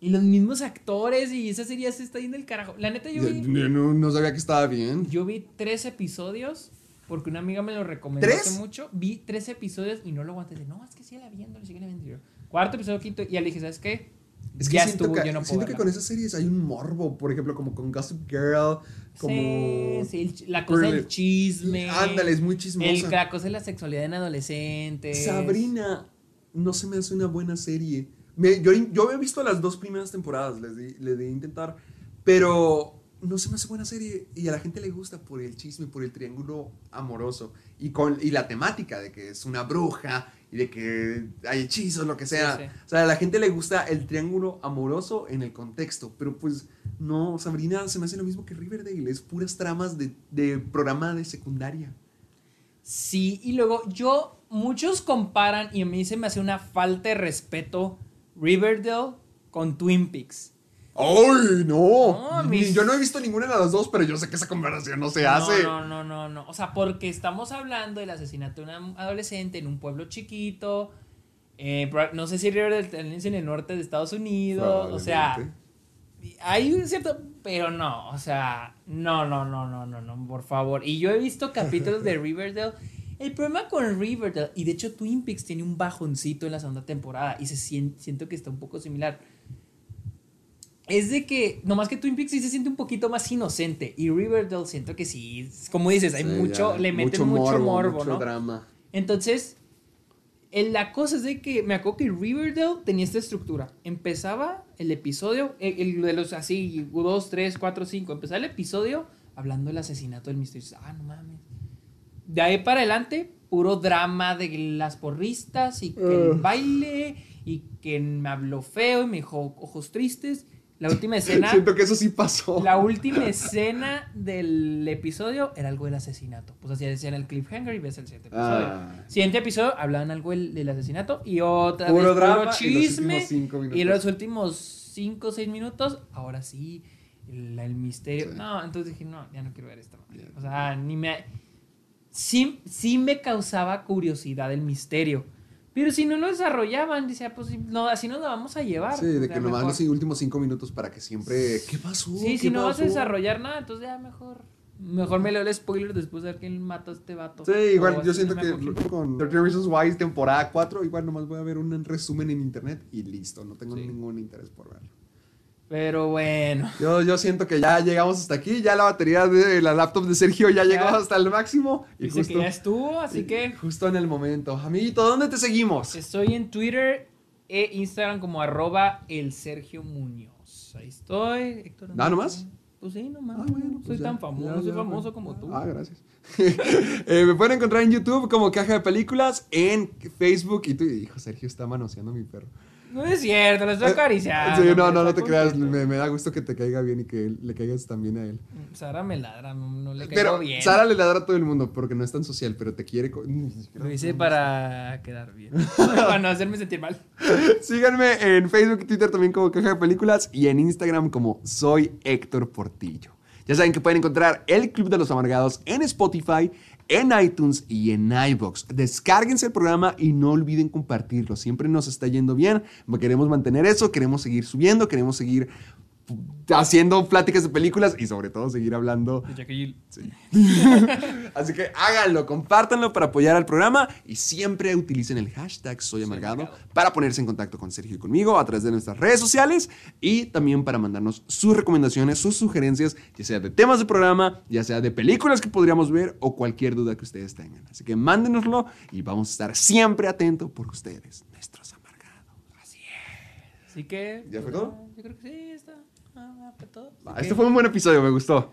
Y los mismos actores y esa serie ya se está yendo el carajo. La neta, yo vi. Yo no, no sabía que estaba bien. Yo vi tres episodios porque una amiga me lo recomendó ¿Tres? hace mucho. Vi tres episodios y no lo aguanté. De, no, es que sigue viendo, sigue viendo. Y yo, Cuarto episodio, quinto. Y ya le dije, ¿sabes qué? Es que ya siento, estuvo, que, yo no puedo siento que verla". con esas series hay un morbo, por ejemplo, como con Gossip Girl, como... Sí, sí, la cosa del chisme. Ándale, es muy chismosa. El, la cosa de la sexualidad en adolescentes. Sabrina no se me hace una buena serie. Me- yo, yo había visto las dos primeras temporadas, les di, les di a intentar, pero no se me hace buena serie y a la gente le gusta por el chisme, por el triángulo amoroso y, con, y la temática de que es una bruja y de que hay hechizos, lo que sea. Sí, sí. O sea, a la gente le gusta el triángulo amoroso en el contexto, pero pues no, Sabrina se me hace lo mismo que Riverdale, es puras tramas de, de programa de secundaria. Sí, y luego yo, muchos comparan y a mí se me hace una falta de respeto Riverdale con Twin Peaks. ¡Ay, no! No, Ni- mis- Yo no he visto ninguna de las dos, pero yo sé que esa comparación no se hace. No, no, no, no. O sea, porque estamos hablando del asesinato de una adolescente en un pueblo chiquito. eh, no sé si Riverdale también es en el norte de Estados Unidos. O sea, hay un cierto. Pero no, o sea, no, no, no, no, no, no, por favor. Y yo he visto capítulos de [laughs] Riverdale. El problema con Riverdale, y de hecho Twin Peaks tiene un bajoncito en la segunda temporada, y se sien- siento que está un poco similar. Es de que, nomás que Twin Peaks sí se siente un poquito más inocente, y Riverdale siento que sí, como dices, hay Sí, mucho, ya, le meten mucho, morbo, mucho ¿no? drama. Entonces, el- la cosa es de que me acuerdo que Riverdale tenía esta estructura. Empezaba el episodio, el, el de los así, 2, 3, 4, 5. Empezaba el episodio hablando del asesinato del misterio. Ah, no mames. De ahí para adelante, puro drama de las porristas y que el baile y que me habló feo y me dijo ojos tristes. La última escena. [laughs] Siento que eso sí pasó. La última escena del episodio era algo del asesinato. Pues así decían el cliffhanger y ves el siguiente episodio. Ah. Siguiente episodio hablaban algo del, del asesinato y otra Puro vez drama puro chisme. últimos cinco minutos. Y los últimos 5 o 6 minutos, ahora sí, el, el misterio. Sí. No, entonces dije, no, ya no quiero ver. Ya. O sea, ni me. Sí, sí me causaba curiosidad el misterio. Pero si no lo desarrollaban, decía, pues no, así nos lo vamos a llevar. Sí, O de sea, que nomás los últimos cinco minutos para que siempre. ¿Qué pasó? Sí, ¿Qué si no vas a desarrollar nada, entonces ya mejor. Mejor me leo el spoiler después de ver quién mató a este vato. Sí, igual O yo siento que con 13 Reasons Why temporada 4, igual nomás voy a ver un resumen en internet y listo, no tengo Sí. ningún interés por verlo. Pero bueno. Yo, yo siento que ya llegamos hasta aquí, ya la batería de la laptop de Sergio ya llegó Ya. hasta el máximo. Y Dice justo, que ya estuvo, así que Justo en el momento. Amiguito, ¿dónde te seguimos? estoy en Twitter e Instagram como arroba el Sergio Muñoz. Ahí estoy. Héctor, ¿Ah, nomás? Pues sí, nomás. Ah, bueno, pues soy ya, tan famoso, ya, soy ya, famoso como tú. Ah, gracias. [laughs] Eh, me pueden encontrar en YouTube como Caja de Películas, en Facebook y tú, hijo, Sergio está manoseando a mi perro. No es cierto, lo estoy acariciando. Eh, Sí, no, no, no te creas, me, me da gusto que te caiga bien y que le caigas también a él. Sara me ladra, no, le caigo Pero bien. Sara le ladra a todo el mundo porque no es tan social, pero te quiere. Lo hice para quedar bien. [laughs] para no hacerme sentir mal. [laughs] Síganme en Facebook y Twitter también como Caja de Películas y en Instagram como Soy Héctor Portillo. Ya saben que pueden encontrar el Club de los Amargados en Spotify, en iTunes y en iBox. Descárguense el programa y no olviden compartirlo. Siempre nos está yendo bien. Queremos mantener eso, queremos seguir subiendo, queremos seguir haciendo pláticas de películas y sobre todo seguir hablando De Jackie Jill. [laughs] Así que háganlo, compártanlo para apoyar al programa y siempre utilicen el hashtag Soy Amargado para ponerse en contacto con Sergio y conmigo a través de nuestras redes sociales y también para mandarnos sus recomendaciones, sus sugerencias, ya sea de temas de programa, ya sea de películas que podríamos ver o cualquier duda que ustedes tengan. Así que mándenoslo y vamos a estar siempre atentos por ustedes, nuestros amargados. Así que. ¿Ya fue pues, todo? Yo creo que sí, está. Ah, fue todo. Ah, Este fue un buen episodio, me gustó.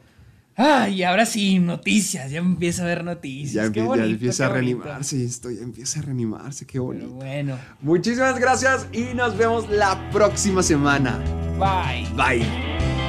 Ah, y ahora sí, noticias. Ya empieza a ver noticias. Ya, Qué empie- ya bonito, empieza a bonito. reanimarse esto, ya empieza a reanimarse, qué bonito. Pero bueno, Muchísimas gracias y nos vemos la próxima semana. bye. Bye.